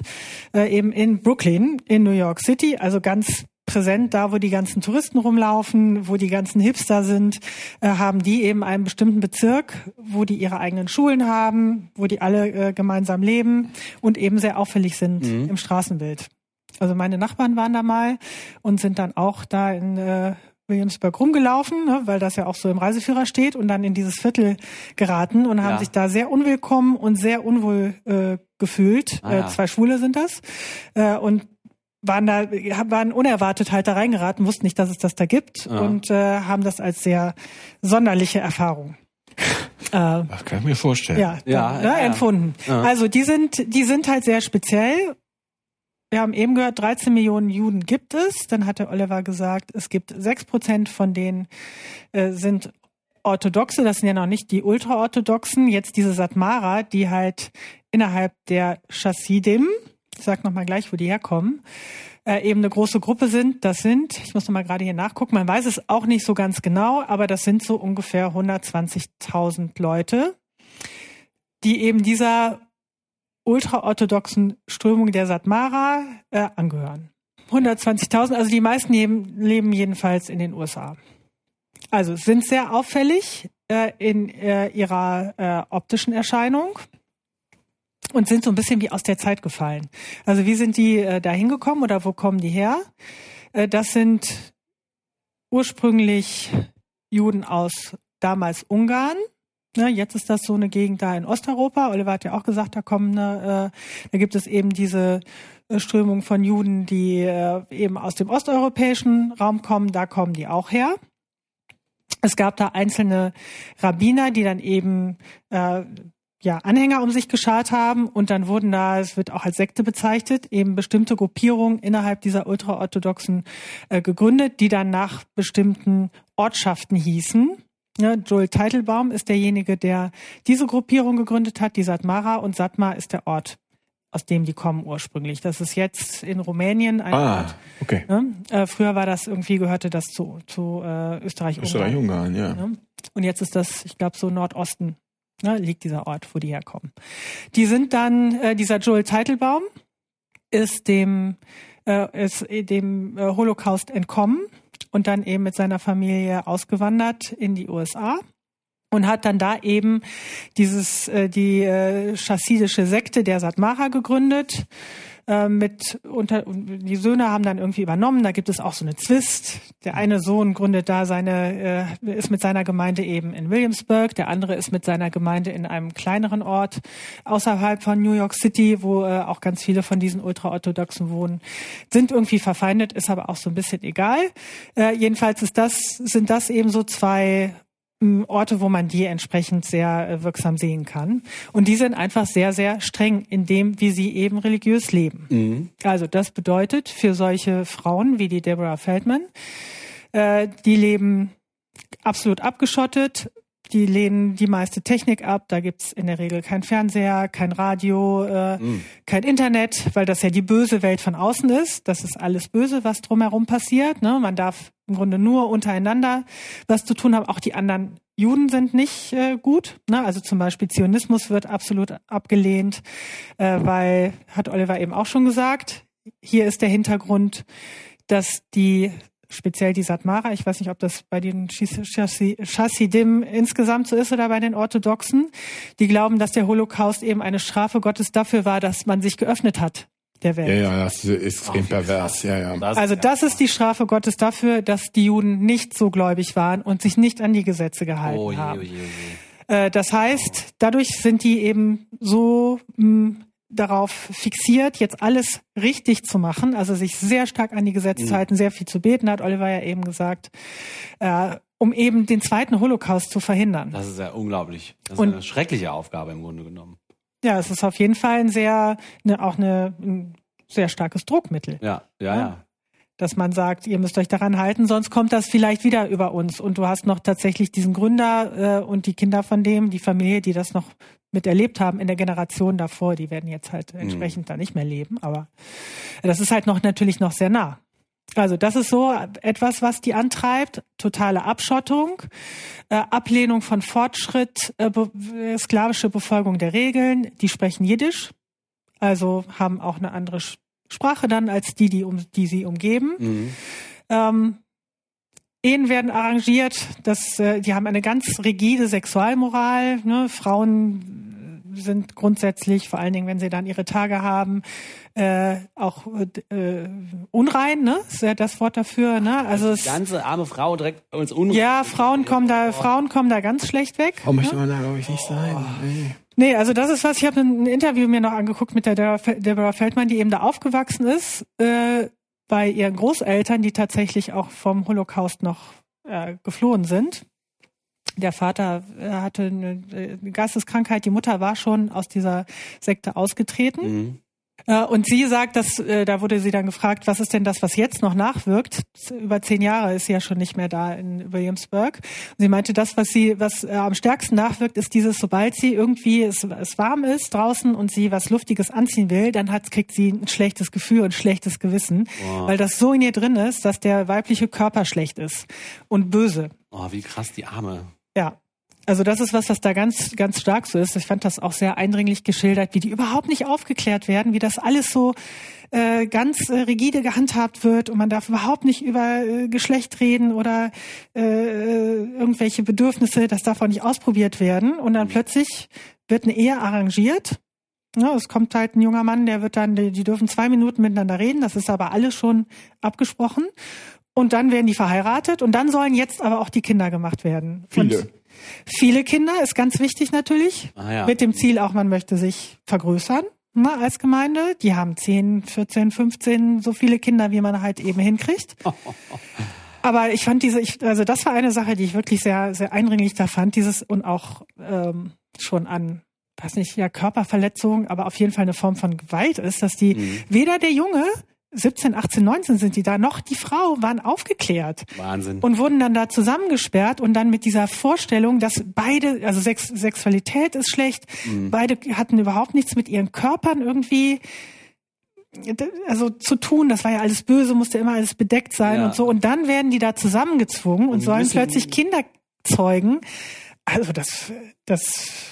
Äh, Eben in Brooklyn, in New York City, also ganz präsent da, wo die ganzen Touristen rumlaufen, wo die ganzen Hipster sind, äh, haben die eben einen bestimmten Bezirk, wo die ihre eigenen Schulen haben, wo die alle äh, gemeinsam leben und eben sehr auffällig sind im Straßenbild. Also meine Nachbarn waren da mal und sind dann auch da in äh, Williamsburg rumgelaufen, ne, weil das ja auch so im Reiseführer steht und dann in dieses Viertel geraten und haben Ja. sich da sehr unwillkommen und sehr unwohl äh, gefühlt. Ah, ja. äh, zwei Schwule sind das. Äh, und waren da, waren unerwartet halt da reingeraten, wussten nicht, dass es das da gibt Ja. und äh, haben das als sehr sonderliche Erfahrung. äh, Das kann ich mir vorstellen. ja, Ja, ja, ne, ja. empfunden. Ja. Also die sind, die sind halt sehr speziell. Wir haben eben gehört, 13 Millionen Juden gibt es. Dann hat der Oliver gesagt, es gibt 6 Prozent von denen äh, sind Orthodoxe. Das sind ja noch nicht die Ultraorthodoxen. Jetzt diese Satmara, die halt innerhalb der Chassidim, ich sag nochmal gleich, wo die herkommen, äh, eben eine große Gruppe sind. Das sind, ich muss nochmal gerade hier nachgucken, man weiß es auch nicht so ganz genau, aber das sind so ungefähr 120.000 Leute, die eben dieser ultraorthodoxen Strömung der Satmara äh, angehören. 120.000, also die meisten leben, leben jedenfalls in den USA. Also sind sehr auffällig äh, in äh, ihrer äh, optischen Erscheinung und sind so ein bisschen wie aus der Zeit gefallen. Also wie sind die äh, da hingekommen oder wo kommen die her? Äh, das sind ursprünglich Juden aus damals Ungarn. Ne, jetzt ist das so eine Gegend da in Osteuropa. Oliver hat ja auch gesagt, da kommen, ne, äh, da gibt es eben diese äh, Strömung von Juden, die äh, eben aus dem osteuropäischen Raum kommen. Da kommen die auch her. Es gab da einzelne Rabbiner, die dann eben äh, ja, Anhänger um sich geschart haben und dann wurden da, es wird auch als Sekte bezeichnet, eben bestimmte Gruppierungen innerhalb dieser ultraorthodoxen äh, gegründet, die dann nach bestimmten Ortschaften hießen. Ja, Joel Teitelbaum ist derjenige, der diese Gruppierung gegründet hat, die Satmara, und Satmar ist der Ort, aus dem die kommen ursprünglich. Das ist jetzt in Rumänien ein Ah, Ort. okay. Ne? Äh, früher war das irgendwie, gehörte das zu, zu äh, Österreich. Österreich-Ungarn, ja. Ne? Und jetzt ist das, ich glaube, so Nordosten ne, liegt dieser Ort, wo die herkommen. Die sind dann, äh, dieser Joel Teitelbaum ist dem, äh, ist dem äh, Holocaust entkommen und dann eben mit seiner Familie ausgewandert in die USA und hat dann da eben dieses äh, die äh, chassidische Sekte der Satmara gegründet. Äh, mit unter die Söhne haben dann irgendwie übernommen. Da gibt es auch so eine Zwist. Der eine Sohn gründet da seine äh, ist mit seiner Gemeinde eben in Williamsburg. Der andere ist mit seiner Gemeinde in einem kleineren Ort außerhalb von New York City, wo äh, auch ganz viele von diesen Ultraorthodoxen wohnen. Sind irgendwie verfeindet, ist aber auch so ein bisschen egal. Äh, jedenfalls ist das sind das eben so zwei Orte, wo man die entsprechend sehr äh, wirksam sehen kann. Und die sind einfach sehr, sehr streng in dem, wie sie eben religiös leben. Also das bedeutet für solche Frauen wie die Deborah Feldman, äh, die leben absolut abgeschottet, die lehnen die meiste Technik ab. Da gibt's in der Regel kein Fernseher, kein Radio, äh, kein Internet, weil das ja die böse Welt von außen ist. Das ist alles böse, was drumherum passiert. Ne? Man darf im Grunde nur untereinander was zu tun haben. Auch die anderen Juden sind nicht äh, gut. Ne? Also zum Beispiel Zionismus wird absolut abgelehnt, äh, weil, hat Oliver eben auch schon gesagt, hier ist der Hintergrund, dass die speziell die Satmara, ich weiß nicht, ob das bei den Chas- Chassi- Chassidim insgesamt so ist oder bei den Orthodoxen, die glauben, dass der Holocaust eben eine Strafe Gottes dafür war, dass man sich geöffnet hat der Welt. Ja, ja, das ist extrem pervers, ja, ja. Also das ist die Strafe Gottes dafür, dass die Juden nicht so gläubig waren und sich nicht an die Gesetze gehalten oh je, oh haben. je, oh je. Äh, das heißt, dadurch sind die eben so mh, darauf fixiert, jetzt alles richtig zu machen, also sich sehr stark an die Gesetze zu halten, sehr viel zu beten, hat Oliver ja eben gesagt, äh, um eben den zweiten Holocaust zu verhindern. Das ist ja unglaublich. Das ist Und- eine schreckliche Aufgabe im Grunde genommen. Ja, es ist auf jeden Fall ein sehr, ne, auch eine, ein sehr starkes Druckmittel. Ja, ja, Ja. ja. Dass man sagt, ihr müsst euch daran halten, sonst kommt das vielleicht wieder über uns. Und du hast noch tatsächlich diesen Gründer äh, und die Kinder von dem, die Familie, die das noch miterlebt haben in der Generation davor, die werden jetzt halt entsprechend da nicht mehr leben. Aber das ist halt noch natürlich noch sehr nah. Also das ist so etwas, was die antreibt. Totale Abschottung, äh, Ablehnung von Fortschritt, äh, be sklavische Befolgung der Regeln. Die sprechen Jiddisch, also haben auch eine andere Sprache dann als die, die, um, die sie umgeben. Mhm. Ähm, Ehen werden arrangiert, das, äh, die haben eine ganz rigide Sexualmoral. Ne? Frauen sind grundsätzlich, vor allen Dingen, wenn sie dann ihre Tage haben, äh, auch äh, unrein, ne? Ist ja das Wort dafür, ne? Also die ganze arme Frau direkt als unrein. Ja, Frauen kommen da, oh. Frauen kommen da ganz schlecht weg. Oh, möchte man da glaube ich nicht sein. Nee. Nee, also das ist was, ich habe ein Interview mir noch angeguckt mit der Deborah Feldmann, die eben da aufgewachsen ist, äh, bei ihren Großeltern, die tatsächlich auch vom Holocaust noch äh, geflohen sind der Vater äh, hatte eine äh, Geisteskrankheit, die Mutter war schon aus dieser Sekte ausgetreten. Mhm. Äh, und sie sagt, dass da wurde sie dann gefragt, was ist denn das, was jetzt noch nachwirkt? Über zehn Jahre ist sie ja schon nicht mehr da in Williamsburg. Und sie meinte, das, was sie, was am stärksten nachwirkt, ist dieses, sobald sie irgendwie es, es warm ist draußen und sie was Luftiges anziehen will, dann hat, kriegt sie ein schlechtes Gefühl und schlechtes Gewissen, wow. weil das so in ihr drin ist, dass der weibliche Körper schlecht ist und böse. Oh, wie krass die Arme. Also das ist was, was da ganz, ganz stark so ist. Ich fand das auch sehr eindringlich geschildert, wie die überhaupt nicht aufgeklärt werden, wie das alles so äh, ganz äh, rigide gehandhabt wird und man darf überhaupt nicht über äh, Geschlecht reden oder äh, irgendwelche Bedürfnisse, das darf auch nicht ausprobiert werden. Und dann mhm. plötzlich wird eine Ehe arrangiert. Ja, es kommt halt ein junger Mann, der wird dann, die, die dürfen zwei Minuten miteinander reden, das ist aber alles schon abgesprochen. Und dann werden die verheiratet und dann sollen jetzt aber auch die Kinder gemacht werden. Viele. Und viele Kinder ist ganz wichtig natürlich. Ah, ja. Mit dem Ziel auch, man möchte sich vergrößern ne, als Gemeinde. Die haben 10, 14, 15, so viele Kinder, wie man halt eben hinkriegt. Aber ich fand diese, ich, also das war eine Sache, die ich wirklich sehr, sehr eindringlich da fand, dieses und auch ähm, schon an weiß nicht, ja, Körperverletzung, aber auf jeden Fall eine Form von Gewalt ist, dass die mhm. weder der Junge 17, 18, 19 sind die da, noch die Frau waren aufgeklärt. Wahnsinn. Und wurden dann da zusammengesperrt und dann mit dieser Vorstellung, dass beide, also Sex, Sexualität ist schlecht, mhm. beide hatten überhaupt nichts mit ihren Körpern irgendwie also zu tun, das war ja alles böse, musste immer alles bedeckt sein ja. und so. Und dann werden die da zusammengezwungen und, und sollen plötzlich Kinder zeugen. Also das, das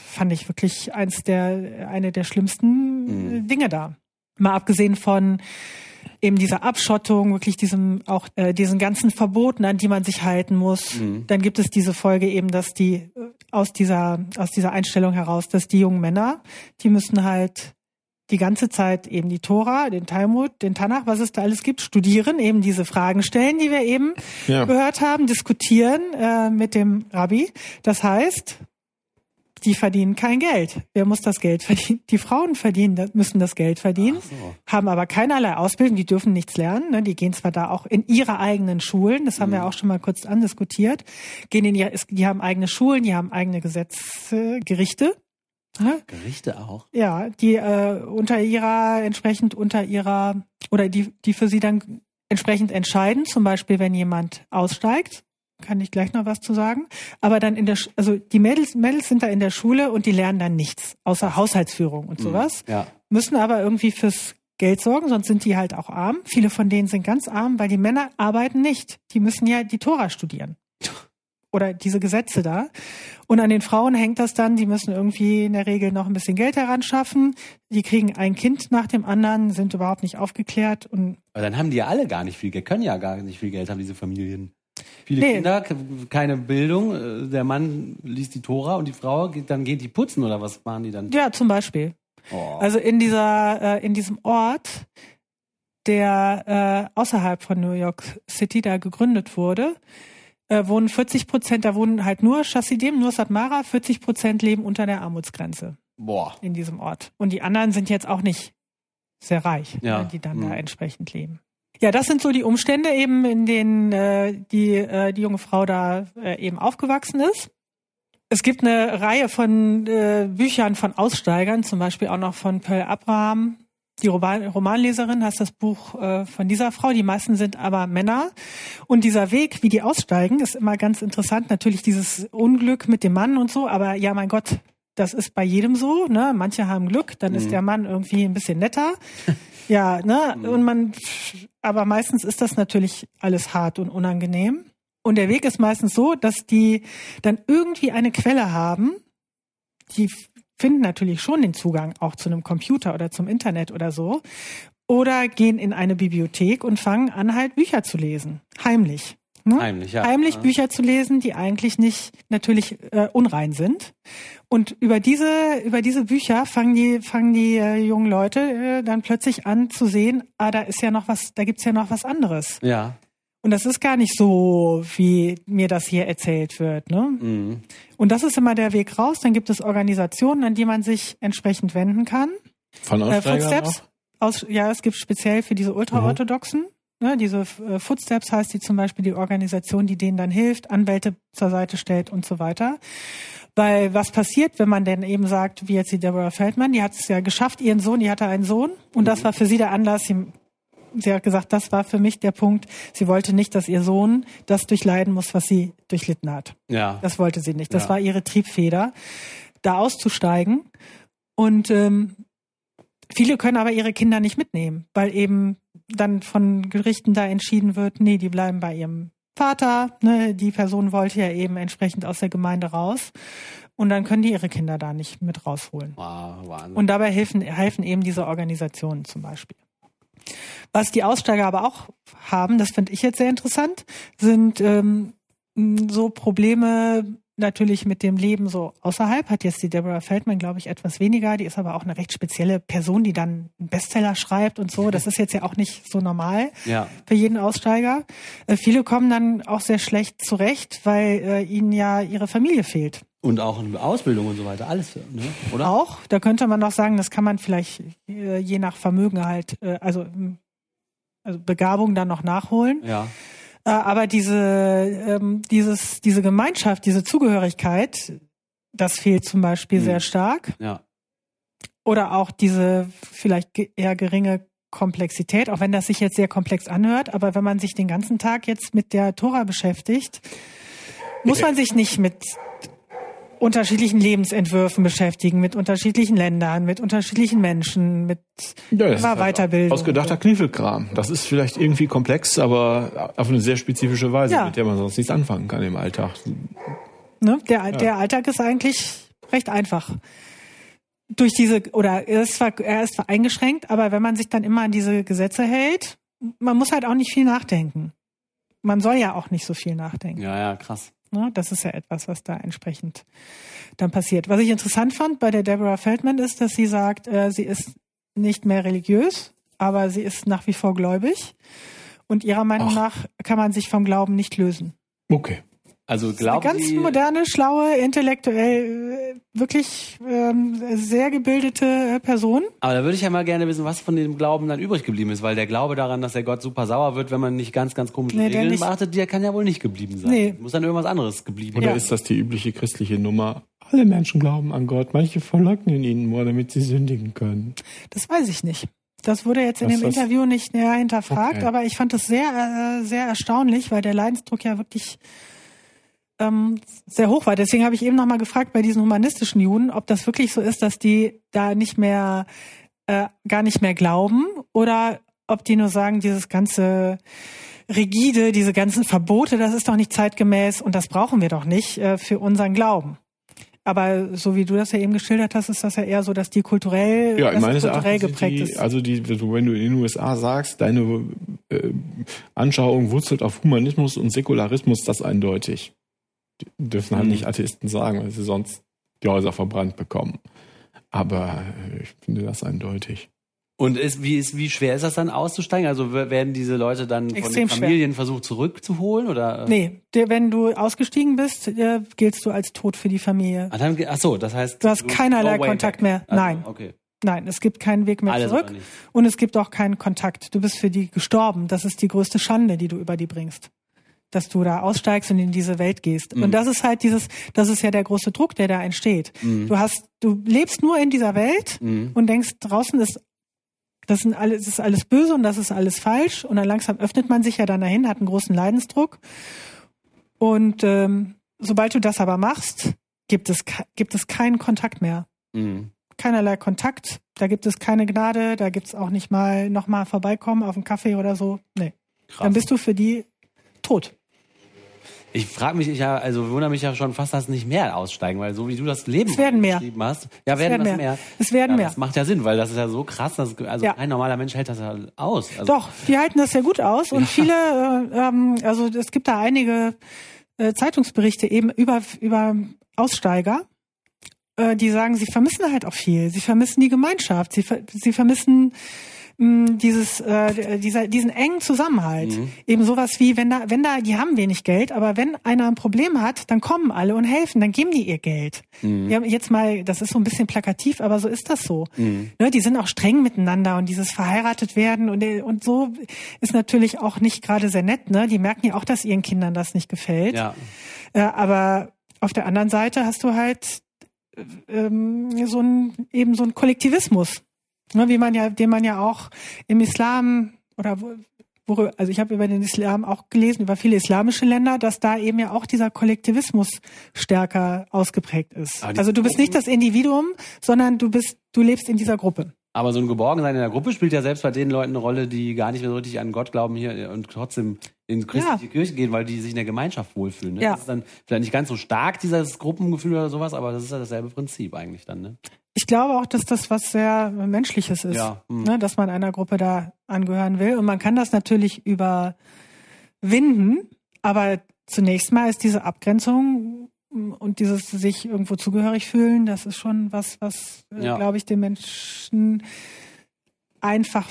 fand ich wirklich eins der, eine der schlimmsten mhm. Dinge da. Mal abgesehen von eben dieser Abschottung, wirklich diesem auch äh, diesen ganzen Verboten, an die man sich halten muss. Mhm. Dann gibt es diese Folge eben, dass die äh, aus dieser aus dieser Einstellung heraus, dass die jungen Männer, die müssen halt die ganze Zeit eben die Tora, den Talmud, den Tanach, was es da alles gibt, studieren, eben diese Fragen stellen, die wir eben ja. gehört haben, diskutieren äh, mit dem Rabbi. Das heißt, die verdienen kein Geld. Wer muss das Geld verdienen? Die Frauen verdienen, müssen das Geld verdienen, so. haben aber keinerlei Ausbildung, die dürfen nichts lernen. Ne? Die gehen zwar da auch in ihre eigenen Schulen, das haben mhm. wir auch schon mal kurz andiskutiert, gehen in ihr, die haben eigene Schulen, die haben eigene Gesetze, Gerichte. Ne? Gerichte auch. Ja, die äh, unter ihrer, entsprechend unter ihrer, oder die, die für sie dann entsprechend entscheiden, zum Beispiel wenn jemand aussteigt, kann ich gleich noch was zu sagen. Aber dann in der, also die Mädels, Mädels sind da in der Schule und die lernen dann nichts, außer Haushaltsführung und mhm. sowas. Ja. Müssen aber irgendwie fürs Geld sorgen, sonst sind die halt auch arm. Viele von denen sind ganz arm, weil die Männer arbeiten nicht. Die müssen ja die Tora studieren. Oder diese Gesetze da. Und an den Frauen hängt das dann, die müssen irgendwie in der Regel noch ein bisschen Geld heranschaffen. Die kriegen ein Kind nach dem anderen, sind überhaupt nicht aufgeklärt. Und Aber dann haben die ja alle gar nicht viel Geld, können ja gar nicht viel Geld haben, diese Familien. Viele nee. Kinder, keine Bildung. Äh, der Mann liest die Tora und die Frau geht, dann geht die putzen oder was machen die dann? Ja, zum Beispiel. Oh. Also in dieser, äh, in diesem Ort, der äh, außerhalb von New York City da gegründet wurde, äh, wohnen 40 Prozent, da wohnen halt nur Chassidim, nur Satmara, 40 Prozent leben unter der Armutsgrenze. Boah. In diesem Ort. Und die anderen sind jetzt auch nicht sehr reich, ja. die dann hm. da entsprechend leben. Ja, das sind so die Umstände eben, in denen äh, die, äh, die junge Frau da äh, eben aufgewachsen ist. Es gibt eine Reihe von äh, Büchern von Aussteigern, zum Beispiel auch noch von Pearl Abraham. Die Roman Romanleserin heißt das Buch äh, von dieser Frau. Die meisten sind aber Männer. Und dieser Weg, wie die aussteigen, ist immer ganz interessant. Natürlich dieses Unglück mit dem Mann und so. Aber ja, mein Gott, das ist bei jedem so, ne? Manche haben Glück, dann ist der Mann irgendwie ein bisschen netter. ja, ne? Und man, aber meistens ist das natürlich alles hart und unangenehm. Und der Weg ist meistens so, dass die dann irgendwie eine Quelle haben, die finden natürlich schon den Zugang auch zu einem Computer oder zum Internet oder so. Oder gehen in eine Bibliothek und fangen an, halt Bücher zu lesen. Heimlich. Ne? Heimlich, ja. Heimlich. Bücher zu lesen, die eigentlich nicht natürlich äh, unrein sind. Und über diese, über diese Bücher fangen die, fangen die äh, jungen Leute äh, dann plötzlich an zu sehen, ah, da ist ja noch was, da gibt's ja noch was anderes. Ja. Und das ist gar nicht so, wie mir das hier erzählt wird. Ne? Mhm. Und das ist immer der Weg raus. Dann gibt es Organisationen, an die man sich entsprechend wenden kann. Von Äh, Aussteigern Footsteps. auch? Aus, ja, es gibt speziell für diese Ultraorthodoxen. Ne, diese äh, Footsteps heißt die zum Beispiel die Organisation, die denen dann hilft, Anwälte zur Seite stellt und so weiter. Weil was passiert, wenn man denn eben sagt, wie jetzt die Deborah Feldman, die hat es ja geschafft, ihren Sohn, die hatte einen Sohn und das war für sie der Anlass, sie, sie hat gesagt, das war für mich der Punkt, sie wollte nicht, dass ihr Sohn das durchleiden muss, was sie durchlitten hat. Ja. Das wollte sie nicht. Das Ja. war ihre Triebfeder, da auszusteigen. Und ähm, viele können aber ihre Kinder nicht mitnehmen, weil eben dann von Gerichten da entschieden wird, nee, die bleiben bei ihrem Vater. Ne? Die Person wollte ja eben entsprechend aus der Gemeinde raus. Und dann können die ihre Kinder da nicht mit rausholen. Wow, Wahnsinn. Und dabei helfen, helfen eben diese Organisationen zum Beispiel. Was die Aussteiger aber auch haben, das finde ich jetzt sehr interessant, sind ähm, so Probleme natürlich mit dem Leben so außerhalb. Hat jetzt die Deborah Feldman, glaube ich, etwas weniger. Die ist aber auch eine recht spezielle Person, die dann einen Bestseller schreibt und so. Das ist jetzt ja auch nicht so normal ja. für jeden Aussteiger. Äh, viele kommen dann auch sehr schlecht zurecht, weil äh, ihnen ja ihre Familie fehlt. Und auch eine Ausbildung und so weiter, alles, ne? oder? Auch, da könnte man noch sagen, das kann man vielleicht äh, je nach Vermögen halt, äh, also, ähm, also Begabung dann noch nachholen. Ja. Äh, aber diese, ähm, dieses, diese Gemeinschaft, diese Zugehörigkeit, das fehlt zum Beispiel Mhm. sehr stark. Ja. Oder auch diese vielleicht eher geringe Komplexität, auch wenn das sich jetzt sehr komplex anhört, aber wenn man sich den ganzen Tag jetzt mit der Tora beschäftigt, muss man sich nicht mit unterschiedlichen Lebensentwürfen beschäftigen, mit unterschiedlichen Ländern, mit unterschiedlichen Menschen, mit Ja, das immer halt Weiterbildung. Ausgedachter Kniefelkram. Das ist vielleicht irgendwie komplex, aber auf eine sehr spezifische Weise, Ja. mit der man sonst nichts anfangen kann im Alltag. Ne? Der, der Alltag ist eigentlich recht einfach. Durch diese, oder er ist, zwar, er ist zwar eingeschränkt, aber wenn man sich dann immer an diese Gesetze hält, man muss halt auch nicht viel nachdenken. Man soll ja auch nicht so viel nachdenken. Ja, ja, krass. Ne? Das ist ja etwas, was da entsprechend dann passiert. Was ich interessant fand bei der Deborah Feldman ist, dass sie sagt, äh, sie ist nicht mehr religiös, aber sie ist nach wie vor gläubig. Und ihrer Meinung Ach. nach kann man sich vom Glauben nicht lösen. Okay. Also Eine glauben ganz Sie, moderne, schlaue, intellektuell, äh, wirklich ähm, sehr gebildete äh, Person. aber da würde ich ja mal gerne wissen, was von dem Glauben dann übrig geblieben ist, weil der Glaube daran, dass der Gott super sauer wird, wenn man nicht ganz, ganz komische Nee, Regeln beachtet, der kann ja wohl nicht geblieben sein. Nee. Muss dann irgendwas anderes geblieben Oder Ja. ist das die übliche christliche Nummer? Alle Menschen glauben an Gott, manche verleugnen ihn nur, damit sie sündigen können. Das weiß ich nicht. Das wurde jetzt in Was dem das- Interview nicht näher hinterfragt, Okay. aber ich fand das sehr, äh, sehr erstaunlich, weil der Leidensdruck ja wirklich ähm, sehr hoch war. Deswegen habe ich eben nochmal gefragt bei diesen humanistischen Juden, ob das wirklich so ist, dass die da nicht mehr, äh, gar nicht mehr glauben oder ob die nur sagen, dieses ganze rigide, diese ganzen Verbote, das ist doch nicht zeitgemäß und das brauchen wir doch nicht äh, für unseren Glauben. Aber so wie du das ja eben geschildert hast, ist das ja eher so, dass die kulturell, Ja, meines kulturell geprägt die, ist. also die, wenn du in den USA sagst, deine äh, Anschauung wurzelt auf Humanismus und Säkularismus, das eindeutig. Die dürfen halt Mhm. nicht Atheisten sagen, weil sie sonst die Häuser verbrannt bekommen. Aber äh, ich finde das eindeutig. Und ist, wie, ist, wie schwer ist das dann auszusteigen? Also werden diese Leute dann von Extrem den schwer. Familien versucht zurückzuholen? Oder? Nee, der, wenn du ausgestiegen bist, äh, giltst du als tot für die Familie. Ach, dann, ach so, das heißt. Du hast keinerlei go way Kontakt back. mehr. Also, Nein. Okay. Nein, es gibt keinen Weg mehr Alles zurück und es gibt auch keinen Kontakt. Du bist für die gestorben. Das ist die größte Schande, die du über die bringst. Dass du da aussteigst und in diese Welt gehst. Mhm. Und das ist halt dieses, das ist ja der große Druck, der da entsteht. Du hast, du lebst nur in dieser Welt Mhm. und denkst, draußen ist das, sind alles, das ist alles böse und das ist alles falsch. Und dann langsam öffnet man sich ja dann dahin, hat einen großen Leidensdruck. Und ähm, sobald du das aber machst, gibt es, gibt es keinen Kontakt mehr. Mhm. Keinerlei Kontakt, da gibt es keine Gnade, da gibt es auch nicht mal nochmal vorbeikommen auf einen Kaffee oder so. Nee. Krass. Dann bist du für die tot. Ich frage mich, ich ja, also wundere mich ja schon fast, dass nicht mehr aussteigen, weil so wie du das Leben es werden mehr. beschrieben hast, ja, werden, werden mehr. mehr. Es werden ja, mehr. Das macht ja Sinn, weil das ist ja so krass, dass also ja. ein normaler Mensch hält das ja aus. Also Doch, die halten das ja gut aus und viele, äh, ähm, also es gibt da einige äh, Zeitungsberichte eben über über Aussteiger, äh, die sagen, sie vermissen halt auch viel. Sie vermissen die Gemeinschaft. Sie, sie vermissen mh, dieses, äh, dieser, diesen engen Zusammenhalt. Mhm. Eben sowas wie, wenn da, wenn da, die haben wenig Geld, aber wenn einer ein Problem hat, dann kommen alle und helfen, dann geben die ihr Geld. Mhm. Wir haben jetzt mal, das ist so ein bisschen plakativ, aber so ist das so. Mhm. Ne, die sind auch streng miteinander und dieses verheiratet werden und, und so ist natürlich auch nicht gerade sehr nett. Ne? Die merken ja auch, dass ihren Kindern das nicht gefällt. Ja. Äh, aber auf der anderen Seite hast du halt ähm, so ein eben so ein Kollektivismus. Ne, wie man ja, den man ja auch im Islam oder wo, also ich habe über den Islam auch gelesen, über viele islamische Länder, dass da eben ja auch dieser Kollektivismus stärker ausgeprägt ist. Also du bist nicht das Individuum, sondern du bist, du lebst in dieser Gruppe. Aber so ein Geborgensein in der Gruppe spielt ja selbst bei den Leuten eine Rolle, die gar nicht mehr so richtig an Gott glauben hier und trotzdem in christliche ja. Kirche gehen, weil die sich in der Gemeinschaft wohlfühlen. Ne? Ja. Das ist dann vielleicht nicht ganz so stark, dieses Gruppengefühl oder sowas, aber das ist ja dasselbe Prinzip eigentlich dann. Ne? Ich glaube auch, dass das was sehr Menschliches ist, ja. hm. ne? dass man einer Gruppe da angehören will. Und man kann das natürlich überwinden, aber zunächst mal ist diese Abgrenzung und dieses sich irgendwo zugehörig fühlen, das ist schon was, was, äh, ja. glaube ich, den Menschen einfach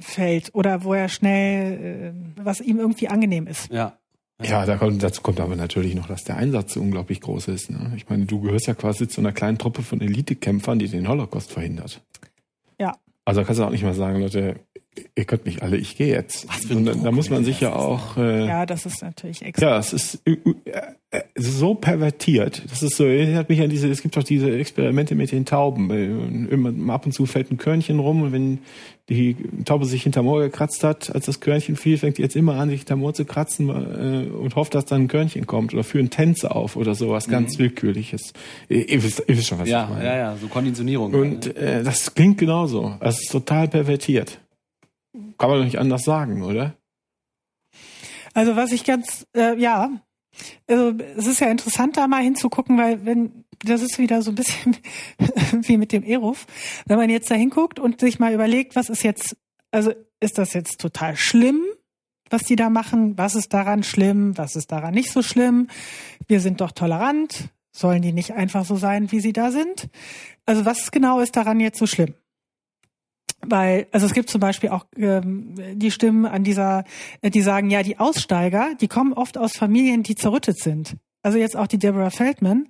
fällt oder wo er schnell, äh, was ihm irgendwie angenehm ist. Ja. Ja, da kommt, dazu kommt aber natürlich noch, dass der Einsatz so unglaublich groß ist. Ne? Ich meine, du gehörst ja quasi zu einer kleinen Truppe von Elitekämpfern, die den Holocaust verhindert. Ja. Also da kannst du auch nicht mal sagen, Leute, ihr könnt mich alle, ich gehe jetzt. Was für ein da, da muss man sich ja auch. Äh, ja, das ist natürlich extra. Ja, es ist äh, äh, so pervertiert. Das ist so, erinnert mich an diese, es gibt doch diese Experimente mit den Tauben. Immer ab und zu fällt ein Körnchen rum und wenn die Taube sich hinterm Ohr gekratzt hat, als das Körnchen fiel, fängt die jetzt immer an, sich hinterm Ohr zu kratzen äh, und hofft, dass dann ein Körnchen kommt oder führen Tänze auf oder sowas mhm. ganz Willkürliches. Ihr, ihr, wisst, ihr wisst schon, was ja, ich meine. Ja, ja, so Konditionierung. Und äh, das klingt genauso. Es ist total pervertiert. Kann man doch nicht anders sagen, oder? Also was ich ganz, äh, ja, also es ist ja interessant, da mal hinzugucken, weil wenn, das ist wieder so ein bisschen wie mit dem Eruf, wenn man jetzt da hinguckt und sich mal überlegt, was ist jetzt, also ist das jetzt total schlimm, was die da machen? Was ist daran schlimm? Was ist daran nicht so schlimm? Wir sind doch tolerant. Sollen die nicht einfach so sein, wie sie da sind? Also was genau ist daran jetzt so schlimm? Weil, also es gibt zum Beispiel auch ähm, die Stimmen an dieser, äh, die sagen, ja, die Aussteiger, die kommen oft aus Familien, die zerrüttet sind. Also jetzt auch die Deborah Feldman,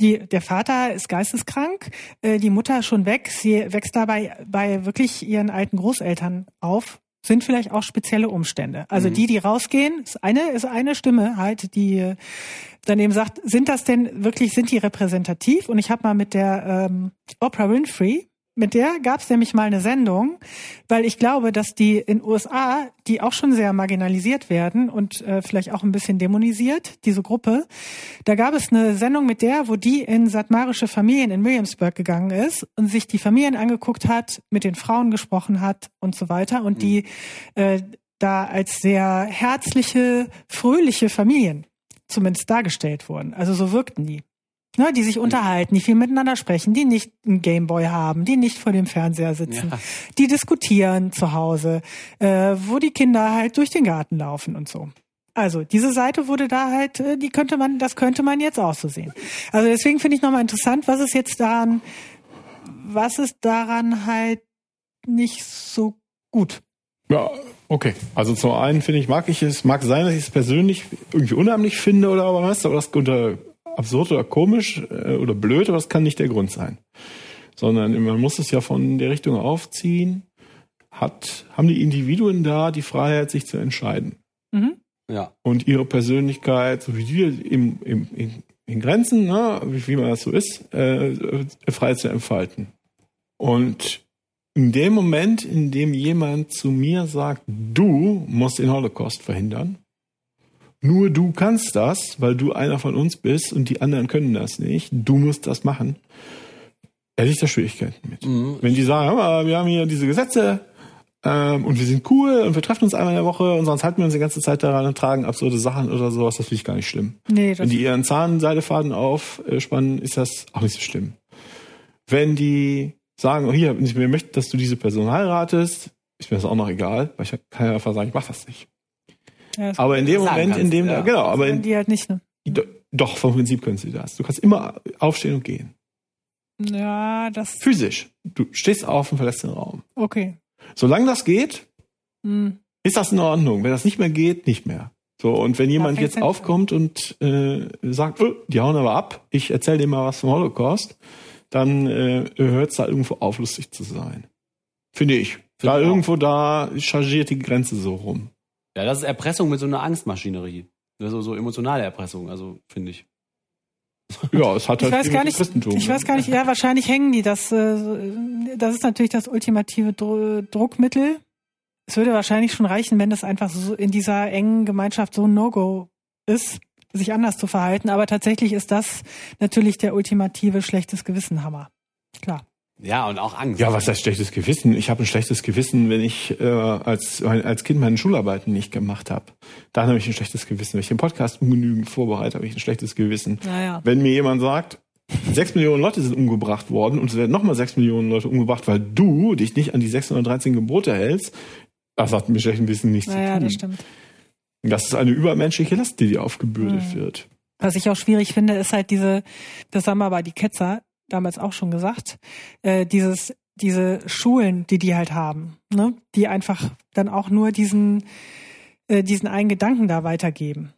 die, der Vater ist geisteskrank, äh, die Mutter schon weg, sie wächst dabei bei wirklich ihren alten Großeltern auf, sind vielleicht auch spezielle Umstände. Also mhm. die, die rausgehen, ist eine, ist eine Stimme halt, die äh, dann eben sagt, sind das denn wirklich, sind die repräsentativ? Und ich habe mal mit der ähm, Oprah Winfrey, mit der gab es nämlich mal eine Sendung, weil ich glaube, dass die in USA, die auch schon sehr marginalisiert werden und äh, vielleicht auch ein bisschen dämonisiert, diese Gruppe, da gab es eine Sendung mit der, wo die in satmarische Familien in Williamsburg gegangen ist und sich die Familien angeguckt hat, mit den Frauen gesprochen hat und so weiter und mhm. die äh, da als sehr herzliche, fröhliche Familien zumindest dargestellt wurden. Also so wirkten die ne, die sich unterhalten, die viel miteinander sprechen, die nicht einen Gameboy haben, die nicht vor dem Fernseher sitzen, ja. die diskutieren zu Hause, äh, wo die Kinder halt durch den Garten laufen und so. Also diese Seite wurde da halt, äh, die könnte man, das könnte man jetzt auch so sehen. Also deswegen finde ich nochmal interessant, was ist jetzt daran, was ist daran halt nicht so gut? Ja, okay. Also zum einen finde ich, mag ich es, mag sein, dass ich es persönlich irgendwie unheimlich finde oder was, aber das unter absurd oder komisch äh, oder blöd, aber das kann nicht der Grund sein. Sondern man muss es ja von der Richtung aufziehen. Hat, haben die Individuen da die Freiheit, sich zu entscheiden? Mhm. Ja. Und ihre Persönlichkeit, so wie die im, im, in, in Grenzen, ne, wie, wie man das so ist, äh, frei zu entfalten. Und in dem Moment, in dem jemand zu mir sagt, du musst den Holocaust verhindern, nur du kannst das, weil du einer von uns bist und die anderen können das nicht. Du musst das machen. Hätte ich da Schwierigkeiten mit. Wenn die sagen, mal, wir haben hier diese Gesetze ähm, und wir sind cool und wir treffen uns einmal in der Woche und sonst halten wir uns die ganze Zeit daran und tragen absurde Sachen oder sowas, das finde ich gar nicht schlimm. Nee, das Wenn die ihren Zahnseidefaden aufspannen, ist das auch nicht so schlimm. Wenn die sagen, oh, hier, ich möchte, dass du diese Person heiratest, ist mir das auch noch egal, weil ich kann ja einfach sagen, ich mach das nicht. Ja, Aber in dem Moment, in kannst, dem, ja. genau, aber in, die halt nicht. Ne? do- doch, vom Prinzip können sie das. Du kannst immer aufstehen und gehen. Ja, das. Physisch. Du stehst auf und verlässt den Raum. Okay. Solange das geht, Hm. ist das in Ordnung. Wenn das nicht mehr geht, nicht mehr. So, und wenn jemand jetzt aufkommt und äh, sagt, oh, die hauen aber ab, ich erzähle dir mal was vom Holocaust, dann äh, hört es da irgendwo auf, lustig zu sein. Finde ich. da ich auch. irgendwo da chargiert die Grenze so rum. Ja, das ist Erpressung mit so einer Angstmaschinerie. Also so emotionale Erpressung, also finde ich. Ja, es hat Ich halt weiß gar nicht, Christentum. ich weiß gar nicht, ja, wahrscheinlich hängen die das, äh, das ist natürlich das ultimative Dru Druckmittel. Es würde wahrscheinlich schon reichen, wenn das einfach so in dieser engen Gemeinschaft so ein No-Go ist, sich anders zu verhalten. Aber tatsächlich ist das natürlich der ultimative schlechtes Gewissenhammer. Klar. Ja, und auch Angst. Ja, was heißt schlechtes Gewissen? Ich habe ein schlechtes Gewissen, wenn ich äh, als, als Kind meine Schularbeiten nicht gemacht habe. Dann habe ich ein schlechtes Gewissen. Wenn ich den Podcast ungenügend vorbereite, habe ich ein schlechtes Gewissen. Naja. Wenn mir jemand sagt, sechs Millionen Leute sind umgebracht worden und es werden nochmal sechs Millionen Leute umgebracht, weil du dich nicht an die 613 Gebote hältst, das hat mit schlechtem Wissen nichts Naja, zu das tun. stimmt. Das ist eine übermenschliche Last, die dir aufgebürdet Mhm. wird. Was ich auch schwierig finde, ist halt diese, das haben aber die Ketzer damals auch schon gesagt, äh, dieses, diese Schulen, die die halt haben, ne, die einfach dann auch nur diesen, äh, diesen einen Gedanken da weitergeben.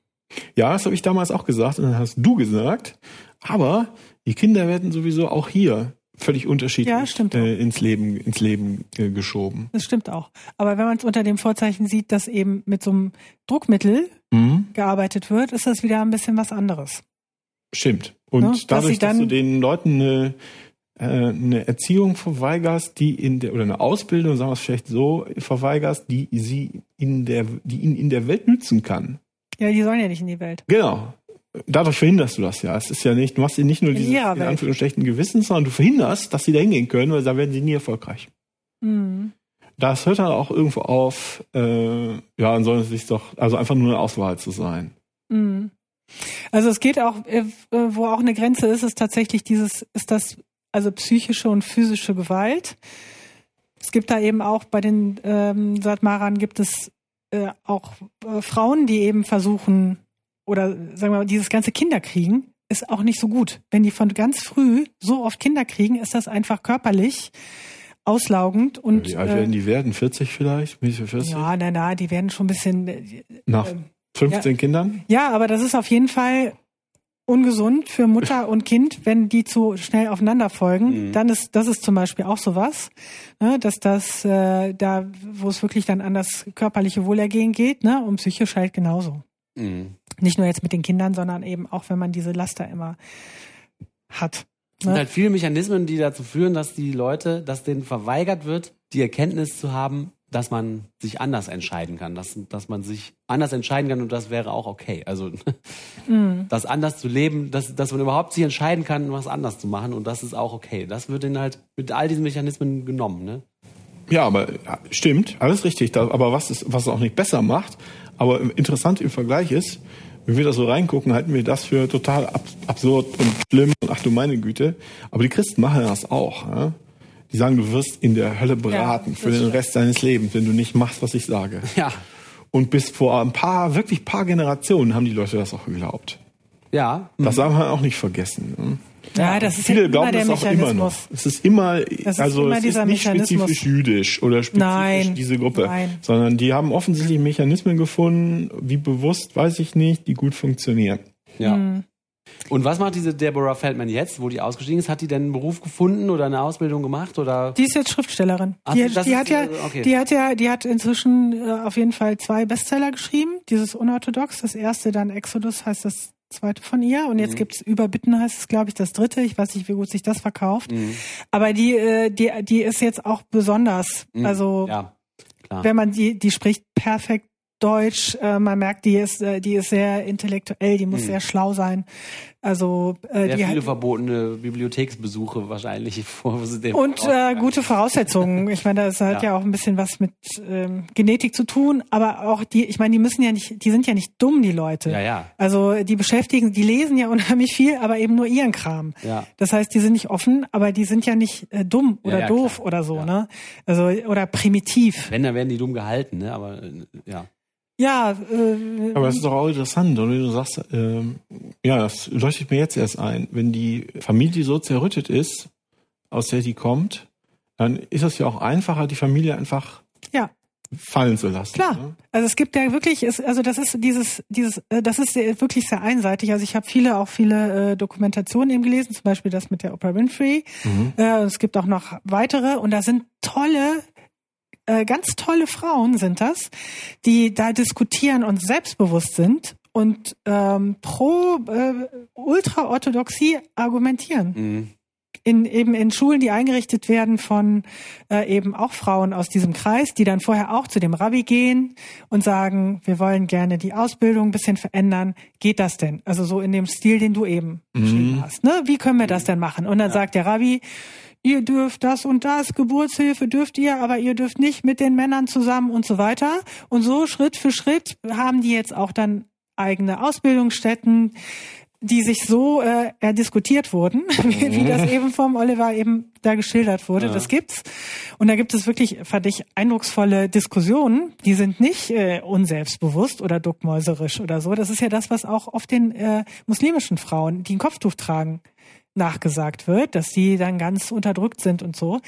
Ja, das habe ich damals auch gesagt und dann hast du gesagt, aber die Kinder werden sowieso auch hier völlig unterschiedlich Ja, stimmt äh, ins Leben, ins Leben äh, geschoben. Das stimmt auch. Aber wenn man es unter dem Vorzeichen sieht, dass eben mit so einem Druckmittel Mhm. gearbeitet wird, ist das wieder ein bisschen was anderes. Stimmt. Und Ne, dass sie dadurch, dass dann- du den Leuten eine, äh, eine Erziehung verweigerst, die in der, oder eine Ausbildung, sagen wir es vielleicht so, verweigerst, die sie in der, die ihnen in der Welt nützen kann. Ja, die sollen ja nicht in die Welt. Genau. Dadurch verhinderst du das ja. Es ist ja nicht, du machst ihnen nicht nur dieses ihrer in. Anführungszeichen schlechten Gewissens, sondern du verhinderst, dass sie da hingehen können, weil da werden sie nie erfolgreich. Mhm. Das hört dann auch irgendwo auf, äh, ja, und soll es sich doch, also einfach nur eine Auswahl zu sein. Mhm. Also es geht auch, äh, wo auch eine Grenze ist, ist tatsächlich dieses, ist das also psychische und physische Gewalt. Es gibt da eben auch bei den ähm, Satmarern gibt es äh, auch äh, Frauen, die eben versuchen oder sagen wir mal, dieses ganze Kinderkriegen ist auch nicht so gut. Wenn die von ganz früh so oft Kinder kriegen, ist das einfach körperlich auslaugend und Wie alt äh, werden die werden? 40 vielleicht? Mitte 40? ja, na na, die werden schon ein bisschen äh, Nach ähm, 15 Kindern? ja, aber das ist auf jeden Fall ungesund für Mutter und Kind, wenn die zu schnell aufeinander folgen. Mhm. Dann ist das ist zum Beispiel auch sowas, ne, dass das äh, da, wo es wirklich dann an das körperliche Wohlergehen geht, ne, und psychisch halt genauso. Mhm. Nicht nur jetzt mit den Kindern, sondern eben auch, wenn man diese Laster immer hat. Es sind Ne? halt viele Mechanismen, die dazu führen, dass die Leute, dass denen verweigert wird, die Erkenntnis zu haben, dass man sich anders entscheiden kann, dass, dass man sich anders entscheiden kann und das wäre auch okay. Also Mhm. das anders zu leben, dass, dass man überhaupt sich entscheiden kann, was anders zu machen und das ist auch okay. Das wird ihnen halt mit all diesen Mechanismen genommen. Ne? Ja, aber ja, stimmt, alles richtig. Da, aber was es, was es auch nicht besser macht, aber interessant im Vergleich ist, wenn wir da so reingucken, halten wir das für total ab, absurd und schlimm und ach du meine Güte. Aber die Christen machen das auch. Ja? Die sagen, du wirst in der Hölle beraten das für den stimmt. Rest deines Lebens, wenn du nicht machst, was ich sage. Ja, Und bis vor ein paar, wirklich paar Generationen haben die Leute das auch geglaubt. ja. Das darf man auch nicht vergessen. Ne? Ja, das ist ja Viele immer glauben der das auch immer noch. Es ist immer, ist also immer es ist dieser nicht Mechanismus. spezifisch jüdisch oder spezifisch Nein, diese Gruppe, nein. sondern die haben offensichtlich Mechanismen gefunden, wie bewusst, weiß ich nicht, die gut funktionieren. ja. Mhm. Und was macht diese Deborah Feldman jetzt, wo die ausgestiegen ist? Hat die denn einen Beruf gefunden oder eine Ausbildung gemacht oder? Die ist jetzt Schriftstellerin. Ach, die, das die hat ja, okay. die hat ja, die hat inzwischen äh, auf jeden Fall zwei Bestseller geschrieben. Dieses Unorthodox, das erste, dann Exodus heißt das zweite von ihr und jetzt Mhm. gibt's Überbitten heißt es, glaube ich, das dritte. Ich weiß nicht, wie gut sich das verkauft. Mhm. Aber die, äh, die, die ist jetzt auch besonders. Mhm. Also ja, klar. wenn man die, die spricht perfekt Deutsch. Äh, man merkt, die ist, äh, die ist sehr intellektuell, die muss sehr schlau sein. Also äh, Sehr die viele hat, verbotene Bibliotheksbesuche wahrscheinlich vor dem und äh, gute Voraussetzungen. Ich meine, das hat ja. Ja. auch ein bisschen was mit ähm, Genetik zu tun, aber auch die, ich meine, die müssen ja nicht, die sind ja nicht dumm, die Leute. Ja, ja. Also die beschäftigen, die lesen ja unheimlich viel, aber eben nur ihren Kram. Ja. Das heißt, die sind nicht offen, aber die sind ja nicht äh, dumm oder ja, doof klar. oder so, Ja. ne? Also oder primitiv. Wenn, dann werden die dumm gehalten, ne? Aber äh, ja. Ja, äh, Aber das ist doch auch interessant, oder? Du sagst, ähm, ja, das leuchtet mir jetzt erst ein. Wenn die Familie so zerrüttet ist, aus der die kommt, dann ist es ja auch einfacher, die Familie einfach ja. fallen zu lassen. Klar. Ne? Also es gibt ja wirklich, es, also das ist dieses, dieses, äh, das ist sehr, wirklich sehr einseitig. Also ich habe viele, auch viele äh, Dokumentationen eben gelesen, zum Beispiel das mit der Oprah Winfrey. Äh, es gibt auch noch weitere und da sind tolle, äh, ganz tolle Frauen sind das, die da diskutieren und selbstbewusst sind und ähm, pro äh, Ultraorthodoxie argumentieren Mhm. in eben in Schulen, die eingerichtet werden von äh, eben auch Frauen aus diesem Kreis, die dann vorher auch zu dem Rabbi gehen und sagen, wir wollen gerne die Ausbildung ein bisschen verändern. Geht das denn? Also so in dem Stil, den du eben beschrieben hast. Ne? Wie können wir das denn machen? Und dann sagt der Rabbi, ihr dürft das und das, Geburtshilfe dürft ihr, aber ihr dürft nicht mit den Männern zusammen und so weiter. Und so Schritt für Schritt haben die jetzt auch dann eigene Ausbildungsstätten, die sich so äh, diskutiert wurden, wie, wie das eben vom Oliver eben da geschildert wurde. Das gibt's. Und da gibt es wirklich, fand ich, eindrucksvolle Diskussionen. Die sind nicht äh, unselbstbewusst oder duckmäuserisch oder so. Das ist ja das, was auch oft den äh, muslimischen Frauen, die ein Kopftuch tragen, nachgesagt wird, dass die dann ganz unterdrückt sind und so.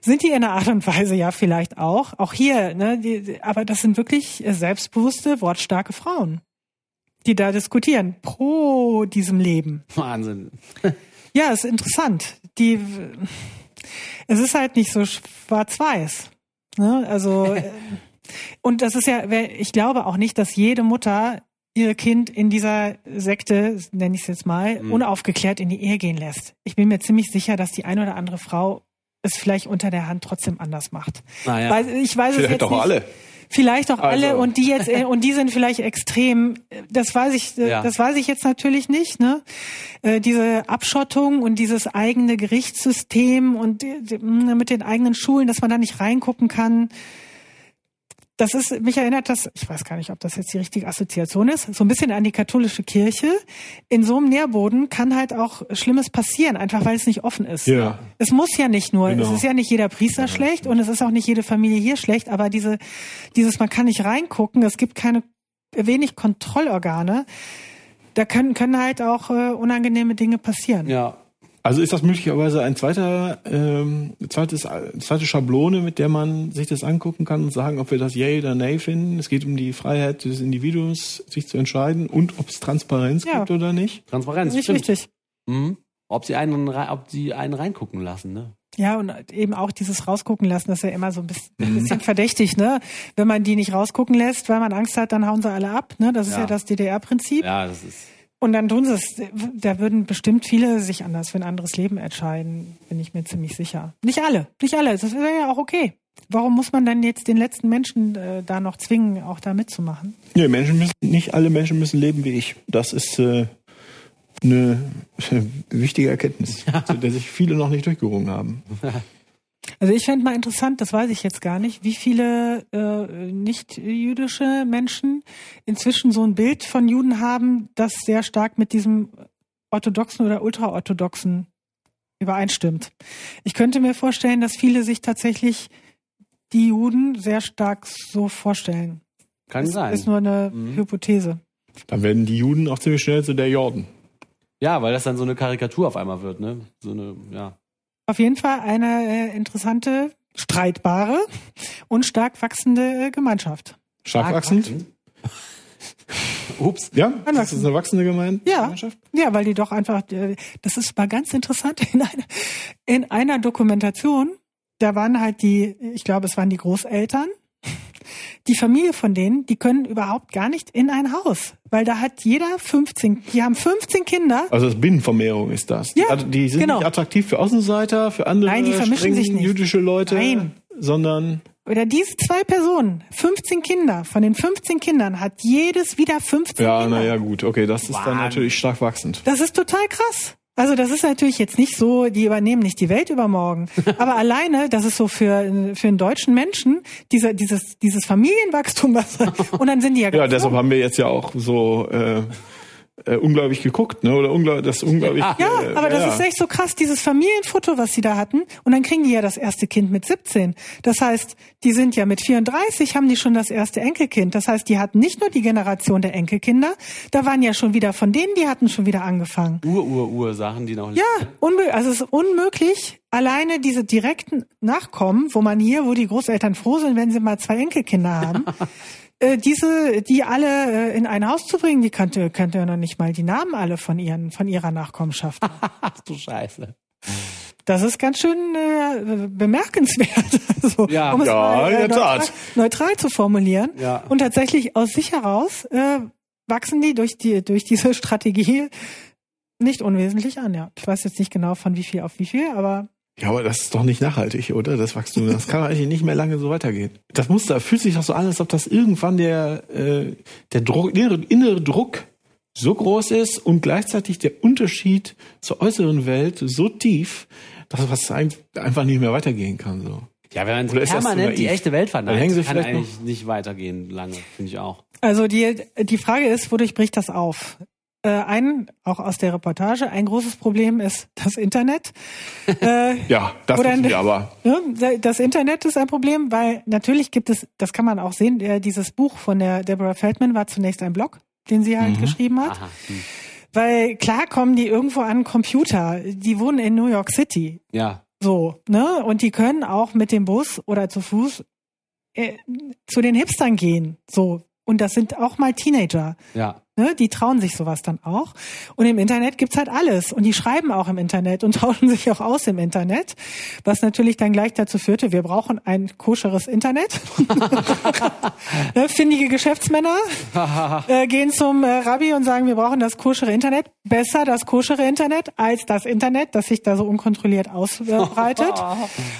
Sind die in einer Art und Weise ja vielleicht auch. Auch hier, ne, die, aber das sind wirklich äh, selbstbewusste, wortstarke Frauen, die da diskutieren pro diesem Leben. Wahnsinn. Ja, ist interessant. Die, es ist halt nicht so schwarz-weiß. Ne? Also, äh, und das ist ja, ich glaube auch nicht, dass jede Mutter ihr Kind in dieser Sekte, nenne ich es jetzt mal, unaufgeklärt in die Ehe gehen lässt. Ich bin mir ziemlich sicher, dass die eine oder andere Frau es vielleicht unter der Hand trotzdem anders macht. Naja. Weil ich weiß es Vielleicht jetzt auch nicht. alle. Vielleicht auch alle Also. und die jetzt äh, und die sind vielleicht extrem. Das weiß ich. äh, Ja. Das weiß ich jetzt natürlich nicht. Ne, äh, diese Abschottung und dieses eigene Gerichtssystem und mit den eigenen Schulen, dass man da nicht reingucken kann. Das ist, mich erinnert das, ich weiß gar nicht, ob das jetzt die richtige Assoziation ist, so ein bisschen an die katholische Kirche. In so einem Nährboden kann halt auch Schlimmes passieren, einfach weil es nicht offen ist. Ja. Es muss ja nicht nur, Genau. es ist ja nicht jeder Priester schlecht und es ist auch nicht jede Familie hier schlecht, aber diese, dieses, man kann nicht reingucken, es gibt keine, wenig Kontrollorgane, da können, können halt auch äh, unangenehme Dinge passieren. Ja. Also ist das möglicherweise ein zweiter, ähm, zweites, zweite Schablone, mit der man sich das angucken kann und sagen, ob wir das Yay oder Nay finden. Es geht um die Freiheit des Individuums, sich zu entscheiden und ob es Transparenz Ja. gibt oder nicht. Transparenz. Nicht stimmt. richtig. Mhm. Ob sie einen, ob sie einen reingucken lassen, ne? Ja, und eben auch dieses rausgucken lassen, das ist ja immer so ein bisschen, ein bisschen verdächtig, ne? Wenn man die nicht rausgucken lässt, weil man Angst hat, dann hauen sie alle ab, ne? Das ist ja, Ja. das DDR-Prinzip. Ja, das ist. Und dann tun sie es. Da würden bestimmt viele sich anders für ein anderes Leben entscheiden, bin ich mir ziemlich sicher. Nicht alle, nicht alle. Das wäre ja auch okay. Warum muss man dann jetzt den letzten Menschen äh, da noch zwingen, auch da mitzumachen? Nee, Menschen müssen, nicht alle Menschen müssen leben wie ich. Das ist äh, eine wichtige Erkenntnis, zu der sich viele noch nicht durchgerungen haben. Also ich fände mal interessant, das weiß ich jetzt gar nicht, wie viele äh, nicht-jüdische Menschen inzwischen so ein Bild von Juden haben, das sehr stark mit diesem orthodoxen oder ultraorthodoxen übereinstimmt. Ich könnte mir vorstellen, dass viele sich tatsächlich die Juden sehr stark so vorstellen. Kann das sein. ist nur eine Mhm. Hypothese. Da werden die Juden auch ziemlich schnell zu der Jordan. Ja, weil das dann so eine Karikatur auf einmal wird, ne? So eine, ja. Auf jeden Fall eine äh, interessante, streitbare und stark wachsende äh, Gemeinschaft. Stark wachsend? Ups. Ja, das ist eine wachsende Gemeinde. Ja, Gemeinschaft. ja, weil die doch einfach, äh, das ist mal ganz interessant, in einer, in einer Dokumentation, da waren halt die, ich glaube, es waren die Großeltern, die Familie von denen, die können überhaupt gar nicht in ein Haus, weil da hat jeder 15, die haben 15 Kinder. Also das Binnenvermehrung ist das. Ja, Also die sind genau. nicht attraktiv für Außenseiter, für andere Nein, die vermischen sich nicht. jüdische Leute, Nein. sondern oder diese zwei Personen, 15 Kinder, von den 15 Kindern hat jedes wieder 15 Ja, Kinder. naja, gut, okay, das ist dann Wahnsinn. natürlich stark wachsend. Das ist total krass. Also das ist natürlich jetzt nicht so, die übernehmen nicht die Welt übermorgen. Aber alleine, das ist so für, für einen deutschen Menschen, dieser, dieses, dieses Familienwachstum, was, und dann sind die ja, Ja, deshalb haben wir jetzt ja auch so äh, äh, unglaublich geguckt, ne? Oder unglaublich, das unglaublich. Ja, äh, aber das ja. ist echt so krass, dieses Familienfoto, was sie da hatten. Und dann kriegen die ja das erste Kind mit 17. Das heißt, die sind ja mit 34, haben die schon das erste Enkelkind. Das heißt, die hatten nicht nur die Generation der Enkelkinder, da waren ja schon wieder von denen, die hatten schon wieder angefangen. Ur, Ur, Ur Sachen, die noch Ja, unmö also es ist unmöglich, alleine diese direkten Nachkommen, wo man hier, wo die Großeltern froh sind, wenn sie mal zwei Enkelkinder haben, äh, diese, die alle äh, in ein Haus zu bringen, die könnte, könnte ja noch nicht mal die Namen alle von ihren, von ihrer Nachkommenschaft. Ach du Scheiße. Das ist ganz schön äh, bemerkenswert, so, Ja. um es Ja, mal äh, neutral, neutral zu formulieren. Ja. Und tatsächlich aus sich heraus äh, wachsen die durch die durch diese Strategie nicht unwesentlich an. Ja, ich weiß jetzt nicht genau von wie viel auf wie viel, aber Ja, aber das ist doch nicht nachhaltig, oder? Das Wachstum, das kann eigentlich nicht mehr lange so weitergehen. Das muss da fühlt sich doch so an, als ob das irgendwann der äh, der Druck, innere, innere Druck so groß ist und gleichzeitig der Unterschied zur äußeren Welt so tief, dass was ein- einfach nicht mehr weitergehen kann. So. Ja, wenn man permanent die echte Welt Dann hängen verneint, sie kann vielleicht eigentlich nicht weitergehen lange, finde ich auch. Also die, die Frage ist, wodurch bricht das auf? Äh, ein, auch aus der Reportage, ein großes Problem ist das Internet. Äh, Ja, das Oder wissen wir aber. ne, das Internet ist ein Problem, weil natürlich gibt es, das kann man auch sehen, äh, dieses Buch von der Deborah Feldman war zunächst ein Blog, den sie halt geschrieben hat. Aha. Hm. Weil klar kommen die irgendwo an Computer, die wohnen in New York City. Ja. So, ne? Und die können auch mit dem Bus oder zu Fuß äh, zu den Hipstern gehen. So. Und das sind auch mal Teenager. Ja. Ne, die trauen sich sowas dann auch. Und im Internet gibt's halt alles. Und die schreiben auch im Internet und tauschen sich auch aus im Internet. Was natürlich dann gleich dazu führte, wir brauchen ein koscheres Internet. ne, findige Geschäftsmänner äh, gehen zum äh, Rabbi und sagen, wir brauchen das koschere Internet. Besser das koschere Internet als das Internet, das sich da so unkontrolliert ausbreitet.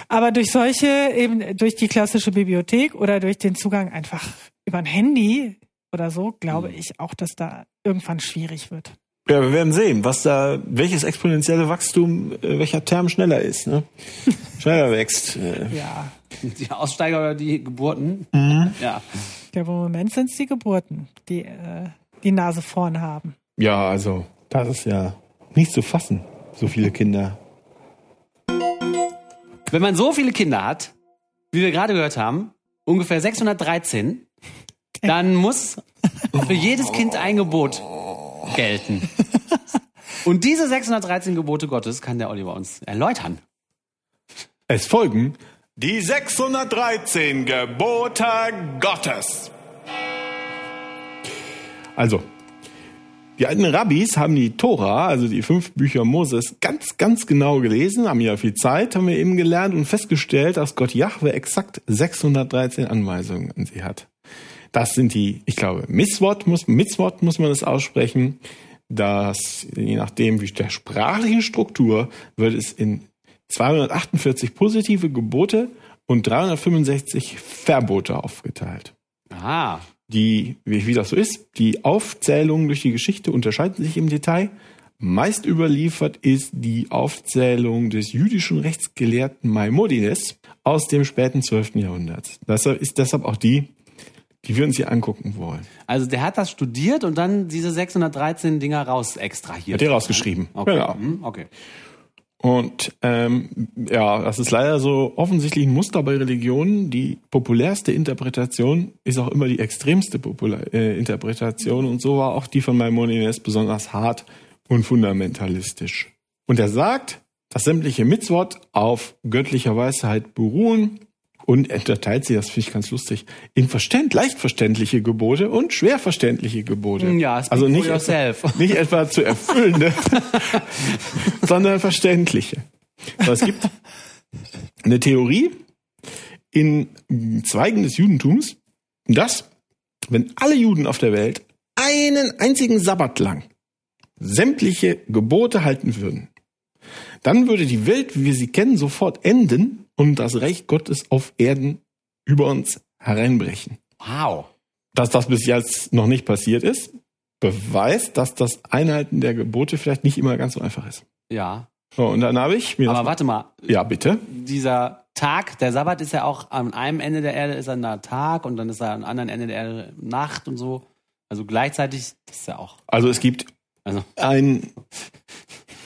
Aber durch solche, eben durch die klassische Bibliothek oder durch den Zugang einfach über ein Handy oder so, glaube ich auch, dass da irgendwann schwierig wird. Ja, wir werden sehen, was da, welches exponentielle Wachstum, äh, welcher Term schneller ist, ne? Schneller wächst. Äh, Ja, Die Aussteiger oder die Geburten? Ja. ich glaube, im Moment sind es die Geburten, die äh, die Nase vorn haben. ja, also, das ist ja nicht zu fassen, so viele Kinder. Wenn man so viele Kinder hat, wie wir gerade gehört haben, ungefähr 613, dann muss für jedes Kind ein Gebot gelten. Und diese 613 Gebote Gottes kann der Oliver uns erläutern. Es folgen die 613 Gebote Gottes. Also, die alten Rabbis haben die Tora, also die fünf Bücher Moses, ganz, ganz genau gelesen, haben ja viel Zeit, haben wir eben gelernt und festgestellt, dass Gott Jahwe exakt 613 Anweisungen an sie hat. Das sind die, ich glaube, Mitzvot muss, Mitzvot muss man das aussprechen. Das, je nachdem, wie der sprachlichen Struktur, wird es in 248 positive Gebote und 365 Verbote aufgeteilt. Ah, Die, wie, wie das so ist, die Aufzählungen durch die Geschichte unterscheiden sich im Detail. Meist überliefert ist die Aufzählung des jüdischen Rechtsgelehrten Maimonides aus dem späten 12. Jahrhundert. Das ist deshalb auch die, die wir uns hier angucken wollen. also der hat das studiert und dann diese 613 Dinger raus extrahiert. Hat er rausgeschrieben. Okay. Genau. Hm, okay. Und ähm, ja, das ist leider so offensichtlich ein Muster bei Religionen. Die populärste Interpretation ist auch immer die extremste Popula äh, Interpretation und so war auch die von Maimonides besonders hart und fundamentalistisch. Und er sagt, dass sämtliche Mitzvot auf göttlicher Weisheit beruhen und er unterteilt sie, das finde ich ganz lustig, in verständ, leicht verständliche Gebote und schwer verständliche Gebote. Ja, also nicht yourself. Etwa, nicht etwa zu erfüllende, sondern verständliche. Aber es gibt eine Theorie in Zweigen des Judentums, dass, wenn alle Juden auf der Welt einen einzigen Sabbat lang sämtliche Gebote halten würden, dann würde die Welt, wie wir sie kennen, sofort enden und das Reich Gottes auf Erden über uns hereinbrechen. Wow. Dass das bis jetzt noch nicht passiert ist, beweist, dass das Einhalten der Gebote vielleicht nicht immer ganz so einfach ist. Ja. So, und dann habe ich mir Aber warte mal, ja bitte. dieser Tag, der Sabbat ist ja auch an einem Ende der Erde ist dann da Tag und dann ist er am anderen Ende der Erde Nacht und so. Also gleichzeitig, das ist ja auch. Also es gibt Also, ein,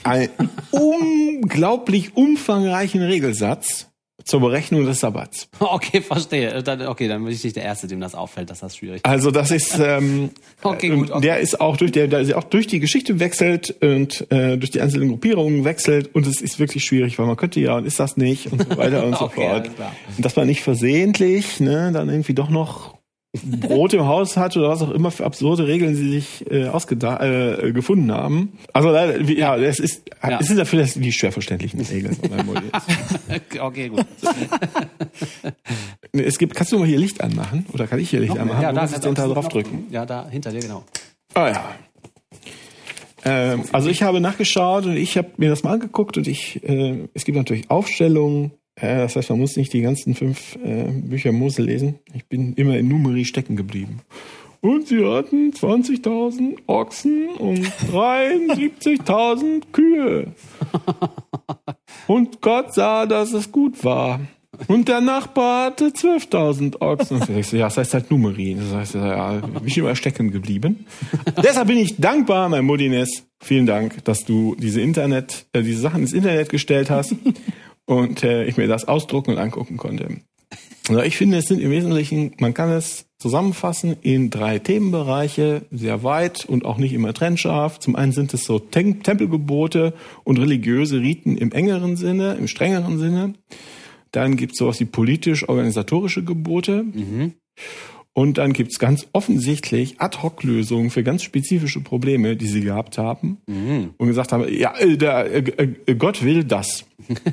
ein unglaublich umfangreichen Regelsatz zur Berechnung des Sabbats. okay, verstehe. Dann, okay, dann bin ich nicht der Erste, dem das auffällt, dass das schwierig ist. Also das ist ähm, Okay, gut, okay. der ist auch durch der, der ist auch durch die Geschichte wechselt und äh, durch die einzelnen Gruppierungen wechselt und es ist wirklich schwierig, weil man könnte ja und ist das nicht und so weiter und so Okay, fort. alles klar. Und dass man nicht versehentlich ne, dann irgendwie doch noch Brot im Haus hat oder was auch immer für absurde Regeln sie sich äh, ausgeda äh, gefunden haben. Also ja, es ist Ja. es sind dafür das die schwer verständlichen Regeln. okay, gut. es gibt, kannst du mal hier Licht anmachen oder kann ich hier Licht Noch anmachen? mehr. Muss ich kannst du da auf drauf drücken? Ja, da hinter dir, genau. Ah ja. Ähm, also ich habe nachgeschaut und ich habe mir das mal angeguckt und ich, äh, es gibt natürlich Aufstellungen. Äh, das heißt, man muss nicht die ganzen fünf äh, Bücher Mose lesen. Ich bin immer in Numeri stecken geblieben. Und sie hatten 20.000 Ochsen und 73.000 Kühe. Und Gott sah, dass es gut war. Und der Nachbar hatte 12.000 Ochsen. Ja, das heißt halt Numeri. Das heißt, ja, bin ich immer stecken geblieben. Deshalb bin ich dankbar, mein Modines. Vielen Dank, dass du diese Internet, äh, diese Sachen ins Internet gestellt hast und äh, ich mir das ausdrucken und angucken konnte. Also ich finde, es sind im Wesentlichen, man kann es zusammenfassen in drei Themenbereiche, sehr weit und auch nicht immer trennscharf. Zum einen sind es so Tem Tempelgebote und religiöse Riten im engeren Sinne, im strengeren Sinne. Dann gibt es sowas wie politisch-organisatorische Gebote. Und dann gibt es ganz offensichtlich Ad-Hoc-Lösungen für ganz spezifische Probleme, die sie gehabt haben. Und gesagt haben, ja, äh, der, äh, äh, Gott will das.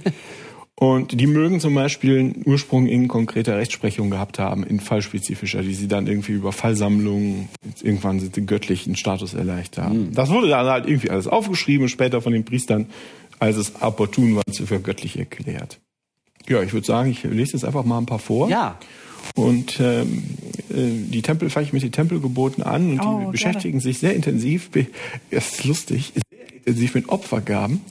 Und die mögen zum Beispiel einen Ursprung in konkreter Rechtsprechung gehabt haben, in fallspezifischer, die sie dann irgendwie über Fallsammlungen irgendwann sind den göttlichen Status erleicht haben. Das wurde dann halt irgendwie alles aufgeschrieben später von den Priestern, als es opportun war, für göttlich erklärt. Ja, ich würde sagen, ich lese jetzt einfach mal ein paar vor. Ja. Und ähm, äh, die Tempel fange ich mit den Tempelgeboten an und Oh, die gerne. beschäftigen sich sehr intensiv, das ist lustig, sehr intensiv mit Opfergaben,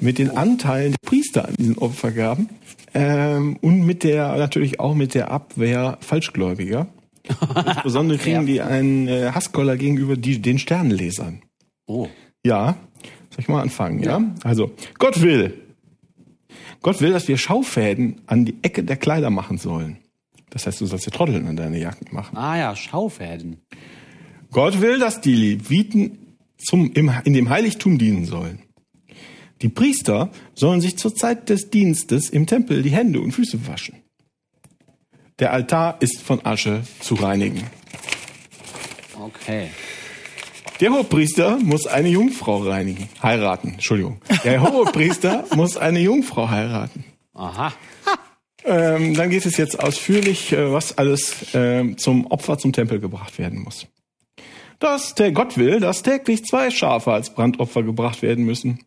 mit den Anteilen der Priester an diesen Opfergaben ähm, und mit der natürlich auch mit der Abwehr Falschgläubiger. Insbesondere kriegen die einen äh, Hasskoller gegenüber die, den Sternenlesern. Oh. Ja, soll ich mal anfangen, ja? Also, Gott will. Gott will, dass wir Schaufäden an die Ecke der Kleider machen sollen. Das heißt, du sollst dir Trotteln an deine Jacken machen. Ah ja, Schaufäden. Gott will, dass die Leviten zum, im, in dem Heiligtum dienen sollen. Die Priester sollen sich zur Zeit des Dienstes im Tempel die Hände und Füße waschen. Der Altar ist von Asche zu reinigen. Okay. Der Hohepriester muss eine Jungfrau reinigen, heiraten. Entschuldigung. Der Hohepriester muss eine Jungfrau heiraten. Aha. Ähm, dann geht es jetzt ausführlich, äh, was alles ähm, zum Opfer zum Tempel gebracht werden muss. Dass der Gott will, dass täglich zwei Schafe als Brandopfer gebracht werden müssen.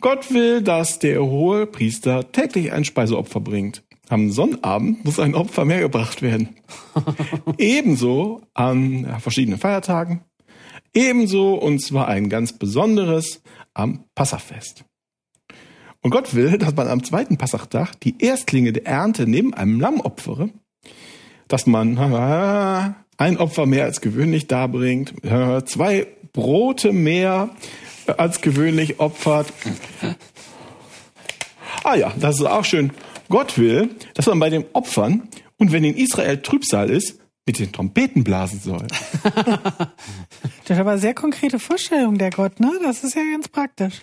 Gott will, dass der hohe Priester täglich ein Speiseopfer bringt. Am Sonnabend muss ein Opfer mehr gebracht werden. Ebenso an ja, verschiedenen Feiertagen. Ebenso, und zwar ein ganz besonderes, am Passafest. Und Gott will, dass man am zweiten Passachtag die Erstlinge der Ernte neben einem Lamm opfere, dass man ein Opfer mehr als gewöhnlich darbringt, zwei Brote mehr als gewöhnlich opfert. Ah ja, das ist auch schön. Gott will, dass man bei den Opfern und wenn in Israel Trübsal ist, mit den Trompeten blasen soll. Das ist aber sehr konkrete Vorstellung, der Gott, ne? Das ist ja ganz praktisch.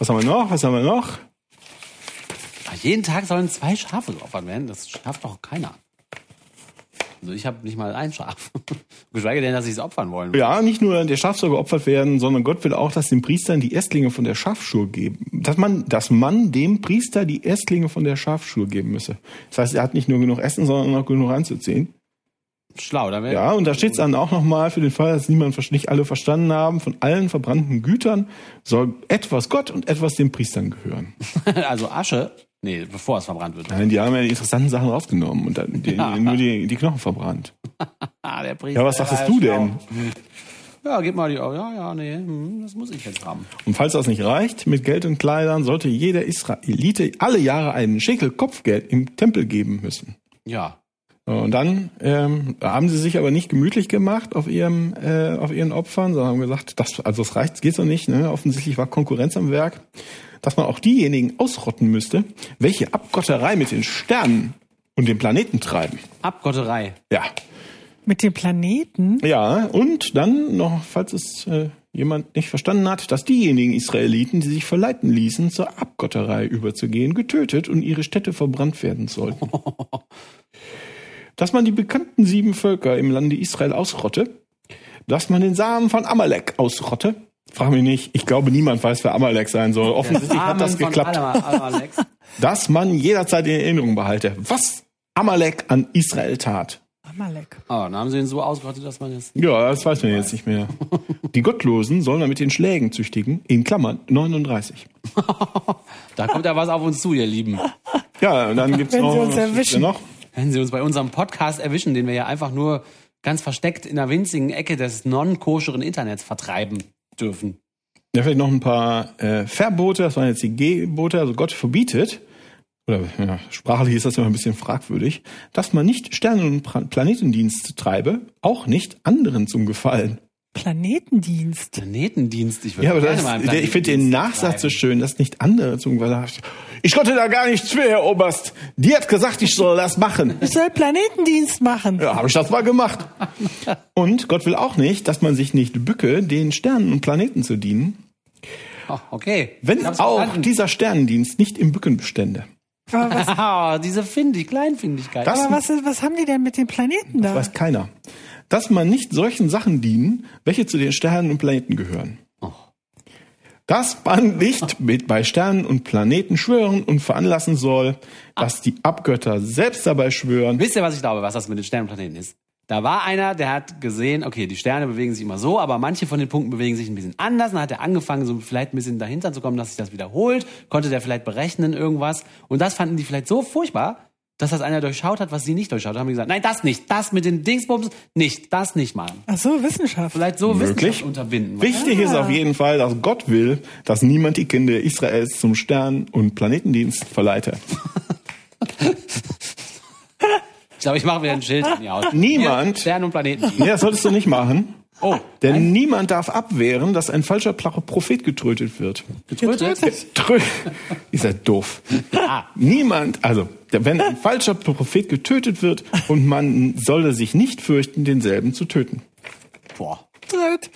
Was haben wir noch? Was haben wir noch? Jeden Tag sollen zwei Schafe geopfert werden. Das schafft doch keiner. Also ich habe nicht mal ein Schaf. Geschweige denn, dass ich es opfern wollen. Ja, nicht nur der Schaf soll geopfert werden, sondern Gott will auch, dass den Priestern die Erstlinge von der Schafschur geben. Dass man, dass man dem Priester die Erstlinge von der Schafschur geben müsse. Das heißt, er hat nicht nur genug Essen, sondern auch genug anzuziehen. Schlau, da wäre. Ja, und da steht es dann auch nochmal für den Fall, dass niemand nicht alle verstanden haben, von allen verbrannten Gütern soll etwas Gott und etwas den Priestern gehören. Also Asche Nee, bevor es verbrannt wird. Nein, die haben ja die interessanten Sachen rausgenommen und dann die, nur die, die Knochen verbrannt. Der Priester. Ja, was sagtest du denn? Ja, gib mal die. Oh, ja, ja, nee, hm, das muss ich jetzt haben. Und falls das nicht reicht, mit Geld und Kleidern sollte jeder Israelite alle Jahre einen Schekel Kopfgeld im Tempel geben müssen. Ja. Und dann ähm, haben sie sich aber nicht gemütlich gemacht auf ihrem äh, auf ihren Opfern, sondern haben gesagt, das also das reicht, geht so nicht. Ne? Offensichtlich war Konkurrenz am Werk, dass man auch diejenigen ausrotten müsste, welche Abgotterei mit den Sternen und den Planeten treiben. Abgotterei. Ja, Mit dem Planeten? ja. Und dann noch, falls es äh, jemand nicht verstanden hat, dass diejenigen Israeliten, die sich verleiten ließen, zur Abgotterei überzugehen, getötet und ihre Städte verbrannt werden sollten. dass man die bekannten sieben Völker im Lande Israel ausrotte, dass man den Samen von Amalek ausrotte. Frag mich nicht, ich glaube, niemand weiß, wer Amalek sein soll. Offensichtlich hat das geklappt. Dass man jederzeit in Erinnerung behalte, was Amalek an Israel tat. Amalek. Oh, dann haben sie ihn so ausgerottet, dass man jetzt. Ja, das weiß man jetzt nicht mehr. Die Gottlosen sollen wir mit den Schlägen züchtigen, in Klammern 39. Da kommt ja was auf uns zu, ihr Lieben. Ja, und dann gibt's Wenn noch, sie uns erwischen. noch? Wenn sie uns bei unserem Podcast erwischen, den wir ja einfach nur ganz versteckt in einer winzigen Ecke des non-koscheren Internets vertreiben dürfen. Ja, vielleicht noch ein paar äh, Verbote, das waren jetzt die Gebote, also Gott verbietet, oder ja, sprachlich ist das immer ein bisschen fragwürdig, dass man nicht Sternen- und Planetendienst treibe, auch nicht anderen zum Gefallen. Planetendienst. Planetendienst, ich würde Ja, aber gerne das, mal einen der, ich finde den Planetendienst Nachsatz so treiben. schön, dass nicht andere zum Gefallen. Ich konnte da gar nichts für, Herr Oberst. Die hat gesagt, ich soll das machen. Ich soll Planetendienst machen. Ja, habe ich das mal gemacht. Und Gott will auch nicht, dass man sich nicht bücke, den Sternen und Planeten zu dienen, Oh, okay. wenn auch verstanden. dieser Sternendienst nicht im Bücken bestände. Aber was, Ah, diese Findig, Kleinfindigkeit. Das- aber was, ist- was haben die denn mit den Planeten da? Weiß keiner. Dass man nicht solchen Sachen dienen, welche zu den Sternen und Planeten gehören. Dass man nicht mit bei Sternen und Planeten schwören und veranlassen soll, dass die Abgötter selbst dabei schwören. Wisst ihr, was ich glaube, was das mit den Sternenplaneten ist? Da war einer, der hat gesehen, okay, die Sterne bewegen sich immer so, aber manche von den Punkten bewegen sich ein bisschen anders. Dann hat er angefangen, so vielleicht ein bisschen dahinter zu kommen, dass sich das wiederholt. Konnte der vielleicht berechnen, irgendwas. Und das fanden die vielleicht so furchtbar, dass das einer durchschaut hat, was sie nicht durchschaut haben. Die gesagt, nein, das nicht, das mit den Dingsbums nicht, das nicht machen. Ach so, Wissenschaft. Vielleicht so Möglich. Wissenschaft unterbinden. Wichtig ist auf jeden Fall, dass Gott will, dass niemand die Kinder Israels zum Stern- und Planetendienst verleite. Ich glaube, ich mache wieder ein Schild an die Haus. Niemand- Hier, Sterne und Planeten. Nee, das solltest du nicht machen. Oh, Denn niemand darf abwehren, dass ein falscher Prophet getötet wird. getrötet? Trö ist ja doof. Ja. Niemand, also wenn ein falscher Prophet getötet wird und man solle sich nicht fürchten, denselben zu töten. Boah.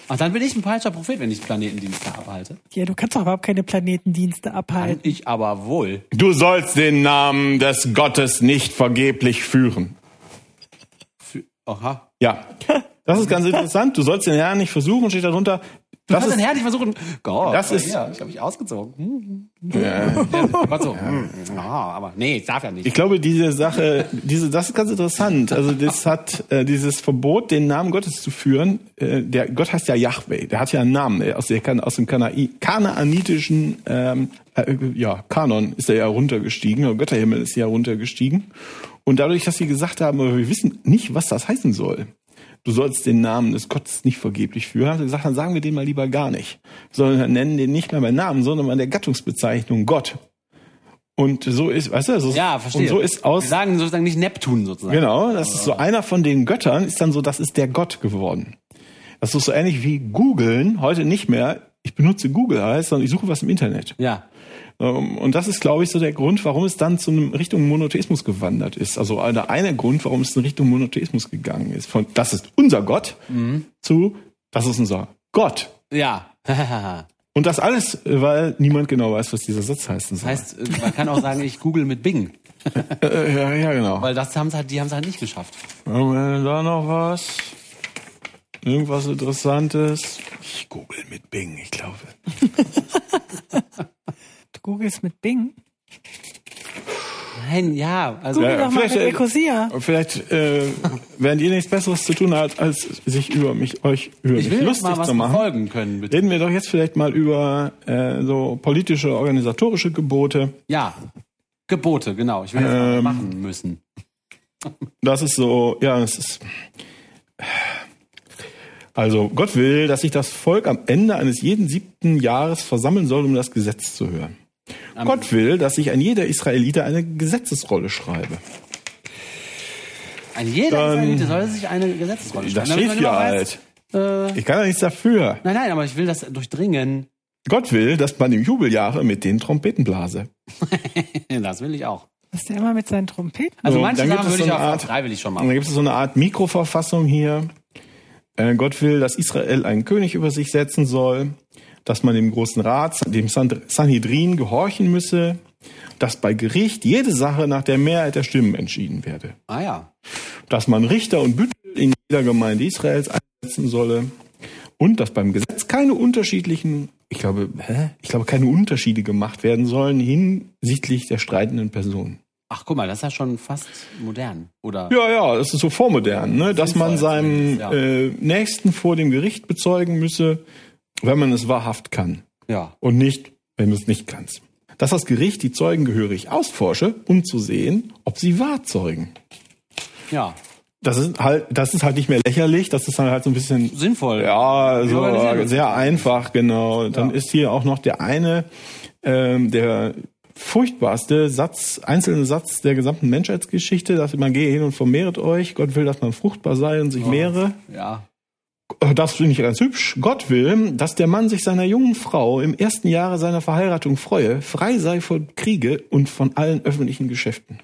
Ach, dann bin ich ein falscher Prophet, wenn ich Planetendienste abhalte. Ja, du kannst doch überhaupt keine Planetendienste Kann abhalten. ich aber wohl. Du sollst den Namen des Gottes nicht vergeblich führen. Für, aha. Ja, das ist ganz interessant. Du sollst den Herrn nicht versuchen, steht darunter. Du Das ist, den Herr nicht versuchen. Gott, Das ist- Ja, ich habe mich ausgezogen. Hm. ja, Gott so. Hm. Ah, aber nee, ich darf ja nicht. ich glaube, diese Sache, diese, das ist ganz interessant. Also das hat äh, dieses Verbot, den Namen Gottes zu führen. Äh, der Gott heißt ja Yahweh. Der hat ja einen Namen äh, aus, der, aus dem Kanai, kanaanitischen ähm, äh, ja, Kanon ist er ja runtergestiegen. Der Götterhimmel ist ja runtergestiegen. Und dadurch, dass sie gesagt haben, wir wissen nicht, was das heißen soll. Du sollst den Namen des Gottes nicht vergeblich führen. Haben sie gesagt, dann sagen wir den mal lieber gar nicht. Sondern nennen den nicht mehr beim Namen, sondern bei der Gattungsbezeichnung Gott. Und so ist, weißt du, so, ja, verstehe. und so ist aus, Wir sagen sozusagen nicht Neptun sozusagen. genau, das ist so einer von den Göttern, ist dann so, das ist der Gott geworden. Das ist so ähnlich wie googeln, heute nicht mehr, ich benutze Google heißt, sondern ich suche was im Internet. Ja. Ähm, Und das ist, glaube ich, so der Grund, warum es dann zu einem Richtung Monotheismus gewandert ist. Also der eine Grund, warum es in Richtung Monotheismus gegangen ist. Von das ist unser Gott zu das ist unser Gott. Ja. das Und das alles, äh, weil niemand genau weiß, was dieser Satz heißen soll. heißt, äh, man kann auch sagen, ich google mit Bing. äh, ja, ja, genau. Weil das haben sie halt, die haben es halt nicht geschafft. Da noch was? Irgendwas Interessantes? Ich google mit Bing, ich glaube. Googelst mit Bing. Nein, ja, also Google Ja, doch mal mit vielleicht, äh, Ecosia. Vielleicht äh, während ihr nichts Besseres zu tun habt, als sich über mich, euch über ich mich lustig mal was zu machen. befolgen können, bitte. Reden wir doch jetzt vielleicht mal über äh, so politische, organisatorische Gebote. Ja, Gebote, genau. Ich will das Ähm. machen müssen. Das ist so, ja, es ist. Also Gott will, dass sich das Volk am Ende eines jeden siebten Jahres versammeln soll, um das Gesetz zu hören. Am- Gott will, dass ich ein jeder Israelite eine Gesetzesrolle schreibe. Ein jeder dann- Israelite soll sich eine Gesetzesrolle Das schreiben, damit steht ja halt. Äh, Ich kann ja nichts dafür. nein, nein, aber ich will das durchdringen. Gott will, dass man im Jubeljahre mit den Trompeten blase. Das will ich auch. Was der immer mit seinen Trompeten? Also So, manche Sachen würde so ich auch Art- freiwillig schon Und dann machen. gibt es so eine Art Mikroverfassung hier. Äh, Gott will, dass Israel einen König über sich setzen soll, dass man dem Großen Rat, dem San- Sanhedrin gehorchen müsse, dass bei Gericht jede Sache nach der Mehrheit der Stimmen entschieden werde, Ah ja. dass man Richter und Büttel in jeder Gemeinde Israels einsetzen solle und dass beim Gesetz keine unterschiedlichen, ich glaube, hä? ich glaube, keine Unterschiede gemacht werden sollen hinsichtlich der streitenden Personen. Ach, guck mal, das ist ja schon fast modern. Oder? Ja, ja, das ist so vormodern, ne? dass man seinem ja. äh, Nächsten vor dem Gericht bezeugen müsse, wenn man es wahrhaft kann Ja. und nicht, wenn du es nicht kannst. Dass das Gericht die Zeugen gehörig ausforsche, um zu sehen, ob sie wahr zeugen. Ja. Das ist halt, das ist halt nicht mehr lächerlich, das ist dann halt so ein bisschen Sinnvoll. ja, so organisieren. sehr einfach, genau. Dann ist hier auch noch der eine, ähm, der furchtbarste Satz, einzelne Satz der gesamten Menschheitsgeschichte, dass man gehe hin und vermehret euch. Gott will, dass man fruchtbar sei und sich mehre. Ja. Das finde ich ganz hübsch. Gott will, dass der Mann sich seiner jungen Frau im ersten Jahre seiner Verheiratung freue, frei sei von Kriege und von allen öffentlichen Geschäften.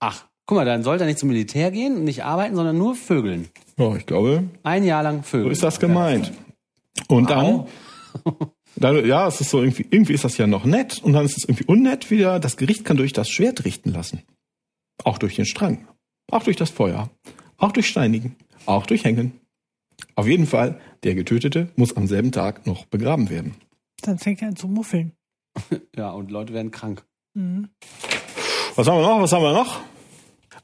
Ach, guck mal, dann sollte er nicht zum Militär gehen und nicht arbeiten, sondern nur vögeln. Ja, ich glaube, Ein Jahr lang vögeln. so ist das gemeint. Und dann, dann, ja, es ist so irgendwie, irgendwie ist das ja noch nett und dann ist es irgendwie unnett wieder. Das Gericht kann durch das Schwert richten lassen. Auch durch den Strang. Auch durch das Feuer. Auch durch Steinigen. Auch durch Hängen. Auf jeden Fall, der Getötete muss am selben Tag noch begraben werden. Dann fängt er an zu muffeln. Ja, und Leute werden krank. Mhm. Was haben wir noch? Was haben wir noch?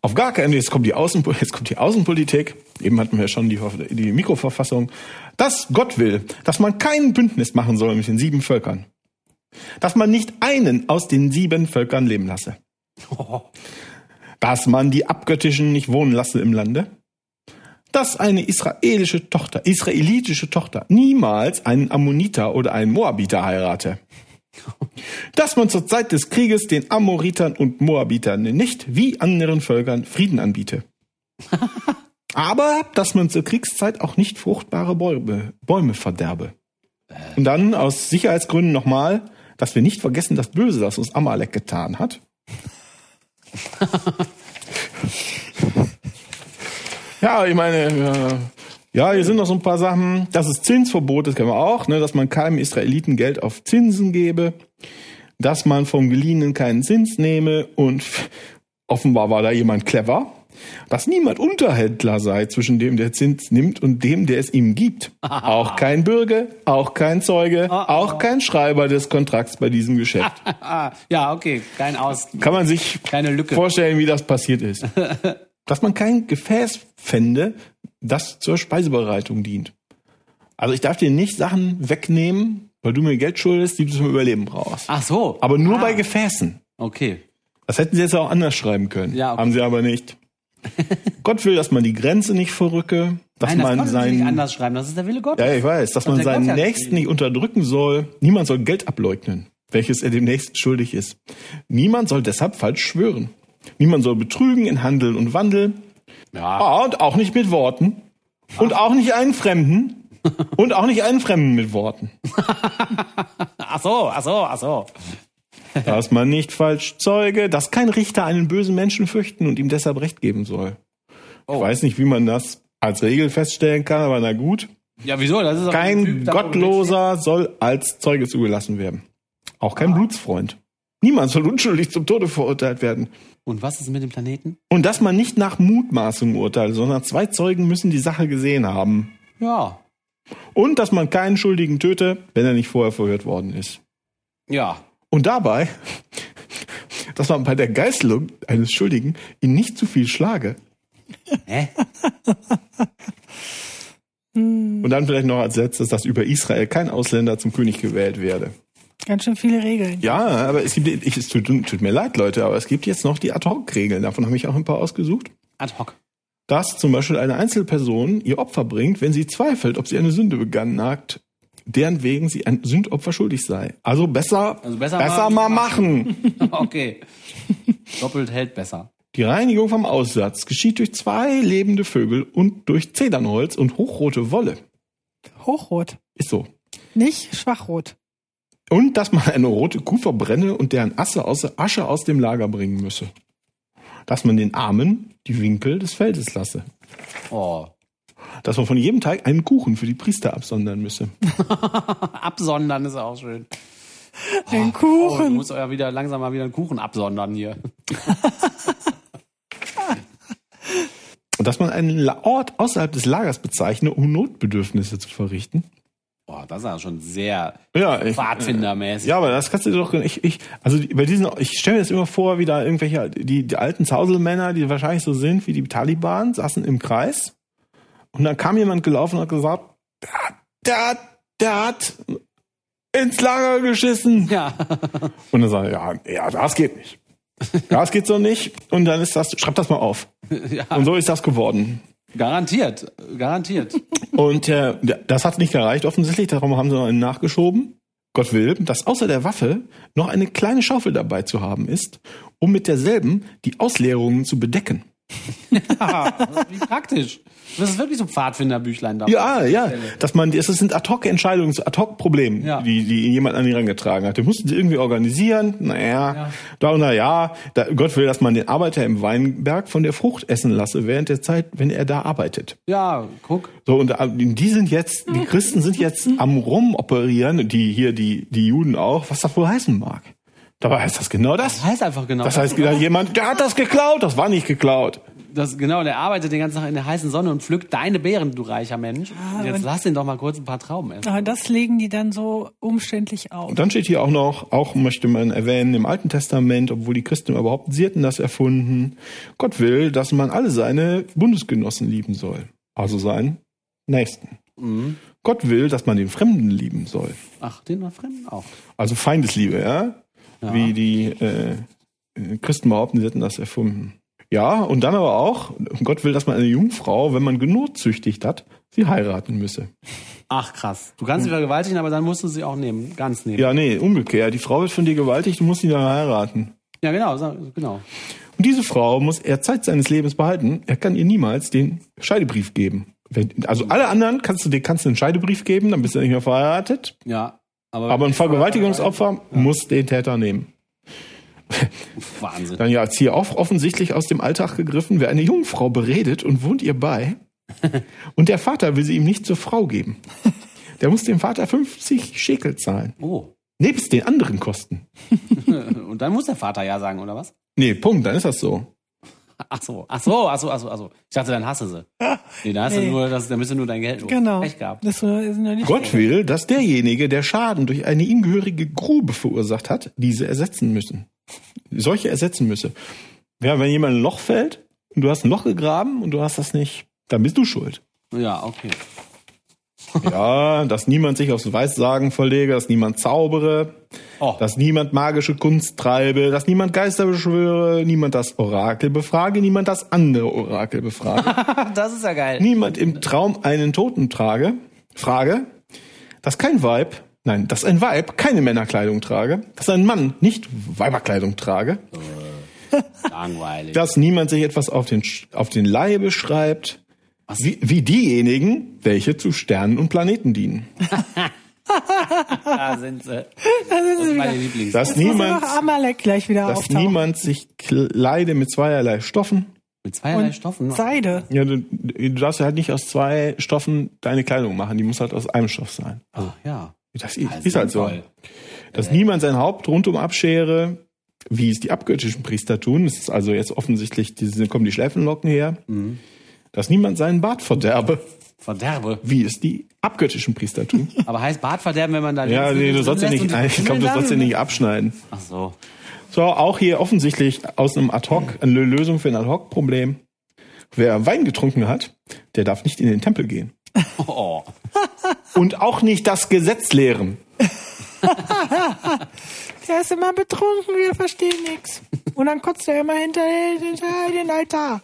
Auf gar keinen, jetzt kommt die, Außen, jetzt kommt die Außenpolitik. Eben hatten wir ja schon die, die Mikroverfassung. Dass Gott will, dass man kein Bündnis machen soll mit den sieben Völkern. Dass man nicht einen aus den sieben Völkern leben lasse. Dass man die Abgöttischen nicht wohnen lasse im Lande. Dass eine israelische Tochter, israelitische Tochter niemals einen Ammoniter oder einen Moabiter heirate dass man zur Zeit des Krieges den Amoritern und Moabitern nicht wie anderen Völkern Frieden anbiete. Aber dass man zur Kriegszeit auch nicht fruchtbare Bäume, Bäume verderbe. Und dann aus Sicherheitsgründen nochmal, dass wir nicht vergessen das Böse, das uns Amalek getan hat. ja, ich meine, äh, ja, hier sind noch so ein paar Sachen. Das ist Zinsverbot, das kennen wir auch, ne, dass man keinem Israeliten Geld auf Zinsen gebe, dass man vom Geliehenen keinen Zins nehme und offenbar war da jemand clever, dass niemand Unterhändler sei zwischen dem, der Zins nimmt und dem, der es ihm gibt. Auch kein Bürger, auch kein Zeuge, auch kein Schreiber des Kontrakts bei diesem Geschäft. Ah, ja, okay. Kein Aus. Kann man sich Keine Lücke. vorstellen, wie das passiert ist. Dass man kein Gefäß fände, das zur Speisebereitung dient. Also ich darf dir nicht Sachen wegnehmen, weil du mir Geld schuldest, die du zum Überleben brauchst. Ach so. Aber nur ah, bei Gefäßen. Okay. Das hätten sie jetzt auch anders schreiben können. Ja, okay. Haben sie aber nicht. Gott will, dass man die Grenze nicht verrücke, dass Nein, das man sie nicht seinen anders schreiben. Das ist der Wille Gottes. ja, ich weiß, dass Und man seinen Nächsten nicht unterdrücken soll. Niemand soll Geld ableugnen, welches er dem Nächsten schuldig ist. Niemand soll deshalb falsch schwören. Niemand soll betrügen in Handel und Wandel. Ja. Ah, und auch nicht mit Worten. Und auch nicht einen Fremden. Und auch nicht einen Fremden mit Worten. Ach so, ach so, ach so. Dass man nicht falsch zeuge, dass kein Richter einen bösen Menschen fürchten und ihm deshalb Recht geben soll. Ich Oh. weiß nicht, wie man das als Regel feststellen kann, aber na gut. Ja, wieso? Das ist Kein Typ, Gottloser soll als Zeuge zugelassen werden. Auch kein Blutsfreund. Niemand soll unschuldig zum Tode verurteilt werden. Und was ist mit dem Planeten? Und dass man nicht nach Mutmaßung urteilt, sondern zwei Zeugen müssen die Sache gesehen haben. Ja. Und dass man keinen Schuldigen töte, wenn er nicht vorher verhört worden ist. Ja. Und dabei, dass man bei der Geißelung eines Schuldigen ihn nicht zu viel schlage. Hä? Und dann vielleicht noch als letztes, dass über Israel kein Ausländer zum König gewählt werde. Ganz schön viele Regeln. Ja, aber es gibt, ich, es tut, tut mir leid, Leute, aber es gibt jetzt noch die Ad-Hoc-Regeln. Davon habe ich auch ein paar ausgesucht. Ad hoc. Dass zum Beispiel eine Einzelperson ihr Opfer bringt, wenn sie zweifelt, ob sie eine Sünde begangen hat, deren wegen sie ein Sündopfer schuldig sei. Also besser, Also besser besser mal- mal machen. okay. Doppelt hält besser. Die Reinigung vom Aussatz geschieht durch zwei lebende Vögel und durch Zedernholz und hochrote Wolle. Hochrot. Ist so. Nicht schwachrot. Und dass man eine rote Kuh verbrenne und deren Asse aus, Asche aus dem Lager bringen müsse. Dass man den Armen die Winkel des Feldes lasse. Oh. Dass man von jedem Teig einen Kuchen für die Priester absondern müsse. Absondern ist auch schön. Ein Oh, du Kuchen. musst ja wieder langsam mal wieder einen Kuchen absondern hier. Und dass man einen Ort außerhalb des Lagers bezeichne, um Notbedürfnisse zu verrichten. Boah, das ist ja schon sehr Ja, ich, Pfadfindermäßig. ja, aber das kannst du dir doch, ich, ich, also bei diesen, ich stelle mir das immer vor, wie da irgendwelche, die, die alten Zauselmänner, die wahrscheinlich so sind wie die Taliban, saßen im Kreis und dann kam jemand gelaufen und hat gesagt, der, hat- der, hat- der hat ins Lager geschissen. Ja. Und dann sagt er, ja, ja, das geht nicht. Das geht so nicht. Und dann ist das, schreib das mal auf. ja. Und so ist das geworden. Garantiert. Garantiert. Und äh, das hat nicht gereicht offensichtlich, darum haben sie noch einen nachgeschoben. Gott will, dass außer der Waffe noch eine kleine Schaufel dabei zu haben ist, um mit derselben die Ausleerungen zu bedecken. Wie praktisch. Das ist wirklich so ein Pfadfinderbüchlein da. Ja, ja, dass man, es sind Ad-Hoc-Entscheidungen, Ad-Hoc-Probleme, Ja. die, die jemand an ihn herangetragen hat. Die mussten sie irgendwie organisieren. Naja, Ja. da und na ja, da, Gott will, dass man den Arbeiter im Weinberg von der Frucht essen lasse während der Zeit, wenn er da arbeitet. Ja, guck. So, und äh, die sind jetzt, die Christen sind jetzt am Rumoperieren, die hier, die, die Juden auch, was das wohl heißen mag. Dabei heißt das genau das. Das heißt einfach genau. Das heißt, da jemand, der hat das geklaut, das war nicht geklaut. das, genau, der arbeitet den ganzen Tag in der heißen Sonne und pflückt deine Beeren, du reicher Mensch. und jetzt lass ihn doch mal kurz ein paar Trauben essen. Aber das legen die dann so umständlich auf. Und dann steht hier auch noch, auch möchte man erwähnen, im Alten Testament, obwohl die Christen überhaupt, sie hätten das erfunden, Gott will, dass man alle seine Bundesgenossen lieben soll. Also seinen Nächsten. Mhm. Gott will, dass man den Fremden lieben soll. Ach, den Fremden auch. Also Feindesliebe, ja? Ja. Wie die äh, äh, Christen behaupten, sie hätten das erfunden. Ja, und dann aber auch, Gott will, dass man eine Jungfrau, wenn man genotzüchtigt hat, sie heiraten müsse. Ach, krass. Du kannst sie vergewaltigen, aber dann musst du sie auch nehmen. Ganz nehmen. Ja, nee, umgekehrt. Die Frau wird von dir gewaltigt, du musst sie dann heiraten. Ja, genau, genau. Und diese Frau muss er Zeit seines Lebens behalten. Er kann ihr niemals den Scheidebrief geben. Also alle anderen kannst du dir kannst du einen Scheidebrief geben, dann bist du nicht mehr verheiratet. Ja. Aber, Aber ein Vergewaltigungsopfer muss den Täter nehmen. Wahnsinn. Dann ja, jetzt hier auch offensichtlich aus dem Alltag gegriffen, wer eine Jungfrau beredet und wohnt ihr bei. Und der Vater will sie ihm nicht zur Frau geben. Der muss dem Vater 50 Schekel zahlen. Oh. Nebst den anderen Kosten. Und dann muss der Vater ja sagen, oder was? Nee, Punkt, dann ist das so. Ach so, ach so, ach so, ach so, ach so. Ich dachte, dann hasse sie. Nee, dann hast du Nee. nur, das, dann bist du nur dein Geld los. Genau. Echt gehabt. Das ist noch nicht Gott will, dass derjenige, der Schaden durch eine ihm gehörige Grube verursacht hat, diese ersetzen müssen. Solche ersetzen müsse. Ja, wenn jemand in ein Loch fällt und du hast ein Loch gegraben und du hast das nicht, dann bist du schuld. Ja, okay. Ja, dass niemand sich aufs Weissagen verlege, dass niemand zaubere, Oh, dass niemand magische Kunst treibe, dass niemand Geister beschwöre, niemand das Orakel befrage, niemand das andere Orakel befrage, das ist ja geil. niemand im Traum einen Toten trage, frage, dass kein Weib, nein, dass ein Weib keine Männerkleidung trage, dass ein Mann nicht Weiberkleidung trage, Langweilig. dass niemand sich etwas auf den, auf den Leibe schreibt, wie, wie diejenigen, welche zu Sternen und Planeten dienen. Da sind sie. Das ist meine Lieblings. Dass niemand, Amalek gleich wieder dass auftauchen. niemand sich kleide mit zweierlei Stoffen. Mit zweierlei Und Stoffen. Seide. Ja, du, du darfst ja halt nicht aus zwei Stoffen deine Kleidung machen. Die muss halt aus einem Stoff sein. Ach, ja. Das ist, Ja, ist halt so. Dass niemand sein Haupt rundum abschere, wie es die abgöttischen Priester tun. Das ist also jetzt offensichtlich, diese, kommen die Schläfenlocken her. Mhm. Dass niemand seinen Bart verderbe, Verderbe. wie es die abgöttischen Priester tun. Aber heißt Bartverderben, wenn man da ja, nee, du sollst ja nicht, ich glaube, du sollst ja nicht abschneiden. Ach so. So, auch hier offensichtlich aus einem Ad-Hoc, eine Lösung für ein Ad-Hoc-Problem. Wer Wein getrunken hat, der darf nicht in den Tempel gehen. Oh. Und auch nicht das Gesetz lehren. Der ist immer betrunken, wir verstehen nichts. Und dann kotzt er immer hinter, hinter den Altar.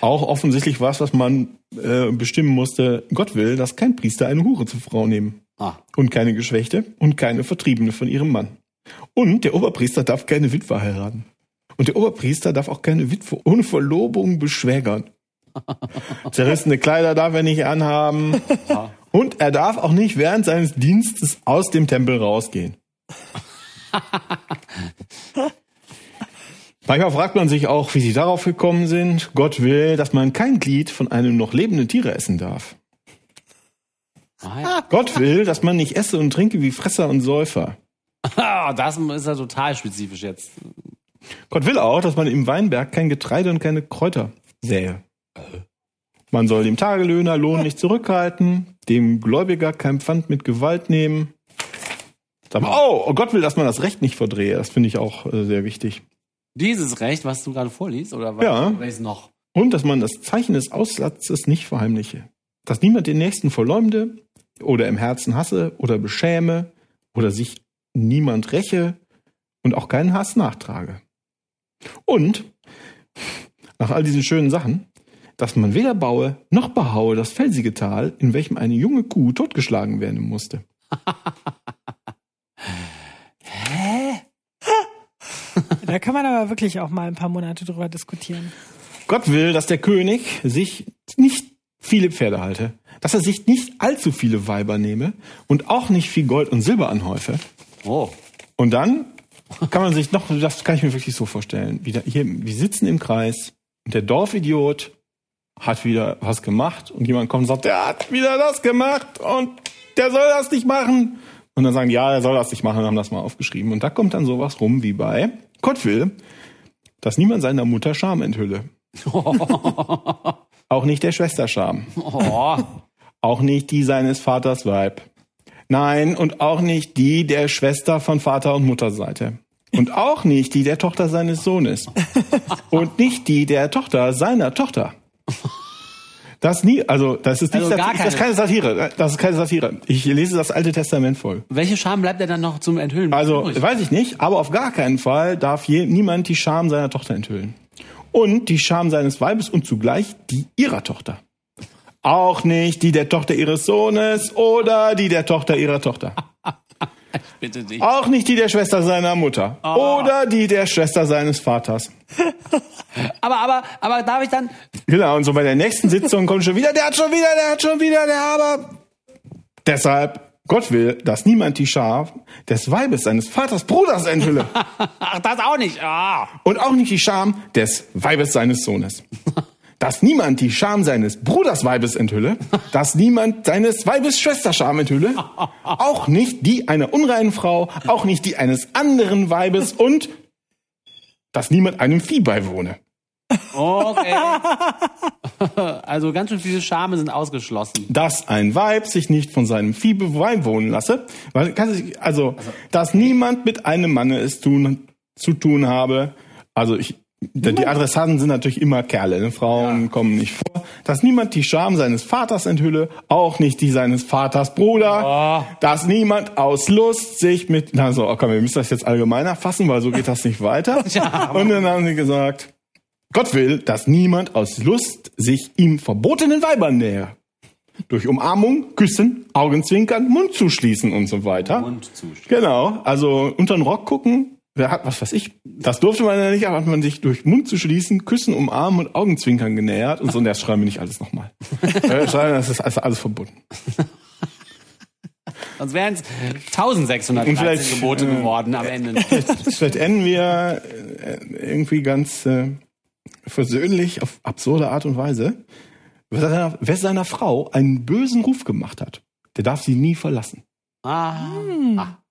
Auch offensichtlich was, was man äh, bestimmen musste. Gott will, dass kein Priester eine Hure zur Frau nehmen. Ah. Und keine Geschwächte und keine Vertriebene von ihrem Mann. Und der Oberpriester darf keine Witwe heiraten. Und der Oberpriester darf auch keine Witwe ohne Verlobung beschwägern. Zerrissene Kleider darf er nicht anhaben. Und er darf auch nicht während seines Dienstes aus dem Tempel rausgehen. Manchmal fragt man sich auch, wie sie darauf gekommen sind. Gott will, dass man kein Glied von einem noch lebenden Tiere essen darf. Ah. Gott will, dass man nicht esse und trinke wie Fresser und Säufer. Ah, das ist ja total spezifisch jetzt. Gott will auch, dass man im Weinberg kein Getreide und keine Kräuter sähe. Man soll dem Tagelöhner Lohn nicht zurückhalten, dem Gläubiger kein Pfand mit Gewalt nehmen. Oh, oh, Gott will, dass man das Recht nicht verdrehe. Das finde ich auch äh, sehr wichtig. Dieses Recht, was du gerade vorliest, oder was, Ja. welches noch? Und dass man das Zeichen des Aussatzes nicht verheimliche. Dass niemand den Nächsten verleumde oder im Herzen hasse oder beschäme oder sich niemand räche und auch keinen Hass nachtrage. Und, nach all diesen schönen Sachen, dass man weder baue noch behaue das felsige Tal, in welchem eine junge Kuh totgeschlagen werden musste. Da kann man aber wirklich auch mal ein paar Monate drüber diskutieren. Gott will, dass der König sich nicht viele Pferde halte, dass er sich nicht allzu viele Weiber nehme und auch nicht viel Gold und Silber anhäufe. Oh. Und dann kann man sich noch, das kann ich mir wirklich so vorstellen, wieder hier, wir sitzen im Kreis und der Dorfidiot hat wieder was gemacht und jemand kommt und sagt, der hat wieder das gemacht und der soll das nicht machen. Und dann sagen, die, ja, er soll das nicht machen, und haben das mal aufgeschrieben. Und da kommt dann sowas rum wie bei Gott will, dass niemand seiner Mutter Scham enthülle. Auch nicht der Schwester Scham. Oh. Auch nicht die seines Vaters Weib. Nein, und auch nicht die der Schwester von Vater und Mutterseite. Und auch nicht die der Tochter seines Sohnes. Und nicht die der Tochter seiner Tochter. Das nie, also das ist nicht Also gar Sat- das ist keine Satire. Das ist keine Satire. Ich lese das Alte Testament voll. Welche Scham bleibt er dann noch zum Enthüllen? Also weiß ich nicht, aber auf gar keinen Fall darf je, niemand die Scham seiner Tochter enthüllen. Und die Scham seines Weibes und zugleich die ihrer Tochter. Auch nicht die der Tochter ihres Sohnes oder die der Tochter ihrer Tochter. Bitte dich. Auch nicht die der Schwester seiner Mutter oder die der Schwester seines Vaters. Aber, aber, aber darf ich dann? Genau, und so bei der nächsten Sitzung kommt schon wieder, der hat schon wieder, der hat schon wieder, der aber. Deshalb, Gott will, dass niemand die Schar des Weibes seines Vaters Bruders enthülle. Ach, das auch nicht. Ah. und auch nicht die Scham des Weibes seines Sohnes. Dass niemand die Scham seines Bruders Weibes enthülle, dass niemand seines Weibes Schwester Scham enthülle, auch nicht die einer unreinen Frau, auch nicht die eines anderen Weibes und dass niemand einem Vieh beiwohne. Okay. also ganz schön viele Schame sind ausgeschlossen. Dass ein Weib sich nicht von seinem Vieh beiwohnen lasse, weil, sich- also, dass niemand mit einem Manne es tun, zu tun habe, also ich, die Adressaten sind natürlich immer Kerle, ne? Frauen kommen nicht vor. Dass niemand die Scham seines Vaters enthülle, auch nicht die seines Vaters Bruder. Dass niemand aus Lust sich mit, also, oh komm, wir müssen das jetzt allgemeiner fassen, weil so geht das nicht weiter. Und dann haben sie gesagt, Gott will, dass niemand aus Lust sich ihm verbotenen Weibern nähe. Durch Umarmung, Küssen, Augenzwinkern, Mund zuschließen und so weiter. Mund zustimmen. Genau, also unter den Rock gucken. Wer hat, was weiß ich, das durfte man ja nicht, aber hat man sich durch Mund zu schließen, Küssen, Umarmen und Augenzwinkern genähert und so, und das schreiben wir nicht alles nochmal. Äh, schreiben, das ist alles, alles verbunden. Sonst wären es 1613 Und vielleicht, Gebote äh, geworden am Ende. Vielleicht enden wir äh, irgendwie ganz äh, versöhnlich auf absurde Art und Weise. Wer seiner, wer seiner Frau einen bösen Ruf gemacht hat, der darf sie nie verlassen. Ah. ah.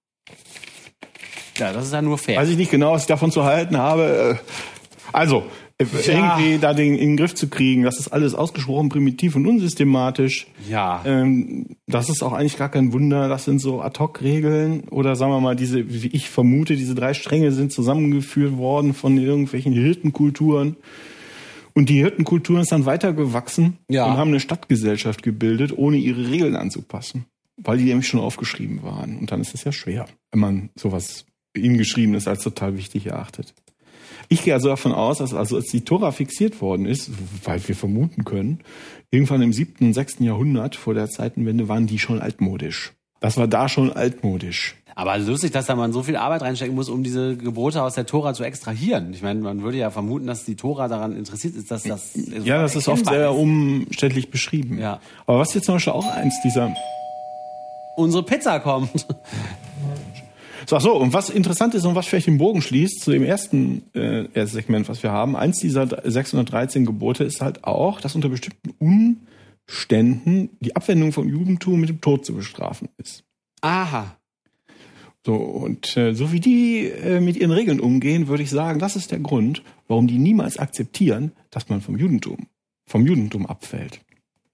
Ja, das ist ja nur fair. Weiß ich nicht genau, was ich davon zu halten habe. Äh, Also, äh, irgendwie da den in den Griff zu kriegen, das ist alles ausgesprochen primitiv und unsystematisch. ja. Ähm, das ist auch eigentlich gar kein Wunder. Das sind so Ad-Hoc-Regeln oder sagen wir mal, diese, wie ich vermute, diese drei Stränge sind zusammengeführt worden von irgendwelchen Hirtenkulturen. Und die Hirtenkulturen ist dann weitergewachsen Ja. und haben eine Stadtgesellschaft gebildet, ohne ihre Regeln anzupassen. weil die nämlich schon aufgeschrieben waren. Und dann ist es ja schwer, wenn man sowas ist als total wichtig erachtet. Ich gehe also davon aus, dass also als die Tora fixiert worden ist, weil wir vermuten können, irgendwann im siebten, sechsten Jahrhundert vor der Zeitenwende waren die schon altmodisch. Das war da schon altmodisch. Aber lustig, dass da man so viel Arbeit reinstecken muss, um diese Gebote aus der Tora zu extrahieren. Ich meine, man würde ja vermuten, dass die Tora daran interessiert ist, dass das. Ja, das ist oft sehr umständlich beschrieben. Ja. Aber was jetzt zum Beispiel auch eins dieser. Unsere Pizza kommt. So, ach so, und was interessant ist und was vielleicht den Bogen schließt zu dem ersten äh, Segment, was wir haben, eins dieser 613 Gebote ist halt auch, dass unter bestimmten Umständen die Abwendung vom Judentum mit dem Tod zu bestrafen ist. Aha. So, und äh, so wie die äh, mit ihren Regeln umgehen, würde ich sagen, das ist der Grund, warum die niemals akzeptieren, dass man vom Judentum, vom Judentum abfällt.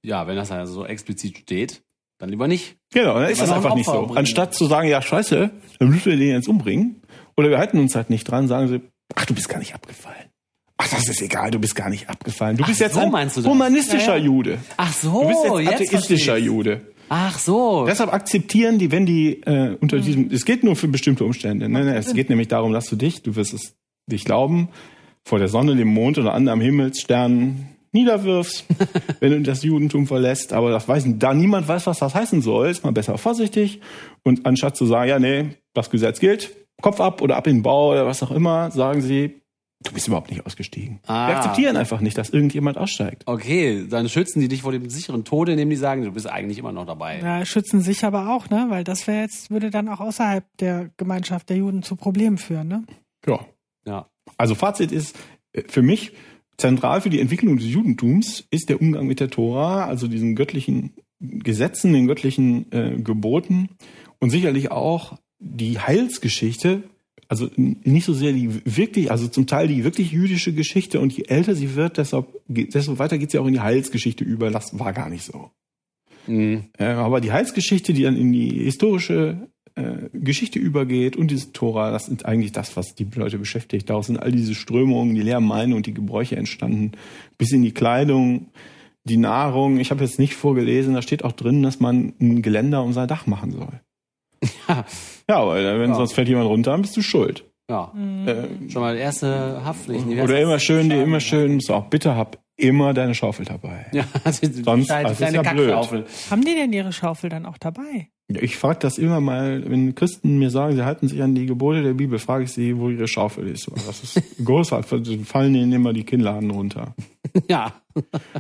Ja, wenn das also so explizit steht, dann lieber nicht. Genau, dann ist das einfach nicht so. Bringen. Anstatt zu sagen, ja, scheiße, dann müssen wir den jetzt umbringen, oder wir halten uns halt nicht dran, sagen sie, ach, du bist gar nicht abgefallen. Ach, das ist egal, du bist gar nicht abgefallen. Du ach bist jetzt so, ein humanistischer ja, ja. Jude. Ach so, du bist jetzt atheistischer jetzt Jude. Ach so. Deshalb akzeptieren die, wenn die äh, unter diesem, es geht nur für bestimmte Umstände. Ne, ne, es geht nämlich darum, dass du dich, du wirst es dich glauben, vor der Sonne, dem Mond oder anderen Himmelssternen niederwirfst, wenn du das Judentum verlässt. Aber das weiß, da niemand weiß, was das heißen soll, ist man besser vorsichtig. Und anstatt zu sagen, ja, nee, das Gesetz gilt, Kopf ab oder ab in den Bau oder was auch immer, sagen sie, Du bist überhaupt nicht ausgestiegen. Ah. Wir akzeptieren einfach nicht, dass irgendjemand aussteigt. Okay, dann schützen die dich vor dem sicheren Tode, indem die sagen, du bist eigentlich immer noch dabei. Ja, schützen sich aber auch, ne? Weil das wäre jetzt, würde dann auch außerhalb der Gemeinschaft der Juden zu Problemen führen, ne? Ja. Ja. Also Fazit ist, äh, für mich, zentral für die Entwicklung des Judentums ist der Umgang mit der Tora, also diesen göttlichen Gesetzen, den göttlichen äh, Geboten und sicherlich auch die Heilsgeschichte also nicht so sehr die wirklich, also zum Teil die wirklich jüdische Geschichte und je älter sie wird, deshalb, desto weiter geht sie auch in die Heilsgeschichte über. Das war gar nicht so. Mhm. Äh, aber die Heilsgeschichte, die dann in die historische äh, Geschichte übergeht und diese Tora, das sind eigentlich das, was die Leute beschäftigt. Daraus sind all diese Strömungen, die Lehrmeine und die Gebräuche entstanden, bis in die Kleidung, die Nahrung. Ich habe jetzt nicht vorgelesen, da steht auch drin, dass man ein Geländer um sein Dach machen soll. Ja. Ja, weil wenn ja. sonst fällt jemand runter, dann bist du schuld. Ja. Mhm. Äh, Schon mal erste Haftpflicht. Oder immer schön, die immer schön, so, bitte hab immer deine Schaufel dabei. Ja, also sonst deine, also deine ja Kackschaufel. Haben die denn ihre Schaufel dann auch dabei? Ich frage das immer mal, wenn Christen mir sagen, sie halten sich an die Gebote der Bibel, frage ich sie, wo ihre Schaufel ist. Das ist großartig, fallen ihnen immer die Kinnladen runter. Ja.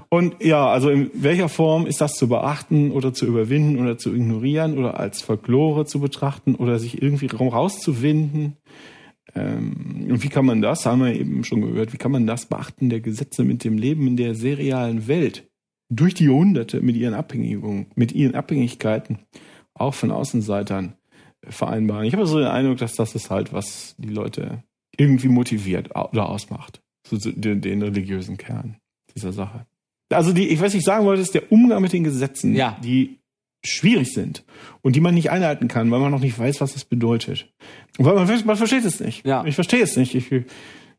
Und ja, also in welcher Form ist das zu beachten oder zu überwinden oder zu ignorieren oder als Folklore zu betrachten oder sich irgendwie rauszuwinden? Ähm, und wie kann man das, haben wir eben schon gehört, wie kann man das beachten der Gesetze mit dem Leben in der serialen Welt durch die Jahrhunderte mit ihren Abhängigungen, mit ihren Abhängigkeiten auch von Außenseitern vereinbaren? Ich habe so den Eindruck, dass das ist halt, was die Leute irgendwie motiviert oder ausmacht, so den, den religiösen Kern dieser Sache. Also die, ich weiß nicht, sagen wollte, ist der Umgang mit den Gesetzen, ja. die schwierig sind und die man nicht einhalten kann, weil man noch nicht weiß, was das bedeutet. Und weil man, man versteht es nicht. Ja. Ich verstehe es nicht. Ich,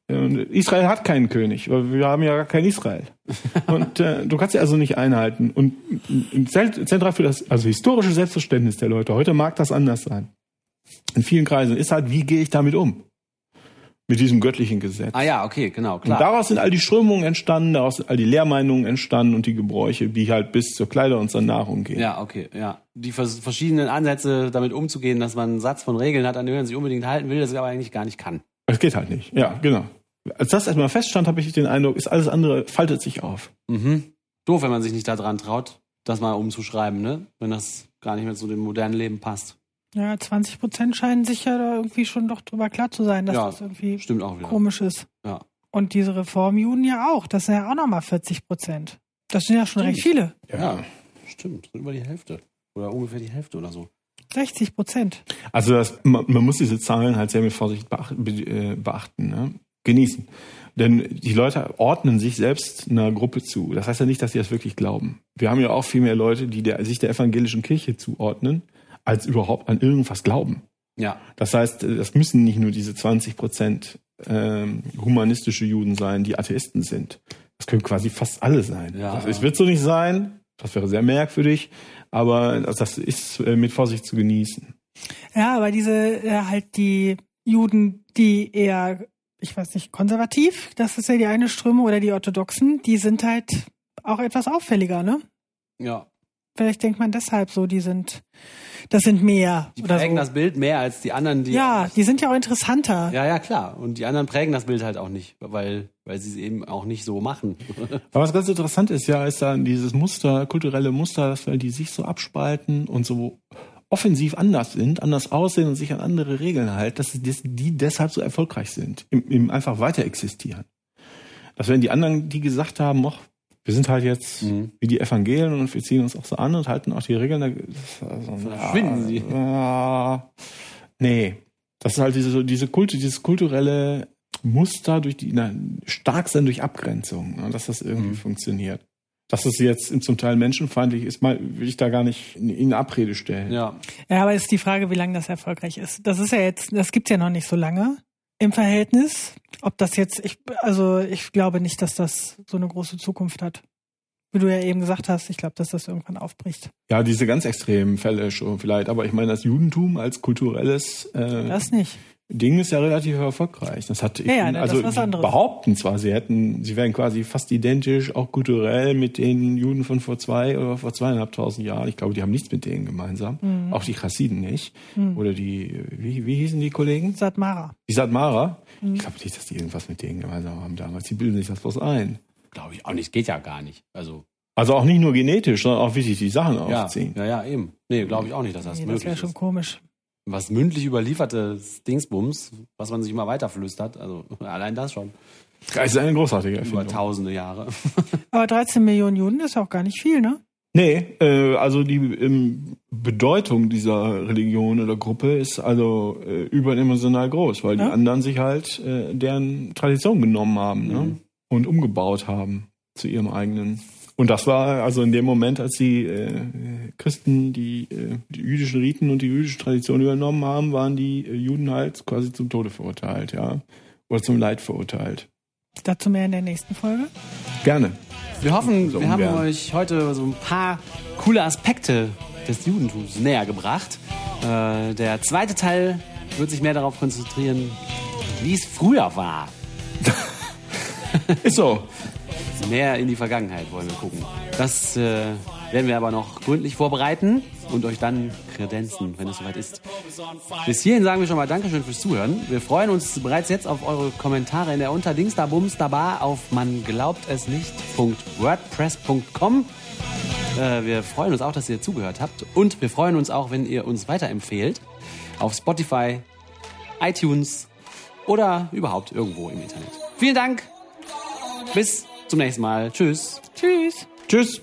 Israel hat keinen König, weil wir haben ja gar kein Israel. Und äh, du kannst sie also nicht einhalten. Und zentral für das also historische Selbstverständnis der Leute, heute mag das anders sein. In vielen Kreisen ist halt, wie gehe ich damit um? Mit diesem göttlichen Gesetz. Ah ja, okay, genau, klar. Und daraus sind all die Strömungen entstanden, daraus sind all die Lehrmeinungen entstanden und die Gebräuche, die halt bis zur Kleider und zur Nahrung gehen. Ja, okay, ja. Die verschiedenen Ansätze, damit umzugehen, dass man einen Satz von Regeln hat, an denen man sich unbedingt halten will, das aber eigentlich gar nicht kann. Es geht halt nicht. Ja, genau. Als das erstmal feststand, habe ich den Eindruck, ist alles andere faltet sich auf. Mhm. Doof, wenn man sich nicht daran traut, das mal umzuschreiben, ne? Wenn das gar nicht mehr zu dem modernen Leben passt. Ja, 20 Prozent scheinen sich ja da irgendwie schon doch drüber klar zu sein, dass ja, das irgendwie stimmt auch wieder. komisch ist. Ja. Und diese Reformjuden ja auch. Das sind ja auch nochmal 40 Prozent. Das sind ja schon stimmt. recht viele. Ja. ja, stimmt. Über die Hälfte. Oder ungefähr die Hälfte oder so. 60 Prozent. Also das, man, man, muss diese Zahlen halt sehr mit Vorsicht beachten. Äh, beachten ne? Genießen. Denn die Leute ordnen sich selbst einer Gruppe zu. Das heißt ja nicht, dass sie das wirklich glauben. Wir haben ja auch viel mehr Leute, die der, sich der evangelischen Kirche zuordnen als überhaupt an irgendwas glauben. Ja. Das heißt, das müssen nicht nur diese 20 Prozent ähm, humanistische Juden sein, die Atheisten sind. Das können quasi fast alle sein. Ja. Also, es wird so nicht sein, Das wäre sehr merkwürdig, aber das ist äh, mit Vorsicht zu genießen. Ja, aber diese äh, halt die Juden, die eher, ich weiß nicht, konservativ, das ist ja die eine Strömung, oder die Orthodoxen, die sind halt auch etwas auffälliger, ne? Ja. Vielleicht denkt man deshalb so, die sind, das sind mehr. Die oder prägen so. das Bild mehr als die anderen, die. Ja, die sind ja auch interessanter. Ja, ja, klar. Und die anderen prägen das Bild halt auch nicht, weil, weil sie es eben auch nicht so machen. Aber was ganz interessant ist, ja, ist dann dieses Muster, kulturelle Muster, dass weil die sich so abspalten und so offensiv anders sind, anders aussehen und sich an andere Regeln halten, dass die, deshalb so erfolgreich sind, im, im einfach weiter existieren. Das wären die anderen, die gesagt haben, och, wir sind halt jetzt Mhm. wie die Evangelien und wir ziehen uns auch so an und halten auch die Regeln. da- das war so, Verschwinden sie. Ah, nee. Das ist halt diese, diese Kulte, dieses kulturelle Muster durch die, na, stark sein durch Abgrenzung, ne, dass das irgendwie Mhm. funktioniert. Dass es jetzt zum Teil menschenfeindlich ist, mal, will ich da gar nicht in, Abrede stellen. Ja. Ja, aber ist die Frage, wie lange das erfolgreich ist. Das ist ja jetzt, das gibt's ja noch nicht so lange im Verhältnis. Ob das jetzt, ich, also ich glaube nicht, dass das so eine große Zukunft hat. Wie du ja eben gesagt hast, ich glaube, dass das irgendwann aufbricht. Ja, diese ganz extremen Fälle schon vielleicht, aber ich meine, das Judentum als kulturelles äh, Das nicht. Ding ist ja relativ erfolgreich. Das hat Ja, ja, das also ist anderes. behaupten zwar, sie hätten, sie wären quasi fast identisch, auch kulturell mit den Juden von vor zwei oder vor zweieinhalbtausend Jahren. Ich glaube, die haben nichts mit denen gemeinsam. Mhm. Auch die Chassiden nicht. Oder die, wie, wie hießen die Kollegen? Satmara. Die Satmara. Mhm. Ich glaube nicht, dass die irgendwas mit denen gemeinsam haben damals. Die bilden sich das bloß ein. Glaube ich auch nicht. Geht ja gar nicht. Also. Also auch nicht nur genetisch, sondern auch wie sich die Sachen Ja, aufziehen. ja, ja, eben. Nee, glaube ich auch nicht, dass das Nee, das möglich wäre schon ist. komisch. Was mündlich überliefertes Dingsbums, was man sich immer weiterflüstert, also allein das schon. Das ist eine großartige Über Erfindung. tausende Jahre. Aber 13 Millionen Juden ist auch gar nicht viel, ne? Nee, äh, also die ähm, Bedeutung dieser Religion oder Gruppe ist also äh, überdimensional groß, weil Ja. die anderen sich halt äh, deren Tradition genommen haben ne? Mhm. und umgebaut haben zu ihrem eigenen. Und das war also in dem Moment, als die äh, Christen die, äh, die jüdischen Riten und die jüdische Tradition übernommen haben, waren die äh, Juden halt quasi zum Tode verurteilt, ja. Oder zum Leid verurteilt. Dazu mehr in der nächsten Folge. Gerne. Wir hoffen, So wir haben euch heute so ein paar coole Aspekte des Judentums näher gebracht. Äh, der zweite Teil wird sich mehr darauf konzentrieren, wie es früher war. Ist so. Mehr in die Vergangenheit wollen wir gucken. Das äh, werden wir aber noch gründlich vorbereiten und euch dann kredenzen, wenn es soweit ist. Bis hierhin sagen wir schon mal Dankeschön fürs Zuhören. Wir freuen uns bereits jetzt auf eure Kommentare in der Unterdingsterbumsterbar auf man glaubt es nicht.wordpress.com. Äh, wir freuen uns auch, dass ihr zugehört habt und wir freuen uns auch, wenn ihr uns weiterempfehlt auf Spotify, iTunes oder überhaupt irgendwo im Internet. Vielen Dank. Bis zum nächsten Mal. Tschüss. Tschüss. Tschüss.